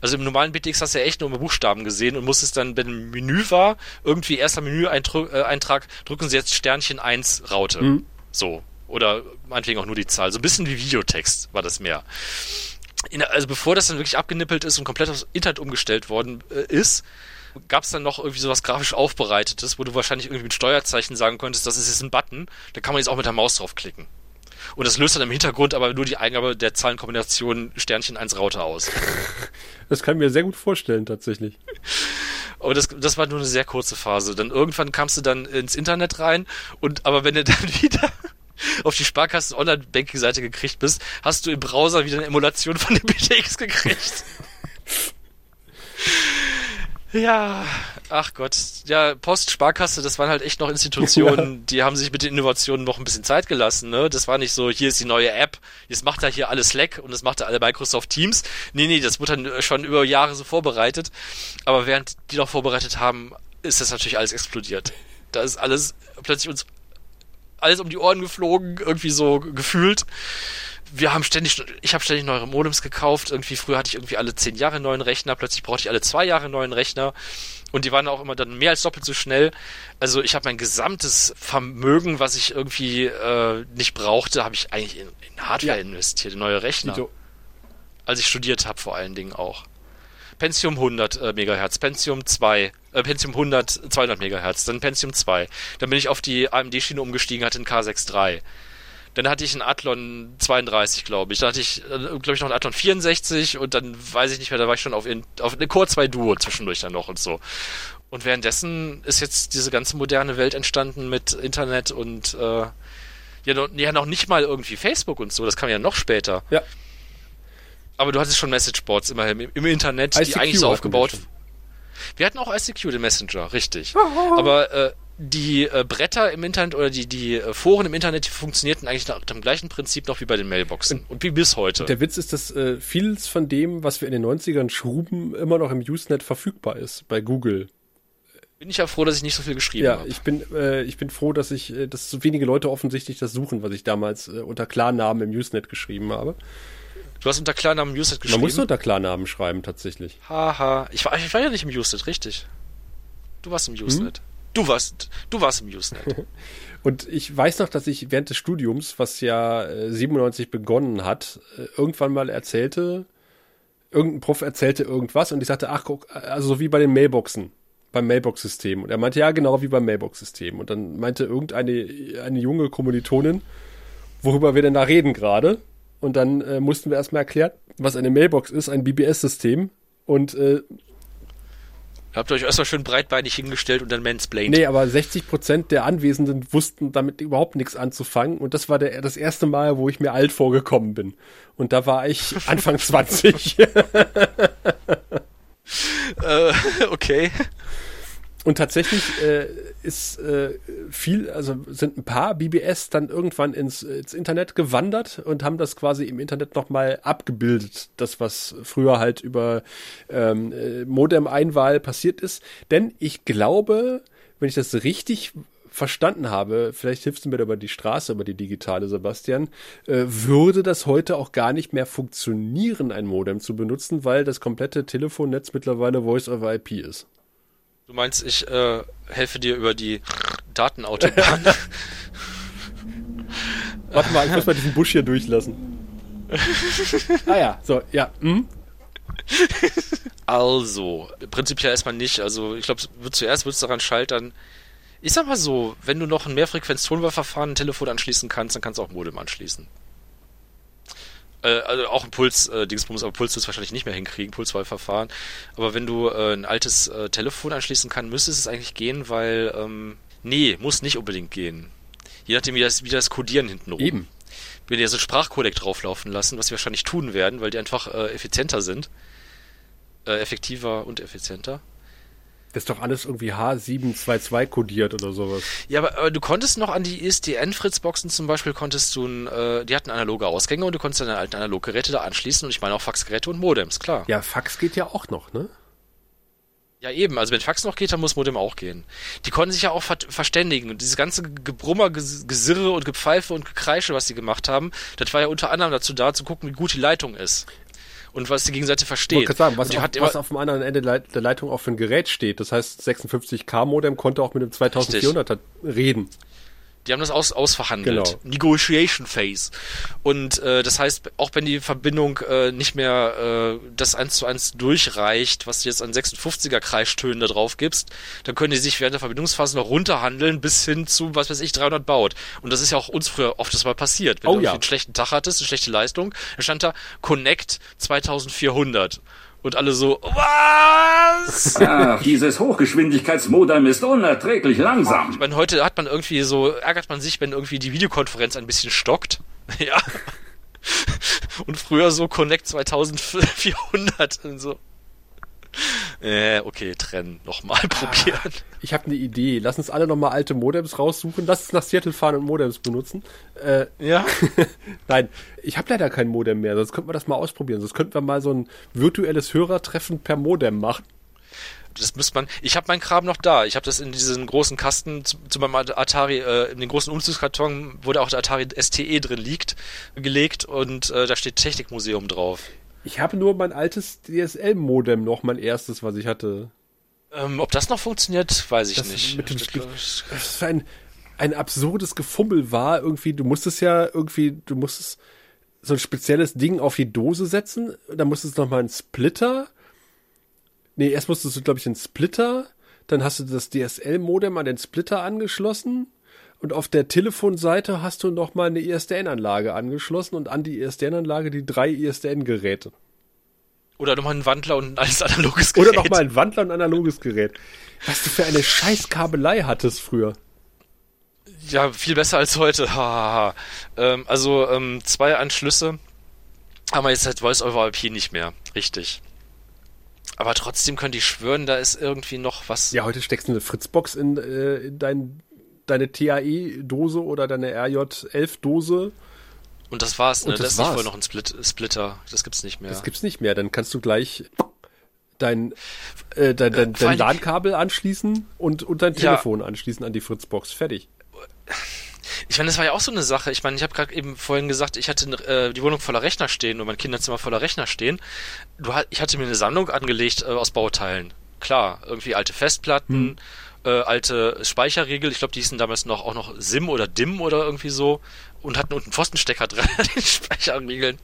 Also im normalen BTX hast du ja echt nur Buchstaben gesehen und musstest dann, wenn ein Menü war, irgendwie erster Menü-Eintrag, drücken sie jetzt Sternchen 1 Raute. Mhm. So. Oder meinetwegen auch nur die Zahl. So ein bisschen wie Videotext war das mehr. In, also bevor das dann wirklich abgenippelt ist und komplett aufs Internet umgestellt worden äh, ist, gab es dann noch irgendwie sowas grafisch aufbereitetes, wo du wahrscheinlich irgendwie mit Steuerzeichen sagen könntest, das ist jetzt ein Button, da kann man jetzt auch mit der Maus draufklicken. Und das löst dann im Hintergrund aber nur die Eingabe der Zahlenkombination Sternchen 1 Raute aus. Das kann ich mir sehr gut vorstellen, tatsächlich. Aber das, das war nur eine sehr kurze Phase. Dann irgendwann kamst du dann ins Internet rein und aber wenn du dann wieder auf die Sparkassen Online-Banking-Seite gekriegt bist, hast du im Browser wieder eine Emulation von dem BTX gekriegt. Ja, ach Gott. Ja, Post, Sparkasse, das waren halt echt noch Institutionen, ja. die haben sich mit den Innovationen noch ein bisschen Zeit gelassen, ne? Das war nicht so, hier ist die neue App, jetzt macht er hier alles Slack und das macht er alle Microsoft Teams. Nee, nee, das wurde dann schon über Jahre so vorbereitet. Aber während die noch vorbereitet haben, ist das natürlich alles explodiert. Da ist alles plötzlich uns alles um die Ohren geflogen, irgendwie so gefühlt wir haben ständig, ich habe ständig neue Modems gekauft. Irgendwie früher hatte ich irgendwie alle zehn Jahre einen neuen Rechner, plötzlich brauchte ich alle zwei Jahre einen neuen Rechner. Und die waren auch immer dann mehr als doppelt so schnell. Also ich habe mein gesamtes Vermögen, was ich irgendwie äh, nicht brauchte, habe ich eigentlich in, in Hardware ja. investiert, in neue Rechner. Als ich studiert habe vor allen Dingen auch. Pentium 100 äh, Megahertz, Pentium 2, äh, Pentium 100, 200 Megahertz, dann Pentium 2. Dann bin ich auf die AMD-Schiene umgestiegen, hatte einen K6 III. Dann hatte ich einen Athlon 32, glaube ich. Dann hatte ich, äh, glaube ich, noch einen Athlon 64 und dann weiß ich nicht mehr, da war ich schon auf, in, auf eine Core 2 Duo zwischendurch dann noch und so. Und währenddessen ist jetzt diese ganze moderne Welt entstanden mit Internet und äh, ja, noch, ja noch nicht mal irgendwie Facebook und so. Das kam ja noch später. Ja. Aber du hattest schon Messageboards immerhin im, im Internet, ICQ die eigentlich so aufgebaut. Wir, wir hatten auch ICQ, den Messenger, richtig. Aber äh, die äh, Bretter im Internet oder die, die äh, Foren im Internet, die funktionierten eigentlich nach dem gleichen Prinzip noch wie bei den Mailboxen. Und, und wie bis heute. Der Witz ist, dass äh, vieles von dem, was wir in den 90ern schruben, immer noch im Usenet verfügbar ist, bei Google. Bin ich ja froh, dass ich nicht so viel geschrieben habe. Ja, ich bin, äh, ich bin froh, dass ich, äh, dass so wenige Leute offensichtlich das suchen, was ich damals äh, unter Klarnamen im Usenet geschrieben habe. Du hast unter Klarnamen im Usenet geschrieben? Man muss unter Klarnamen schreiben, tatsächlich. Haha. Ich war, ich war ja nicht im Usenet, richtig. Du warst im Usenet. Hm? Du warst, du warst im Usenet. Und ich weiß noch, dass ich während des Studiums, was ja äh, 97 begonnen hat, äh, irgendwann mal erzählte, irgendein Prof erzählte irgendwas und ich sagte, ach guck, also so wie bei den Mailboxen, beim Mailbox-System. Und er meinte, ja, genau wie beim Mailbox-System. Und dann meinte irgendeine eine junge Kommilitonin, worüber wir denn da reden gerade. Und dann äh, mussten wir erstmal erklären, was eine Mailbox ist, ein BBS-System. Und äh, Habt ihr euch erstmal schön breitbeinig hingestellt und dann mansplained. Nee, aber 60 Prozent der Anwesenden wussten damit überhaupt nichts anzufangen. Und das war der, das erste Mal, wo ich mir alt vorgekommen bin. Und da war ich Anfang 20. äh, okay. Und tatsächlich äh, ist äh, viel, also sind ein paar BBS dann irgendwann ins, ins Internet gewandert und haben das quasi im Internet nochmal abgebildet, das was früher halt über ähm, äh, Modem-Einwahl passiert ist. Denn ich glaube, wenn ich das richtig verstanden habe, vielleicht hilfst du mir da über die Straße, über die digitale, Sebastian, äh, würde das heute auch gar nicht mehr funktionieren, ein Modem zu benutzen, weil das komplette Telefonnetz mittlerweile Voice over IP ist. Du meinst, ich äh, helfe dir über die Datenautobahn? Warte mal, ich muss mal diesen Busch hier durchlassen. ah ja, so, ja. Hm? Also, prinzipiell erstmal nicht. Also, ich glaube, zuerst wird es daran scheitern. Ich sag mal so, wenn du noch ein Mehrfrequenz-Tonwahlverfahren ein Telefon anschließen kannst, dann kannst du auch Modem anschließen. Äh, also auch ein Puls, äh, aber Puls wirst wahrscheinlich nicht mehr hinkriegen, Pulswahlverfahren. Aber wenn du äh, ein altes äh, Telefon anschließen kannst, müsste es eigentlich gehen, weil, ähm, nee, muss nicht unbedingt gehen. Je nachdem, wie das, wie das Codieren hinten rum. Eben. Wenn die so ein Sprachcodec drauflaufen lassen, was wir wahrscheinlich tun werden, weil die einfach äh, effizienter sind. Äh, effektiver und effizienter. Das ist doch alles irgendwie H722 kodiert oder sowas. Ja, aber, aber du konntest noch an die ISDN-Fritzboxen zum Beispiel, konntest du, ein, äh, die hatten analoge Ausgänge und du konntest deine alten Analoggeräte da anschließen und ich meine auch Faxgeräte und Modems, klar. Ja, Fax geht ja auch noch, ne? Ja, eben. Also wenn Fax noch geht, dann muss Modem auch gehen. Die konnten sich ja auch ver verständigen. Und dieses ganze Gebrummer, Ges Gesirre und Gepfeife und Gekreische, was sie gemacht haben, das war ja unter anderem dazu da, zu gucken, wie gut die Leitung ist. Und was die Gegenseite versteht. Ich sagen, was, auf, was auf dem anderen Ende der Leitung auch für ein Gerät steht. Das heißt, 56K-Modem konnte auch mit dem 2400er reden. Die haben das aus, ausverhandelt. Genau. Negotiation Phase. Und äh, das heißt, auch wenn die Verbindung äh, nicht mehr äh, das eins zu eins durchreicht, was du jetzt an 56er Kreistönen da drauf gibst, dann können die sich während der Verbindungsphase noch runterhandeln bis hin zu, was weiß ich, 300 baut. Und das ist ja auch uns früher oft das mal passiert. Wenn Oh du ja. einen schlechten Tag hattest, eine schlechte Leistung, dann stand da Connect 2400. Und alle so, was? Ach, dieses Hochgeschwindigkeitsmodem ist unerträglich langsam. Ich meine, heute hat man irgendwie so, ärgert man sich, wenn irgendwie die Videokonferenz ein bisschen stockt. ja. Und früher so Connect 2400 und so. Äh, okay, trennen, nochmal probieren. Ich habe eine Idee. Lass uns alle nochmal alte Modems raussuchen. Lass uns nach Seattle fahren und Modems benutzen. Äh, Ja. Nein, ich habe leider kein Modem mehr. Sonst könnten wir das mal ausprobieren. Sonst könnten wir mal so ein virtuelles Hörertreffen per Modem machen. Das müsste man. Ich habe meinen Kram noch da. Ich habe das in diesen großen Kasten zu, zu meinem Atari, äh, in den großen Umzugskarton, wo da auch der Atari STE drin liegt, gelegt und äh, da steht Technikmuseum drauf. Ich habe nur mein altes DSL-Modem noch, mein erstes, was ich hatte. Ähm, ob das noch funktioniert, weiß ich Das nicht. mit dem Das- für ein, ein absurdes Gefummel war. Irgendwie, du musstest ja irgendwie, du musstest so ein spezielles Ding auf die Dose setzen. Dann musstest du noch mal einen Splitter. Nee, erst musstest du, glaube ich, einen Splitter. Dann hast du das DSL-Modem an den Splitter angeschlossen. Und auf der Telefonseite hast du noch mal eine ISDN-Anlage angeschlossen und an die ISDN-Anlage die drei ISDN-Geräte. Oder nochmal ein Wandler und ein alles analoges Gerät. Oder noch mal ein Wandler und ein analoges Gerät. Was du für eine Scheißkabelei hattest früher. Ja, viel besser als heute. Ähm, also ähm, zwei Anschlüsse haben wir jetzt seit Voice over IP nicht mehr. Richtig. Aber trotzdem könnte ich schwören, da ist irgendwie noch was. Ja, heute steckst du eine Fritzbox in, äh, in dein, deine TAE-Dose oder deine RJ11-Dose. Und das war's, ne? Und das das ist nicht war's. wohl noch ein Split Splitter. Das gibt's nicht mehr. Das gibt's nicht mehr. Dann kannst du gleich dein, äh, dein, dein, vor dein LAN-Kabel anschließen und, und dein Ja. Telefon anschließen an die Fritzbox. Fertig. Ich meine, das war ja auch so eine Sache. Ich meine, ich habe gerade eben vorhin gesagt, ich hatte äh, die Wohnung voller Rechner stehen und mein Kinderzimmer voller Rechner stehen. Du, ich hatte mir eine Sammlung angelegt äh, aus Bauteilen. Klar, irgendwie alte Festplatten, äh, alte Speicherriegel. Ich glaube, die hießen damals noch auch noch SIM oder DIM oder irgendwie so und hatten unten Pfostenstecker dran an den Speicherriegeln.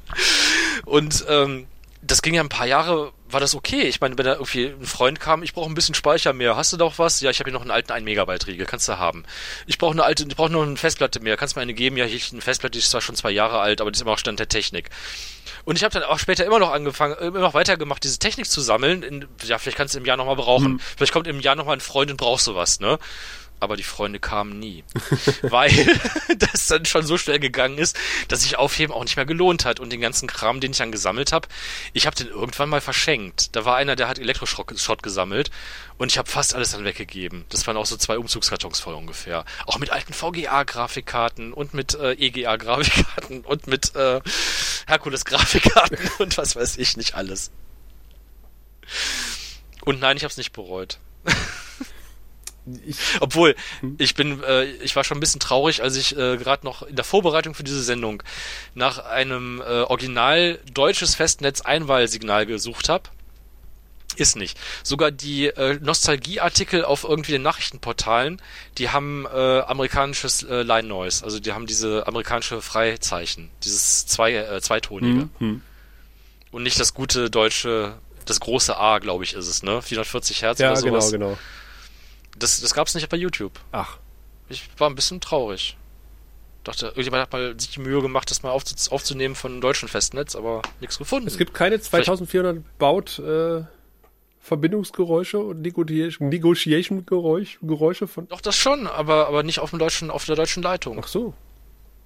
Und ähm, das ging ja ein paar Jahre, war das okay. Ich meine, wenn da irgendwie ein Freund kam, ich brauche ein bisschen Speicher mehr. Hast du doch was? Ja, ich habe hier noch einen alten 1 Megabyte Riegel, kannst du haben. Ich brauche eine alte, ich brauche noch eine Festplatte mehr. Kannst du mir eine geben? Ja, hier ist eine Festplatte, die ist zwar schon zwei Jahre alt, aber die ist immer noch Stand der Technik. Und ich habe dann auch später immer noch angefangen, äh, immer noch weitergemacht, diese Technik zu sammeln. In, ja, vielleicht kannst du im Jahr nochmal brauchen. Vielleicht kommt im Jahr nochmal ein Freund und brauchst sowas, ne? Aber die Freunde kamen nie. Weil das dann schon so schnell gegangen ist, dass sich Aufheben auch nicht mehr gelohnt hat. Und den ganzen Kram, den ich dann gesammelt habe, ich habe den irgendwann mal verschenkt. Da war einer, der hat Elektroschrott Schrott gesammelt und ich habe fast alles dann weggegeben. Das waren auch so zwei Umzugskartons voll ungefähr. Auch mit alten VGA-Grafikkarten und mit äh, EGA-Grafikkarten und mit äh, Herkules-Grafikkarten und was weiß ich nicht alles. Und nein, ich habe es nicht bereut. Ich, Obwohl, ich bin, äh, ich war schon ein bisschen traurig, als ich äh, gerade noch in der Vorbereitung für diese Sendung nach einem äh, original deutsches Festnetz-Einwahlsignal gesucht habe. Ist nicht. Sogar die äh, Nostalgieartikel auf irgendwie den Nachrichtenportalen, die haben äh, amerikanisches äh, Line Noise, also die haben diese amerikanische Freizeichen, dieses zwei, äh, zweitonige. hm. Und nicht das gute deutsche, das große A, glaube ich, ist es, ne? 440 Hertz ja, oder genau, sowas. genau. Das, das gab's nicht bei YouTube. Ach, Ich war ein bisschen traurig. Dachte, irgendjemand hat mal sich die Mühe gemacht, das mal aufzu aufzunehmen von einem deutschen Festnetz, aber nichts gefunden. es gibt keine 2400 Baut äh, Verbindungsgeräusche und Negotiation, Negotiation Geräusch, Geräusche von. Doch, das schon, aber, aber nicht auf, dem deutschen, auf der deutschen Leitung. Ach so,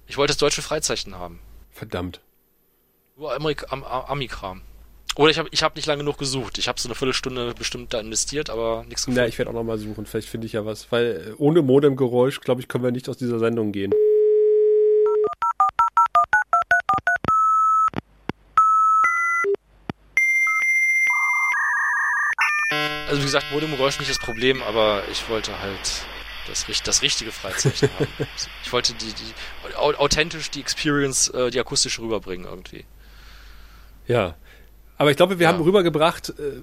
Ich wollte das deutsche Freizeichen haben. verdammt. Nur Amerik Am Am Amikram. Oder ich habe ich hab nicht lange genug gesucht. Ich habe so eine Viertelstunde bestimmt da investiert, aber nichts gefunden. Ja, ich werde auch nochmal suchen. Vielleicht finde ich ja was. Weil äh, ohne Modemgeräusch, glaube ich, können wir nicht aus dieser Sendung gehen. Also wie gesagt, Modemgeräusch nicht das Problem, aber ich wollte halt das, das richtige Freizeichen haben. Ich wollte die, die authentisch die Experience, äh, die akustische rüberbringen irgendwie. Ja. Aber ich glaube, wir ja. haben rübergebracht, äh,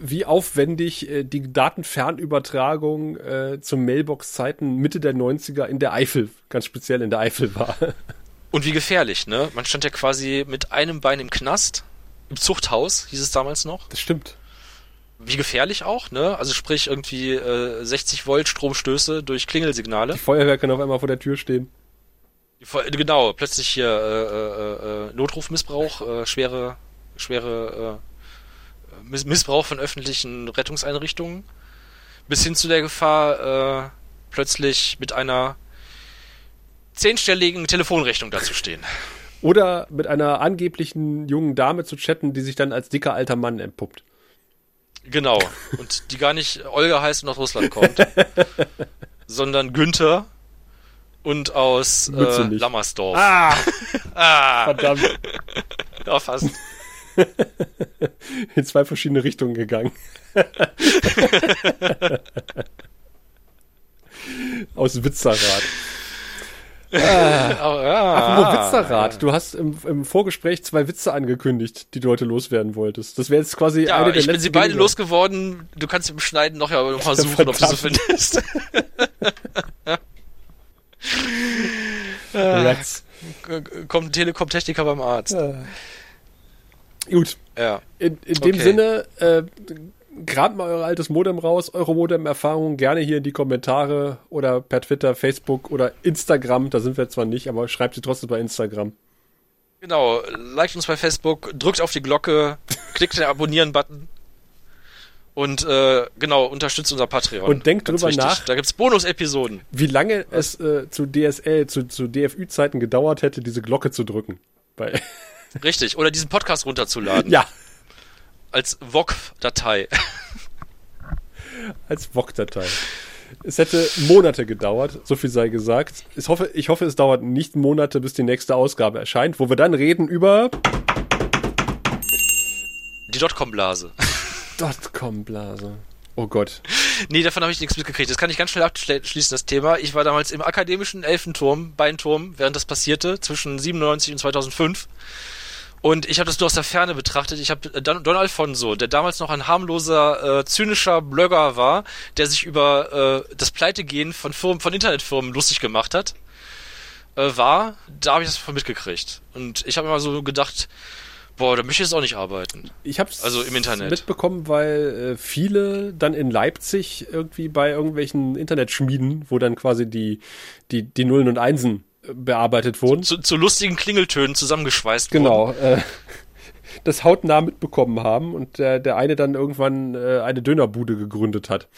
wie aufwendig äh, die Datenfernübertragung äh, zu Mailbox-Zeiten Mitte der 90er in der Eifel, ganz speziell in der Eifel war. Und wie gefährlich, ne? Man stand ja quasi mit einem Bein im Knast, im Zuchthaus, hieß es damals noch. Das stimmt wie gefährlich auch, ne? Also sprich irgendwie äh, 60 Volt Stromstöße durch Klingelsignale. Die Feuerwehr kann auf einmal vor der Tür stehen. genau, plötzlich hier äh, äh, äh, Notrufmissbrauch, äh, schwere, schwere äh, Miss Missbrauch von öffentlichen Rettungseinrichtungen, bis hin zu der Gefahr, äh, plötzlich mit einer zehnstelligen Telefonrechnung dazustehen. Oder mit einer angeblichen jungen Dame zu chatten, die sich dann als dicker alter Mann entpuppt. Genau. Und die gar nicht Olga heißt und aus Russland kommt. sondern Günther und aus äh, Lammersdorf. Ah! ah! Verdammt. Ja, fast. In zwei verschiedene Richtungen gegangen. aus Witzerrad. Ah, ja, Witzerrad. Du hast im, im, Vorgespräch zwei Witze angekündigt, die du heute loswerden wolltest. Das wäre jetzt quasi ja, eine der ich bin sie beide losgeworden. Du kannst im Schneiden noch, ja, noch mal suchen, ob du sie findest. Rats. Kommt ein Telekom-Techniker beim Arzt. Ja. Gut. Ja. In, in dem okay. Sinne, äh, grabt mal euer altes Modem raus, eure Modem-Erfahrungen gerne hier in die Kommentare oder per Twitter, Facebook oder Instagram. Da sind wir zwar nicht, aber schreibt sie trotzdem bei Instagram. Genau, liked uns bei Facebook, drückt auf die Glocke, klickt den Abonnieren-Button und äh, genau, unterstützt unser Patreon. Und denkt Ganz drüber wichtig. nach. Da gibt's Bonus-Episoden. Wie lange Was? es äh, zu DSL, zu, zu DFÜ-Zeiten gedauert hätte, diese Glocke zu drücken. Weil Richtig, oder diesen Podcast runterzuladen. Ja als VOG-Datei. als VOG-Datei. Es hätte Monate gedauert, so viel sei gesagt. Ich hoffe, ich hoffe, es dauert nicht Monate, bis die nächste Ausgabe erscheint, wo wir dann reden über die Dotcom-Blase. Dotcom-Blase. Oh Gott. Nee, davon habe ich nichts mitgekriegt. Das kann ich ganz schnell abschließen, das Thema. Ich war damals im akademischen Elfenturm, Beinturm, während das passierte, zwischen 97 und 2005. Und ich habe das nur aus der Ferne betrachtet. Ich habe Don Alfonso, der damals noch ein harmloser, äh, zynischer Blogger war, der sich über äh, das Pleitegehen von Firmen, von Internetfirmen lustig gemacht hat, äh, war, da habe ich das von mitgekriegt. Und ich habe immer so gedacht, boah, da möchte ich jetzt auch nicht arbeiten. Ich habe es also im Internet mitbekommen, weil äh, viele dann in Leipzig irgendwie bei irgendwelchen Internetschmieden, wo dann quasi die die die Nullen und Einsen bearbeitet wurden. Zu, zu lustigen Klingeltönen zusammengeschweißt genau, wurden. Genau. Äh, das hautnah mitbekommen haben und der, der eine dann irgendwann äh, eine Dönerbude gegründet hat,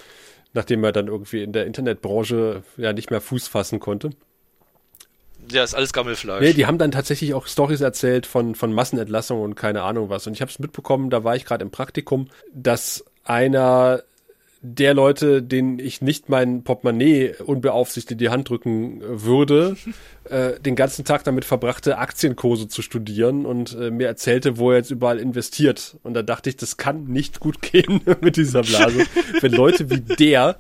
nachdem er dann irgendwie in der Internetbranche ja nicht mehr Fuß fassen konnte. Ja, ist alles Gammelfleisch. Nee, die haben dann tatsächlich auch Stories erzählt von, von Massenentlassungen und keine Ahnung was. Und ich habe es mitbekommen, da war ich gerade im Praktikum, dass einer der Leute, denen ich nicht mein Portemonnaie unbeaufsichtigt in die Hand drücken würde, äh, den ganzen Tag damit verbrachte, Aktienkurse zu studieren und äh, mir erzählte, wo er jetzt überall investiert. Und da dachte ich, das kann nicht gut gehen mit dieser Blase, wenn Leute wie der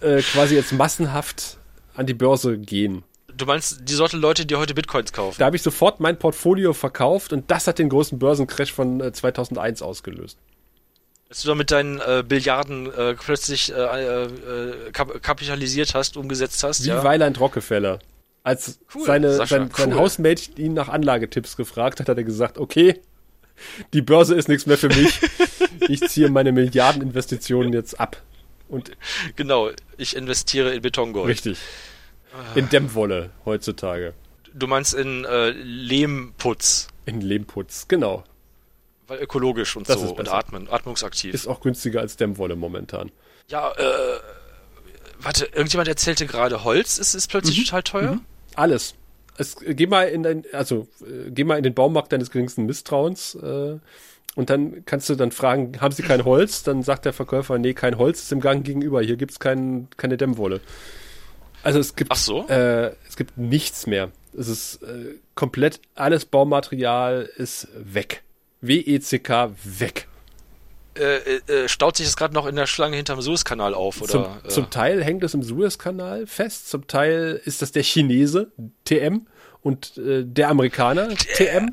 äh, quasi jetzt massenhaft an die Börse gehen. Du meinst die Sorte Leute, die heute Bitcoins kaufen? Da habe ich sofort mein Portfolio verkauft und das hat den großen Börsencrash von 2001 äh, ausgelöst. Dass du da mit deinen äh, Billiarden äh, plötzlich äh, äh, kap kapitalisiert hast, umgesetzt hast. Wie ja? Weiland Rockefeller. Als cool, seine, Sascha, sein, sein Hausmate ihn nach Anlagetipps gefragt hat, hat er gesagt, okay, die Börse ist nichts mehr für mich. ich ziehe meine Milliardeninvestitionen jetzt ab. Und genau, ich investiere in Betongold. Richtig. In Dämmwolle heutzutage. Du meinst in äh, Lehmputz. In Lehmputz, genau. Weil ökologisch und das so und atmen, atmungsaktiv. Ist auch günstiger als Dämmwolle momentan. Ja, äh, warte, irgendjemand erzählte gerade, Holz ist, ist plötzlich mhm. total teuer? Mhm. Alles. Es, geh mal in dein, also äh, geh mal in den Baumarkt deines geringsten Misstrauens äh, und dann kannst du dann fragen, haben sie kein Holz? Dann sagt der Verkäufer, nee, kein Holz ist im Gang gegenüber, hier gibt's kein, keine Dämmwolle. Also es gibt, Ach so? äh, es gibt nichts mehr. Es ist äh, komplett alles Baumaterial ist weg. WECK weg. Äh, äh, staut sich das gerade noch in der Schlange hinterm Suezkanal auf? Oder, Zum, äh, zum Teil hängt es im Suezkanal fest, zum Teil ist das der Chinese, TM, und äh, der Amerikaner, TM,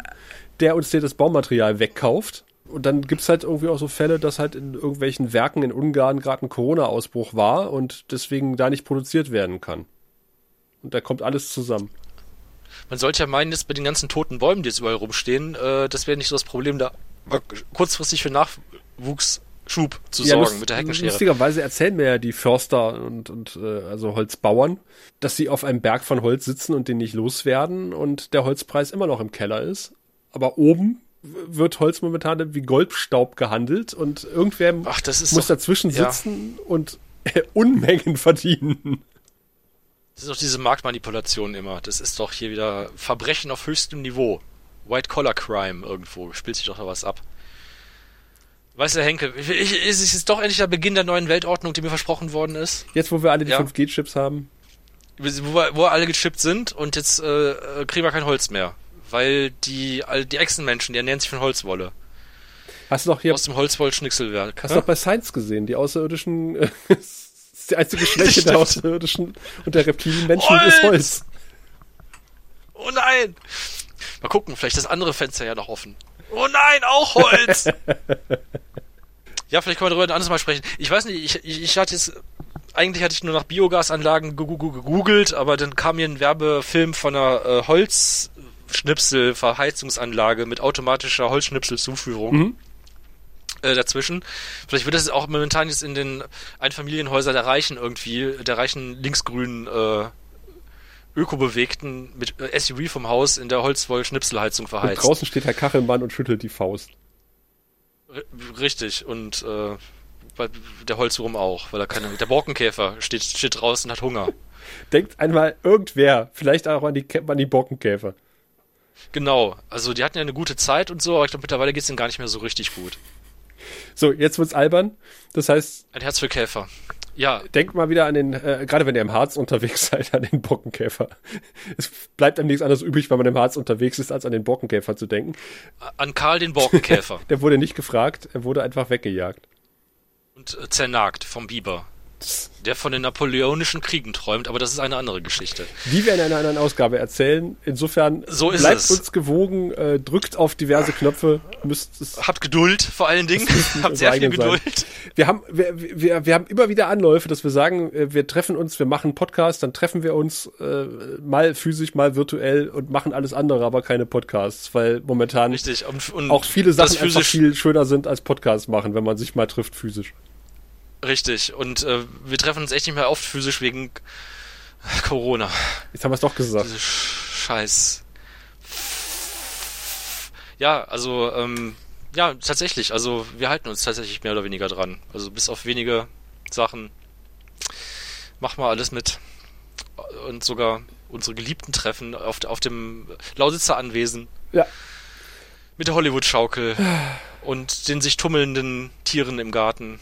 der uns das Baumaterial wegkauft. Und dann gibt's halt irgendwie auch so Fälle, dass halt in irgendwelchen Werken in Ungarn gerade ein Corona-Ausbruch war und deswegen da nicht produziert werden kann. Und da kommt alles zusammen. Man sollte ja meinen, jetzt bei den ganzen toten Bäumen, die jetzt überall rumstehen, äh, das wäre nicht so das Problem, da kurzfristig für Nachwuchsschub zu Ja, sorgen mit der Heckenschere. Lustigerweise erzählen mir ja die Förster und, und äh, also Holzbauern, dass sie auf einem Berg von Holz sitzen und den nicht loswerden und der Holzpreis immer noch im Keller ist. Aber oben wird Holz momentan wie Goldstaub gehandelt und irgendwer Ach, muss doch- dazwischen ja. sitzen und Unmengen verdienen. Das ist doch diese Marktmanipulation immer. Das ist doch hier wieder Verbrechen auf höchstem Niveau. White-Collar-Crime irgendwo. Spielt sich doch da was ab. Weißt du, Henke, ich, ich, ist es doch endlich der Beginn der neuen Weltordnung, die mir versprochen worden ist? Jetzt, wo wir alle die Ja. 5G-Chips haben, Wo, wir- wo alle gechippt sind und jetzt äh, äh, kriegen wir kein Holz mehr. Weil die, all- die Echsenmenschen, die ernähren sich von Holzwolle. hast du doch hier Aus dem Holzwollschnitzelwerk. Hast du doch bei Science gesehen, die Außerirdischen, äh, ist die einzige Schwäche der. Außerirdischen und der Reptilienmenschen ist Holz! Holz. Oh nein! Mal gucken, vielleicht ist das andere Fenster ja noch offen. Oh nein, auch Holz! ja, vielleicht können wir darüber ein anderes Mal sprechen. Ich weiß nicht, ich, ich, ich hatte jetzt, eigentlich hatte ich nur nach Biogasanlagen gegoogelt, aber dann kam mir ein Werbefilm von einer äh, Holzschnipsel-Verheizungsanlage mit automatischer Holzschnipselzuführung. Mhm. Äh, dazwischen. Vielleicht wird das auch momentan jetzt in den Einfamilienhäusern der Reichen irgendwie, der reichen linksgrünen äh, Ökobewegten mit äh, SUV vom Haus in der Holzwoll-Schnipselheizung Und verheizt. draußen steht Herr Kachelmann und schüttelt die Faust. R richtig, und äh, der Holzwurm auch, weil er keine. Der Borkenkäfer steht, steht draußen und hat Hunger. Denkt einmal irgendwer, vielleicht auch an die, an die Borkenkäfer. Genau, also die hatten ja eine gute Zeit und so, aber ich glaube mittlerweile geht's ihnen gar nicht mehr so richtig gut. So, jetzt wird's albern. Das heißt, Ein Herz für Käfer. Ja, denkt mal wieder an den, äh, gerade wenn ihr im Harz unterwegs seid, an den Borkenkäfer. Es bleibt einem nichts anderes übrig, wenn man im Harz unterwegs ist, als an den Borkenkäfer zu denken. an Karl den Borkenkäfer Der wurde nicht gefragt, er wurde einfach weggejagt. und äh, zernagt vom Biber. Der von den napoleonischen Kriegen träumt, aber das ist eine andere Geschichte. Die werden in einer anderen Ausgabe erzählen. Insofern So ist bleibt es. uns gewogen, äh, drückt auf diverse Knöpfe, müsst es Habt Geduld, vor allen Dingen. Habt sehr viel sein. Geduld. Wir haben, wir, wir, wir haben immer wieder Anläufe, dass wir sagen, äh, wir treffen uns, wir machen Podcast, dann treffen wir uns äh, mal physisch, mal virtuell und machen alles andere, aber keine Podcasts, weil momentan Richtig. Und, und auch viele Sachen einfach viel schöner sind als Podcasts machen, wenn man sich mal trifft physisch. Richtig. Und äh, wir treffen uns echt nicht mehr oft physisch wegen Corona. Jetzt haben wir es doch gesagt. Diese Sch- Scheiß. Ja, also, ähm, ja, tatsächlich. Also, wir halten uns tatsächlich mehr oder weniger dran. Also, bis auf wenige Sachen. Mach mal alles mit. Und sogar unsere geliebten Treffen auf, auf dem Lausitzer Anwesen. Ja. Mit der Hollywood-Schaukel. und den sich tummelnden Tieren im Garten.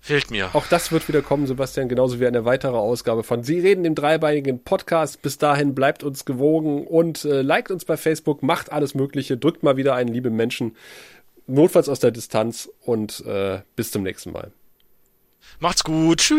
Fehlt mir. Auch das wird wieder kommen, Sebastian, genauso wie eine weitere Ausgabe von Sie reden, dem dreibeinigen Podcast. Bis dahin bleibt uns gewogen und äh, liked uns bei Facebook, macht alles Mögliche, drückt mal wieder einen lieben Menschen, notfalls aus der Distanz und äh, bis zum nächsten Mal. Macht's gut. Tschüss.